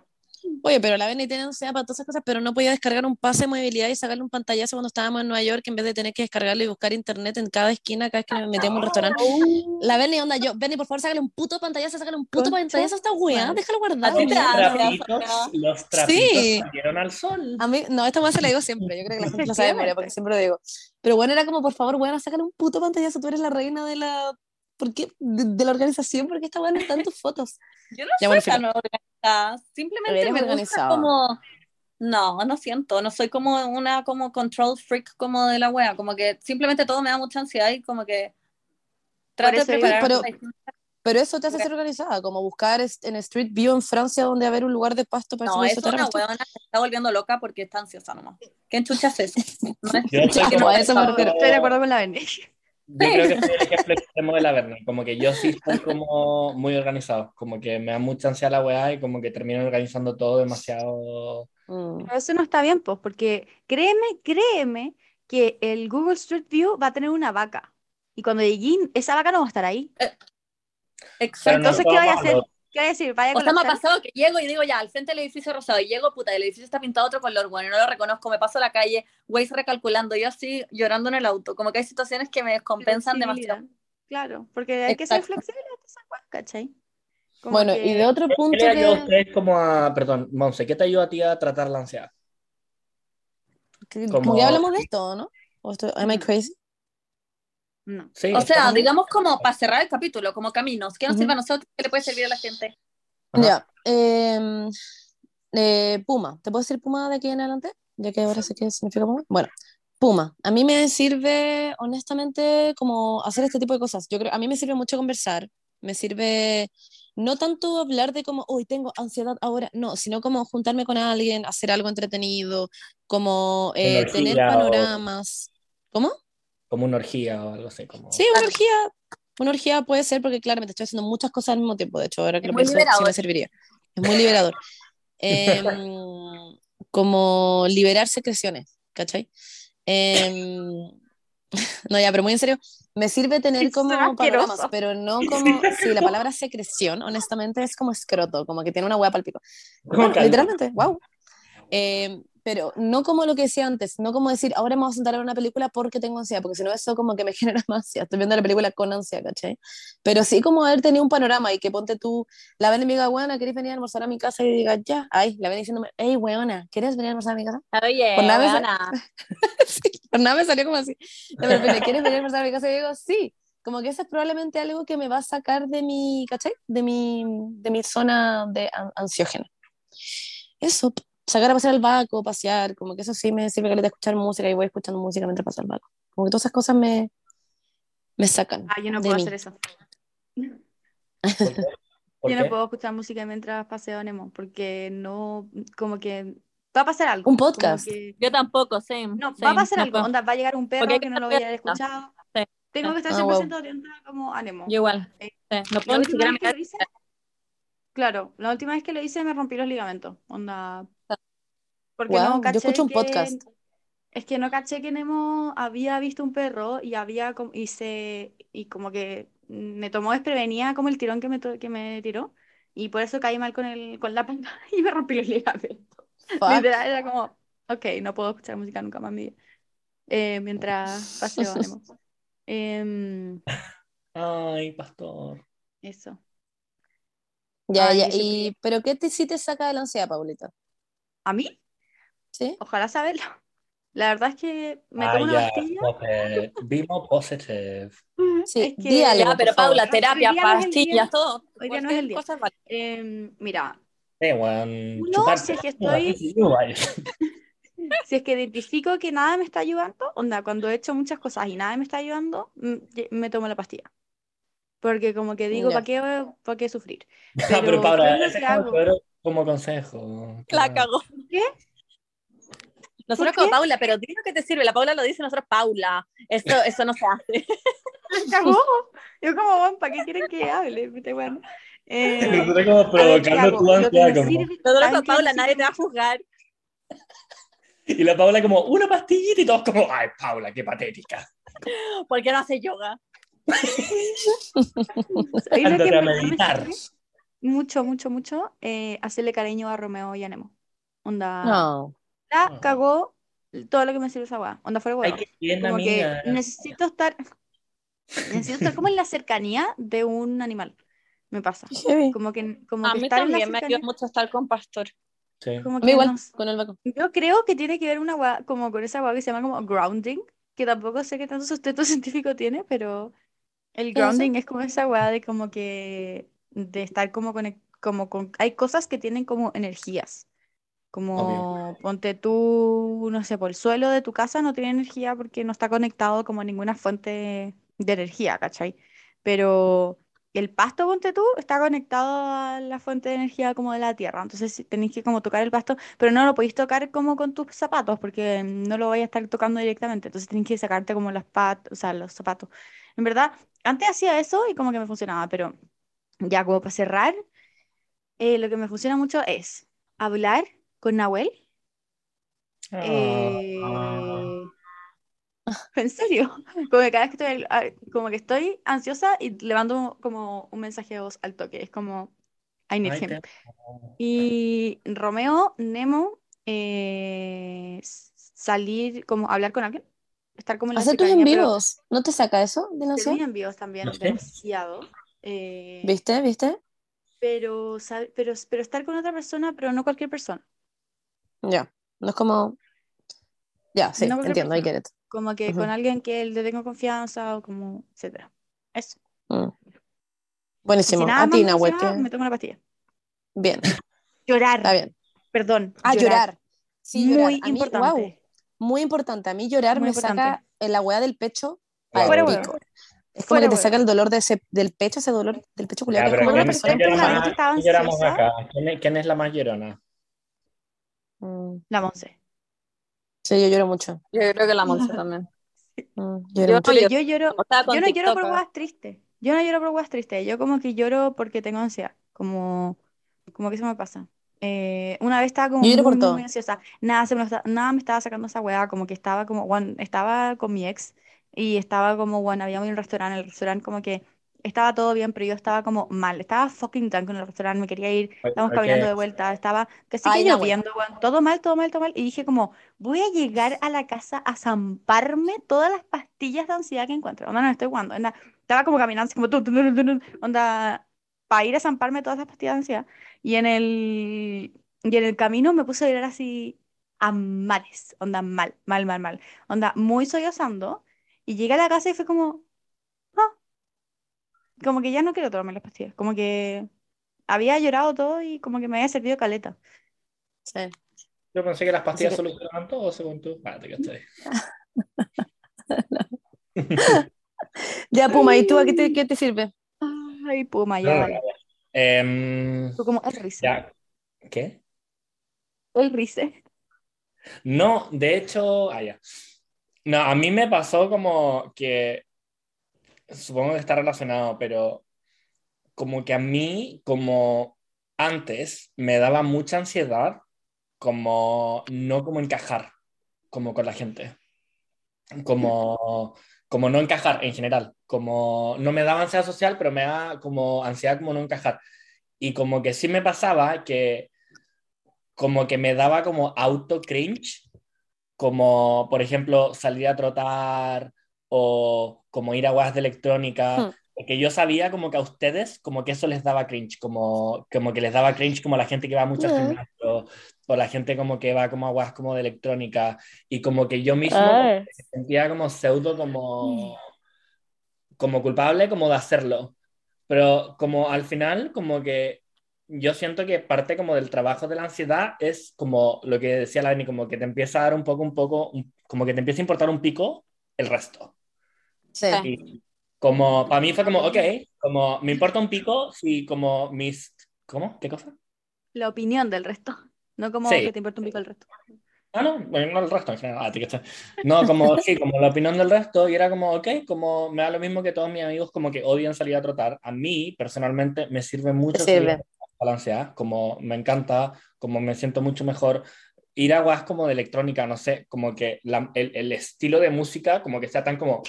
Oye, pero la Berni tiene ansiedad para todas esas cosas, pero no podía descargar un pase de movilidad y sacarle un pantallazo cuando estábamos en Nueva York en vez de tener que descargarlo y buscar internet en cada esquina cada vez que nos metíamos en un restaurante. La Berni, onda, yo, Berni, por favor, sácale un puto pantallazo, sácale un puto pantallazo a esta weá, déjalo guardado. Los trapitos, los trapitos Sí. salieron al sol. A mí, no, esta weá se la digo siempre, yo creo que la gente lo sabe de porque siempre lo digo. Pero bueno, era como, por favor, weá, sácale un puto pantallazo, tú eres la reina de la... ¿Por qué? De, de la organización, porque esta weá no está en tus fotos. Yo no Ya, soy bueno, tan organizada. Simplemente me gusta como. No, no siento. No soy como una como control freak como de la wea. Como que simplemente todo me da mucha ansiedad y como que trato de eso prepararme. pero- Pero eso te hace ser organizada, como buscar en Street View en Francia donde haber un lugar de pasto para No, subirse es a una weona que se está volviendo loca porque está ansiosa nomás. ¿Qué chuchas es eso? No es- Yo Como eso No, estoy de acuerdo con la Benny. Yo creo que soy el ejemplo extremo de la Bernie. Como que yo sí estoy como muy organizado. Como que me da mucha ansiedad la weá y como que termino organizando todo demasiado. Mm. Pero eso no está bien, pues, porque créeme, créeme que el Google Street View va a tener una vaca. Y cuando llegue, esa vaca no va a estar ahí. Pero Exacto. no Entonces, ¿qué vaya a hacer? ¿Qué a decir? Vaya O sea, me ha pasado que llego y digo ya, al frente del edificio rosado, y llego, puta, el edificio está pintado otro color, bueno, no lo reconozco, me paso la calle, Waze recalculando, yo así llorando en el auto, como que hay situaciones que me descompensan demasiado. Claro, porque hay que ser flexible ¿cachai? Como Bueno, que- y de otro ¿Qué punto le ayuda a ustedes como a. Perdón, Monse, ¿qué te ayuda a ti a tratar la ansiedad? como- como ya hablamos de esto, ¿no? ¿O estoy, am I crazy? No. Sí, O sea, estamos- digamos como para cerrar el capítulo, como caminos, ¿qué nos Ujú. sirve a nosotros? ¿Qué le puede servir a la gente? Ya. em, eh, Puma. ¿Te puedo decir Puma de aquí en adelante? Ya que ahora sé qué significa Puma. Bueno, Puma. A mí me sirve, honestamente, como hacer este tipo de cosas. Yo creo, a mí me sirve mucho conversar. Me sirve no tanto hablar de como, hoy tengo ansiedad ahora, no, sino como juntarme con alguien, hacer algo entretenido, como eh, tener orgía o- panoramas. ¿Cómo? Como una orgía o algo así. Como... Sí, una orgía. Una orgía puede ser porque claramente estoy haciendo muchas cosas al mismo tiempo. De hecho, ahora que Es lo pienso, sí liberador. me serviría. Es muy liberador. Em, como liberar secreciones, ¿cachai? Em, no, ya, pero muy en serio, me sirve tener como panoramas, pero no como, sí, la palabra secreción, honestamente, es como escroto, como que tiene una hueá para el pico. Como Bueno, calma. literalmente, wow. Pero no como lo que decía antes, no como decir, ahora me voy a sentar a ver una película porque tengo ansiedad, porque si no eso como que me genera más ansiedad, estoy viendo la película con ansiedad, ¿cachai? Pero sí como haber tenido un panorama y que ponte tú, la ven y me diga, weona, ¿querés venir a almorzar a mi casa? Y diga, ya, ay, la ven diciéndome, hey, weona, ¿quieres venir a almorzar a mi casa? Oye, Por nada me sa- weona. sí, por nada me salió como así. De repente, ¿quieres venir a almorzar a mi casa? Y digo, sí. Como que eso es probablemente algo que me va a sacar de mi, ¿cachai? De mi, de mi zona de an- ansiógena. Eso, sacar a pasear al vaco, pasear, como que eso sí me sirve que le escuchar música y voy escuchando música mientras paso al vaco. Como que todas esas cosas me, me sacan. Ah, yo no de puedo mí. hacer eso. ¿Por qué? ¿Por Yo qué? no puedo escuchar música mientras paseo a Nemo, porque no, como que va a pasar algo. Un podcast. que- Yo tampoco, sí. no, va a pasar no algo. Onda, va a llegar un perro que no lo voy a haber escuchado. Sí, Tengo que estar Ah, 100% orientada como a Nemo. Yo igual. Eh, sí, No puedo ni siquiera mirar. hice, claro, la última vez que lo hice me rompí los ligamentos. Onda. Porque Wow, no yo caché escucho un que- podcast. Es que no caché que Nemo había visto un perro y había y se y como que me tomó desprevenida como el tirón que me, que me tiró y por eso caí mal con el con la pata y me rompí los ligamentos. Literal era como, ok, no puedo escuchar música nunca más en mi vida. Eh, mientras paseo a Nemo. Em, Ay, pastor. eso. Ya, Ay, ya, y, pero ¿qué te, sí te saca de la ansiedad, Paulita? ¿A mí? ¿Sí? Ojalá saberlo. La verdad es que me Ah, tomo una ya, pastilla. Pope. Vimos positive. Sí, Es que- algo, Ya, pero favor. Paula, terapia, día no día. pastillas, todo. Hoy día no es el día. Cosas. Em, mira, weón, No, si es que estoy- si es que identifico que nada me está ayudando, onda, cuando he hecho muchas cosas y nada me está ayudando, mm, me tomo la pastilla. Porque como que digo. ¿para qué, para qué sufrir? Ah, pero Pero, Paula, ¿qué es lo ese es como, consejo. La cagó. ¿Qué? Nosotros ¿Por como? Paula, pero dime que te sirve. La Paula lo dice, nosotros Paula. Eso, eso no se hace. cagó. Yo como, ¿para qué quieren que hable? Bueno. Eh, Nosotros como a ver, ¿qué provocando tu Lo como... sirve- Nosotros ¿saben con qué Paula, nadie te va a juzgar. Y la Paula como, una pastillita y todos como, ay, Paula, qué patética. ¿Por qué no hace yoga? ¿Sabéis lo Ándate a meditar. Mucho, mucho, mucho. eh, hacerle cariño a Romeo y a Nemo. Onda. No. La Ah. cagó todo lo que me sirve esa weá. Onda fuera bien, Como amiga. que necesito estar. Necesito estar como en la cercanía de un animal. Me pasa. Heavy. Como que, como A que mí estar en la también me ayuda mucho estar con Pastor. Sí. Como que igual no sé. con el vaco. Yo creo que tiene que ver una weá, como con esa weá que se llama como grounding, que tampoco sé qué tanto sustento científico tiene, pero el grounding es como esa weá de como que de estar como con, como con hay cosas que tienen como energías. Como ponte tú, no sé, por el suelo de tu casa no tiene energía porque no está conectado como a ninguna fuente de energía, ¿cachai? Pero el pasto, ponte tú, está conectado a la fuente de energía como de la tierra. Entonces tenéis que como tocar el pasto, pero no lo podéis tocar como con tus zapatos porque no lo vais a estar tocando directamente. Entonces tenéis que sacarte como las pat, o sea, los zapatos. En verdad, antes hacía eso y como que me funcionaba, pero ya como para cerrar, eh, lo que me funciona mucho es hablar con Nahuel. Ah. eh, en serio, como que cada vez que estoy, ah, como que estoy ansiosa y le mando como un mensaje de voz al toque, es como I need him. Y Romeo, Nemo, eh, salir, como hablar con alguien, estar como en Hacer tus en cercanía, pero vivos. ¿No te saca eso de nación? mis envíos también No demasiado. eh, ¿Viste? ¿Viste? pero, pero, pero estar con otra persona, pero no cualquier persona. Ya. No es como. Ya, sí, No entiendo, I persona. get it. Como que Ujú. con alguien que le tengo confianza o como, etcétera. Eso. Mm. Si Buenísimo. nada A ti, me Nahuel, que- me tomo una pastilla. Bien, Llorar. está bien. Perdón. Ah, llorar. Sí, llorar. Muy A mí, importante. wow, muy importante. A mí llorar Muy me saca importante. en la weá del pecho Wow. Fuera pico. Es como Fuera que te saca el dolor de ese, del pecho, ese dolor del pecho culiado, como una ¿quién, por persona quién ejemplo, llora la más? noche estaba ¿Quién llora más ansiosa. acá? ¿Quién es, quién es la más llorona? Mm, La Monse. Sí, yo lloro mucho. Yo creo que la Monza también. Mm, Yo lloro mucho. Pero lloro. yo lloro, no lloro por huevas tristes. Yo no lloro por huevas tristes. Yo como que lloro porque tengo ansiedad. Como, como que eso me pasa. Eh, una vez estaba como muy, por muy, todo. muy ansiosa. Nada, se me lo nada me estaba sacando esa hueá. Como que estaba como, bueno, estaba con mi ex y estaba como, bueno, había un restaurante. El restaurante como que estaba todo bien, pero yo estaba como mal. Estaba fucking drunk en el restaurante. Me quería ir. Estábamos Hay caminando de vuelta. Estaba que Nahuel. lloviendo, weón. Todo mal, todo mal, todo mal. Y dije como, voy a llegar a la casa a zamparme todas las pastillas de ansiedad que encuentro. Onda, no estoy jugando. Onda, estaba como caminando, así como, tu, tu, tu, tu, tu, onda, para ir a zamparme todas las pastillas de ansiedad. Y en el, y en el camino me puse a llorar así a mares. Onda, mal, mal, mal, mal. Onda, muy sollozando. Y llegué a la casa y fue como, como que ya no quiero tomarme las pastillas. Como que había llorado todo y como que me había servido caleta. Sí. Yo pensé que las pastillas que- solucionaban todo, según tú. Ah, te cachai. Ya, Puma, ¿y tú a qué te, qué te sirve? Ay, Puma, ya No. Em, Tú como el rice. ya. ¿Qué? El rice. No, de hecho, ah, ya. No, a mí me pasó como que, supongo que está relacionado, pero como que a mí, como antes, me daba mucha ansiedad, como no como encajar, como con la gente, como, como no encajar en general, como no me daba ansiedad social, pero me daba como ansiedad como no encajar. Y como que sí me pasaba que como que me daba como auto cringe, como por ejemplo salir a trotar o como ir a guas de electrónica, Hmm. porque yo sabía como que a ustedes como que eso les daba cringe, como, como que les daba cringe como la gente que va mucho al Ah. gimnasio o la gente como que va como a guas como de electrónica y como que yo mismo me sentía como pseudo como como culpable como de hacerlo, pero como al final como que yo siento que parte como del trabajo de la ansiedad es como lo que decía la Dani, como que te empieza a dar un poco, un poco, un- como que te empieza a importar un pico el resto. Sí. Y como para mí fue como, ok, como me importa un pico si como mis, ¿cómo? ¿Qué cosa? La opinión del resto. No como Sí. que te importa un pico el resto. Ah, no, bueno, no el resto en general. Ah. No, como, sí, como la opinión del resto, y era como, ok, como me da lo mismo que todos mis amigos, como que odian salir a trotar. A mí, personalmente, me sirve mucho sirve. balanceada, como me encanta, como me siento mucho mejor. Ir a guas como de electrónica, no sé, como que la- el, el estilo de música, como que sea tan como,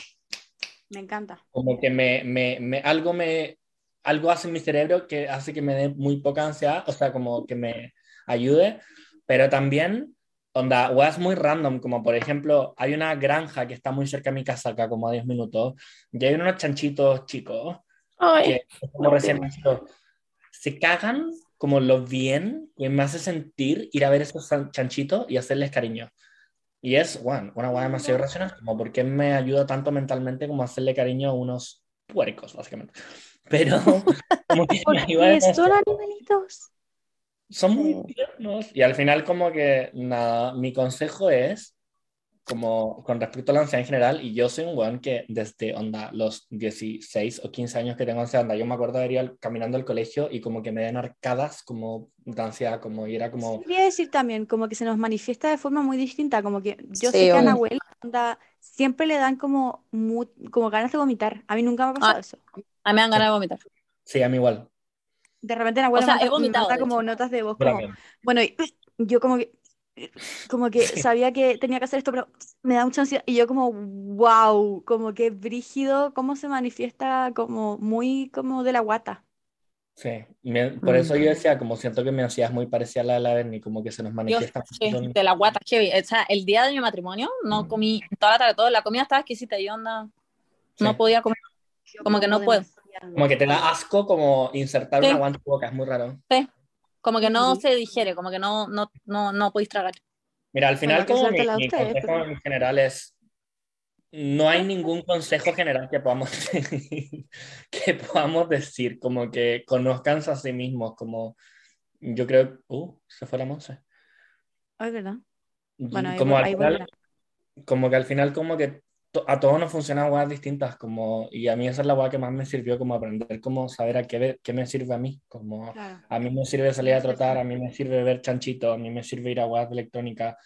Me encanta. como que me, me, me- algo me, algo hace en mi cerebro que hace que me dé muy poca ansiedad, o sea, como que me ayude, pero también, onda, weas muy random, como por ejemplo, hay una granja que está muy cerca de mi casa, acá como a 10 minutos, y hay unos chanchitos chicos, Ay, que como recién nacidos, se cagan como lo bien que me hace sentir ir a ver esos chanchitos y hacerles cariño. Y es, bueno, una guay demasiado irracional, como porque me ayuda tanto mentalmente como hacerle cariño a unos puercos, básicamente. Pero como que me son animalitos. son muy tiernos. Y al final como que, nada, mi consejo es, como con respecto a la ansiedad en general, y yo soy un weón que desde, onda, los 16 o 15 años que tengo ansiedad, onda, yo me acuerdo de ir al- caminando al colegio y como que me den arcadas como de ansiedad, como y era como... Quería decir también, como que se nos manifiesta de forma muy distinta, como que yo Sí, sé que a. Nahuel onda, siempre le dan como, mu- como ganas de vomitar. A mí nunca me ha pasado Ah. eso. A mí me dan ganas de vomitar. Sí, a mí igual. De repente Nahuel O sea, me he me vomitado, manda de como notas de voz como, bueno, y yo como que, como que Sí. sabía que tenía que hacer esto, pero me da mucha ansiedad. Y yo como, wow, como que brígido, cómo se manifiesta como muy como de la guata. Sí, me- por Mm. eso yo decía, como siento que mi ansiedad es muy parecida a la de la Berni, como que se nos Yo, manifiesta. sí, de la guata heavy. O sea, el día de mi matrimonio no comí toda la tarde, todo. La comida estaba exquisita. Yo onda, no Sí. podía comer. Yo Como que no puedo. Como que te da asco como insertar Sí. una guanta en tu boca, es muy raro. Como que no Ujú. se digiere, como que no, no, no, no podéis tragar. Mira, al final Bueno, como mi, mi ustedes, consejo pero- en general es, no hay ningún consejo general que podamos, que podamos decir, como que conozcanse a sí mismos, como yo creo, uh, se fue la Monse. Ah, Es verdad. Bueno, ahí, como vol- al ahí final, como que al final como que a todos nos funcionan huevas distintas, como, y a mí esa es la hueá que más me sirvió, como aprender, como saber a qué, qué me sirve a mí, como Claro. a mí me sirve salir a trotar, a mí me sirve ver chanchito, a mí me sirve ir a de electrónica,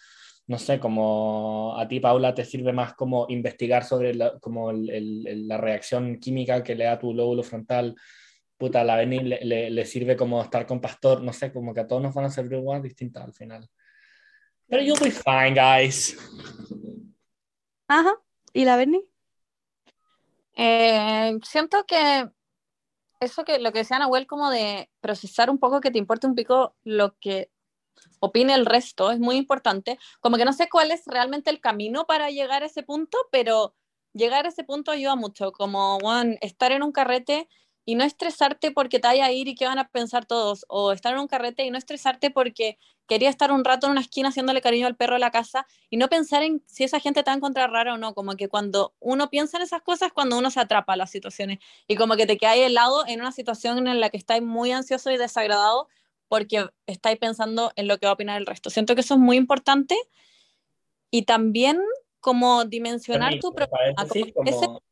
no sé, como a ti, Paula, te sirve más como investigar sobre la, como el- el- la reacción química que le da tu lóbulo frontal, puta, a la Beni le, le- le sirve como estar con pastor, no sé, como que a todos nos van a servir huevas distintas al final. Pero you'll be fine, guys. Ajá. ¿Y la Bernie? Eh, siento que eso que lo que decía Nahuel, como de procesar un poco que te importe un pico lo que opine el resto, es muy importante. Como que no sé cuál es realmente el camino para llegar a ese punto, pero llegar a ese punto ayuda mucho. Como, bueno, estar en un carrete y no estresarte porque te vaya a ir y qué van a pensar todos, o estar en un carrete y no estresarte porque quería estar un rato en una esquina haciéndole cariño al perro de la casa y no pensar en si esa gente te va a encontrar rara o no, como que cuando uno piensa en esas cosas, cuando uno se atrapa a las situaciones y como que te quedas helado en una situación en la que estáis muy ansioso y desagradado porque estáis pensando en lo que va a opinar el resto. Siento que eso es muy importante y también como dimensionar tu Permiso, problema. como ese- como-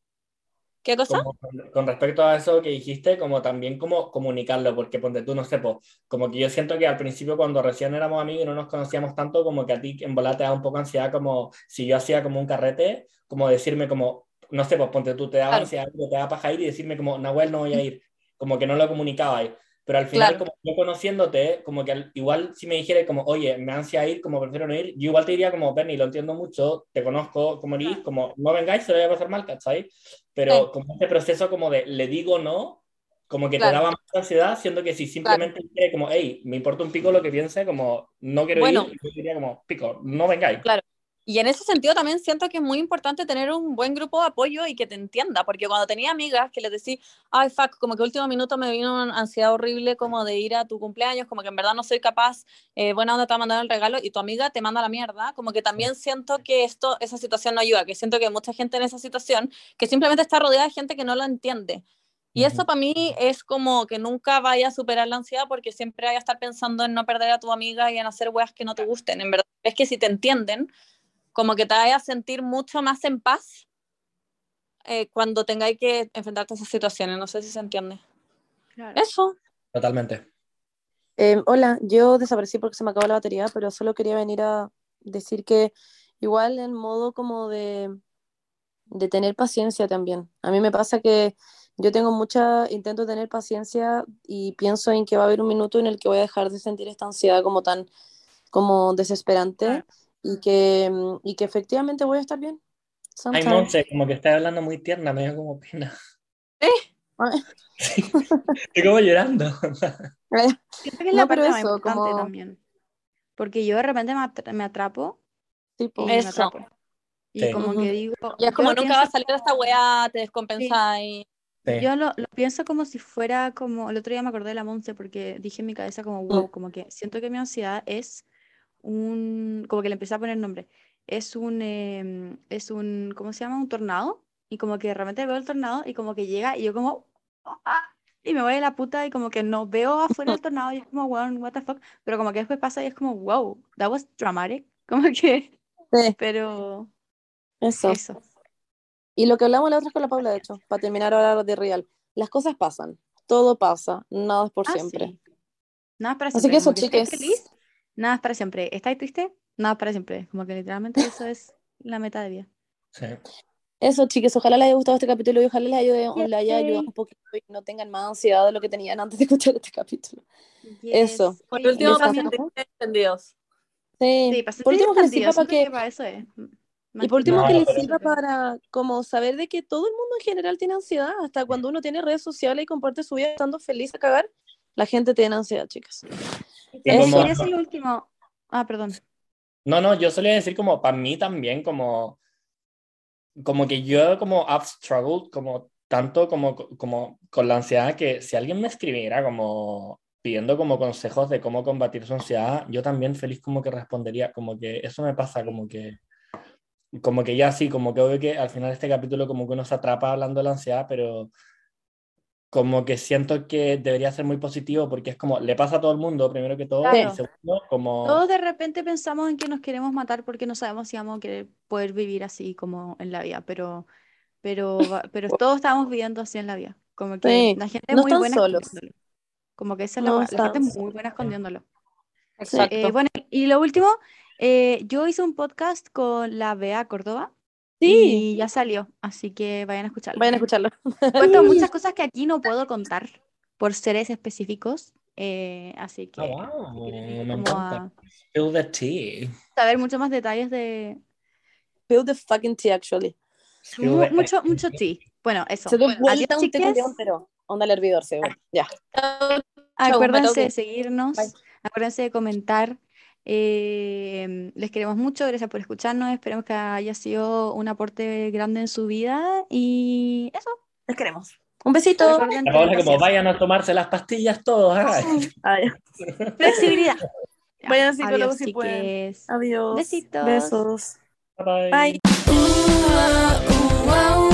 ¿Qué cosa? como con, respecto a eso que dijiste, como también como comunicarlo, porque ponte tú, no sé, po, como que yo siento que al principio cuando recién éramos amigos y no nos conocíamos tanto, como que a ti en volada te da un poco ansiedad, como si yo hacía como un carrete, como decirme como, no sé, pues ponte tú, te daba Claro. ansiedad, te daba paja ir y decirme como, Nahuel, no voy a ir, como que no lo comunicaba. Pero al final, Claro. como yo conociéndote, como que al- igual si me dijera como, oye, me ansia ir, como prefiero no ir, yo igual te diría como, Bernie, lo entiendo mucho, te conozco como eres, como no vengáis, se lo voy a pasar mal, ¿cachai? Pero Sí. como este proceso como de le digo no, como que Claro. te daba más ansiedad, siendo que si simplemente dijera como, hey, me importa un pico lo que piense, como no quiero Bueno. ir, yo diría como, pico, no vengáis. Claro. Y en ese sentido también siento que es muy importante tener un buen grupo de apoyo y que te entienda, porque cuando tenía amigas que les decía, ay, fuck, como que último minuto me vino una ansiedad horrible como de ir a tu cumpleaños, como que en verdad no soy capaz, eh, buena onda te va a mandar el regalo y tu amiga te manda la mierda, como que también siento que esto, esa situación no ayuda, que siento que hay mucha gente en esa situación que simplemente está rodeada de gente que no lo entiende. Y eso para mí es como que nunca vaya a superar la ansiedad porque siempre vaya a estar pensando en no perder a tu amiga y en hacer weas que no te gusten. En verdad, es que si te entienden, como que te vaya a sentir mucho más en paz eh, cuando tengáis que enfrentarte a esas situaciones. No sé si se entiende. Claro. Eso. Totalmente. Eh, hola, yo desaparecí porque se me acabó la batería, pero solo quería venir a decir que igual en modo como de, de tener paciencia también. A mí me pasa que yo tengo mucha, intento tener paciencia y pienso en que va a haber un minuto en el que voy a dejar de sentir esta ansiedad como tan, como desesperante Claro. Y que, mm, y que efectivamente voy a estar bien. Ay, Sometimes. Monse, como que estás hablando muy tierna, me dio como pena. Ay, Sí. Estoy como llorando. ay, Siento que es No, la pero parte más eso, importante como- también. Porque yo de repente me, atra- me atrapo y tipo, me Eso. atrapo. Y Sí. como Ujú. que digo, Y es como nunca va a salir de esta weá, te descompensáis. Sí. Yo lo, lo pienso como si fuera como, el otro día me acordé de la Monse porque dije en mi cabeza como, wow, como que siento que mi ansiedad es un, como que le empecé a poner nombre, es un, em, es un, ¿cómo se llama? Un tornado y como que de repente veo el tornado y como que llega y yo como, "Ah", y me voy a la puta y como que no veo afuera el tornado y es como, wow, what the fuck, pero como que después pasa y es como, wow, that was dramatic, como que, sí, pero eso. eso. Y lo que hablamos la otra vez con la Paula, de hecho, para terminar ahora de real. Las cosas pasan, todo pasa, nada es por Ah, siempre. sí. Nada es para Así siempre. que eso, feliz, nada es para siempre. ¿Estáis triste? Nada es para siempre. Como que literalmente eso es la meta de vida. Sí. Eso, chiques, ojalá les haya gustado este capítulo y ojalá les, ayude, les haya ayudado un poquito y no tengan más ansiedad de lo que tenían antes de escuchar este capítulo. Eso. Yes. Por Oye, último, sentirse entendidos. Sí, Sí, por último que les sirva para que, para eso es. Más y por último nada. que No, les sirva para como saber de que todo el mundo en general tiene ansiedad, hasta cuando uno tiene redes sociales y comparte su vida estando feliz a cagar, la gente tiene ansiedad, chicas. Y Eso. si quieres el último. Ah, perdón. No, no, yo solía decir como, para mí también, como, como que yo como I've struggled como tanto como, como con la ansiedad que si alguien me escribiera como pidiendo como consejos de cómo combatir su ansiedad, yo también feliz como que respondería, como que eso me pasa, como que, como que ya sí, como que obvio que al final este capítulo como que uno se atrapa hablando de la ansiedad, pero como que siento que debería ser muy positivo porque es como, le pasa a todo el mundo, primero que todo, Claro. y segundo, como... Todos de repente pensamos en que nos queremos matar porque no sabemos si vamos a querer poder vivir así como en la vida, pero, pero, pero todos estamos viviendo así en la vida. Como que Sí, la gente es no muy están buena solos. escondiéndolo. Como que esa es la, No la gente muy buena escondiéndolo. Exacto. Eh, bueno, y lo último, eh, yo hice un podcast con la Bea Córdoba Sí, y ya salió, así que vayan a escucharlo. vayan a escucharlo. Cuento muchas cosas que aquí no puedo contar por seres específicos, eh, así que Ah, wow, quieren ir me encanta. the tea. saber mucho más detalles de Feel the fucking tea, actually. Feel mu- the- mucho, mucho tea. Bueno, eso. Se dio Adiós, vuelta un té con chiques. entero. Onda al hervidor, seguro. Ya. Acuérdense Chau, de seguirnos, Bye. acuérdense de comentar. Eh, les queremos mucho, gracias por escucharnos. Esperemos que haya sido un aporte grande en su vida. Y eso. Les queremos. Un besito. Como vayan a tomarse las pastillas todos. ay. Flexibilidad. Ya, Vayan al psicólogo adiós, si pueden. Adiós. Besitos. Besos. Bye bye. Bye.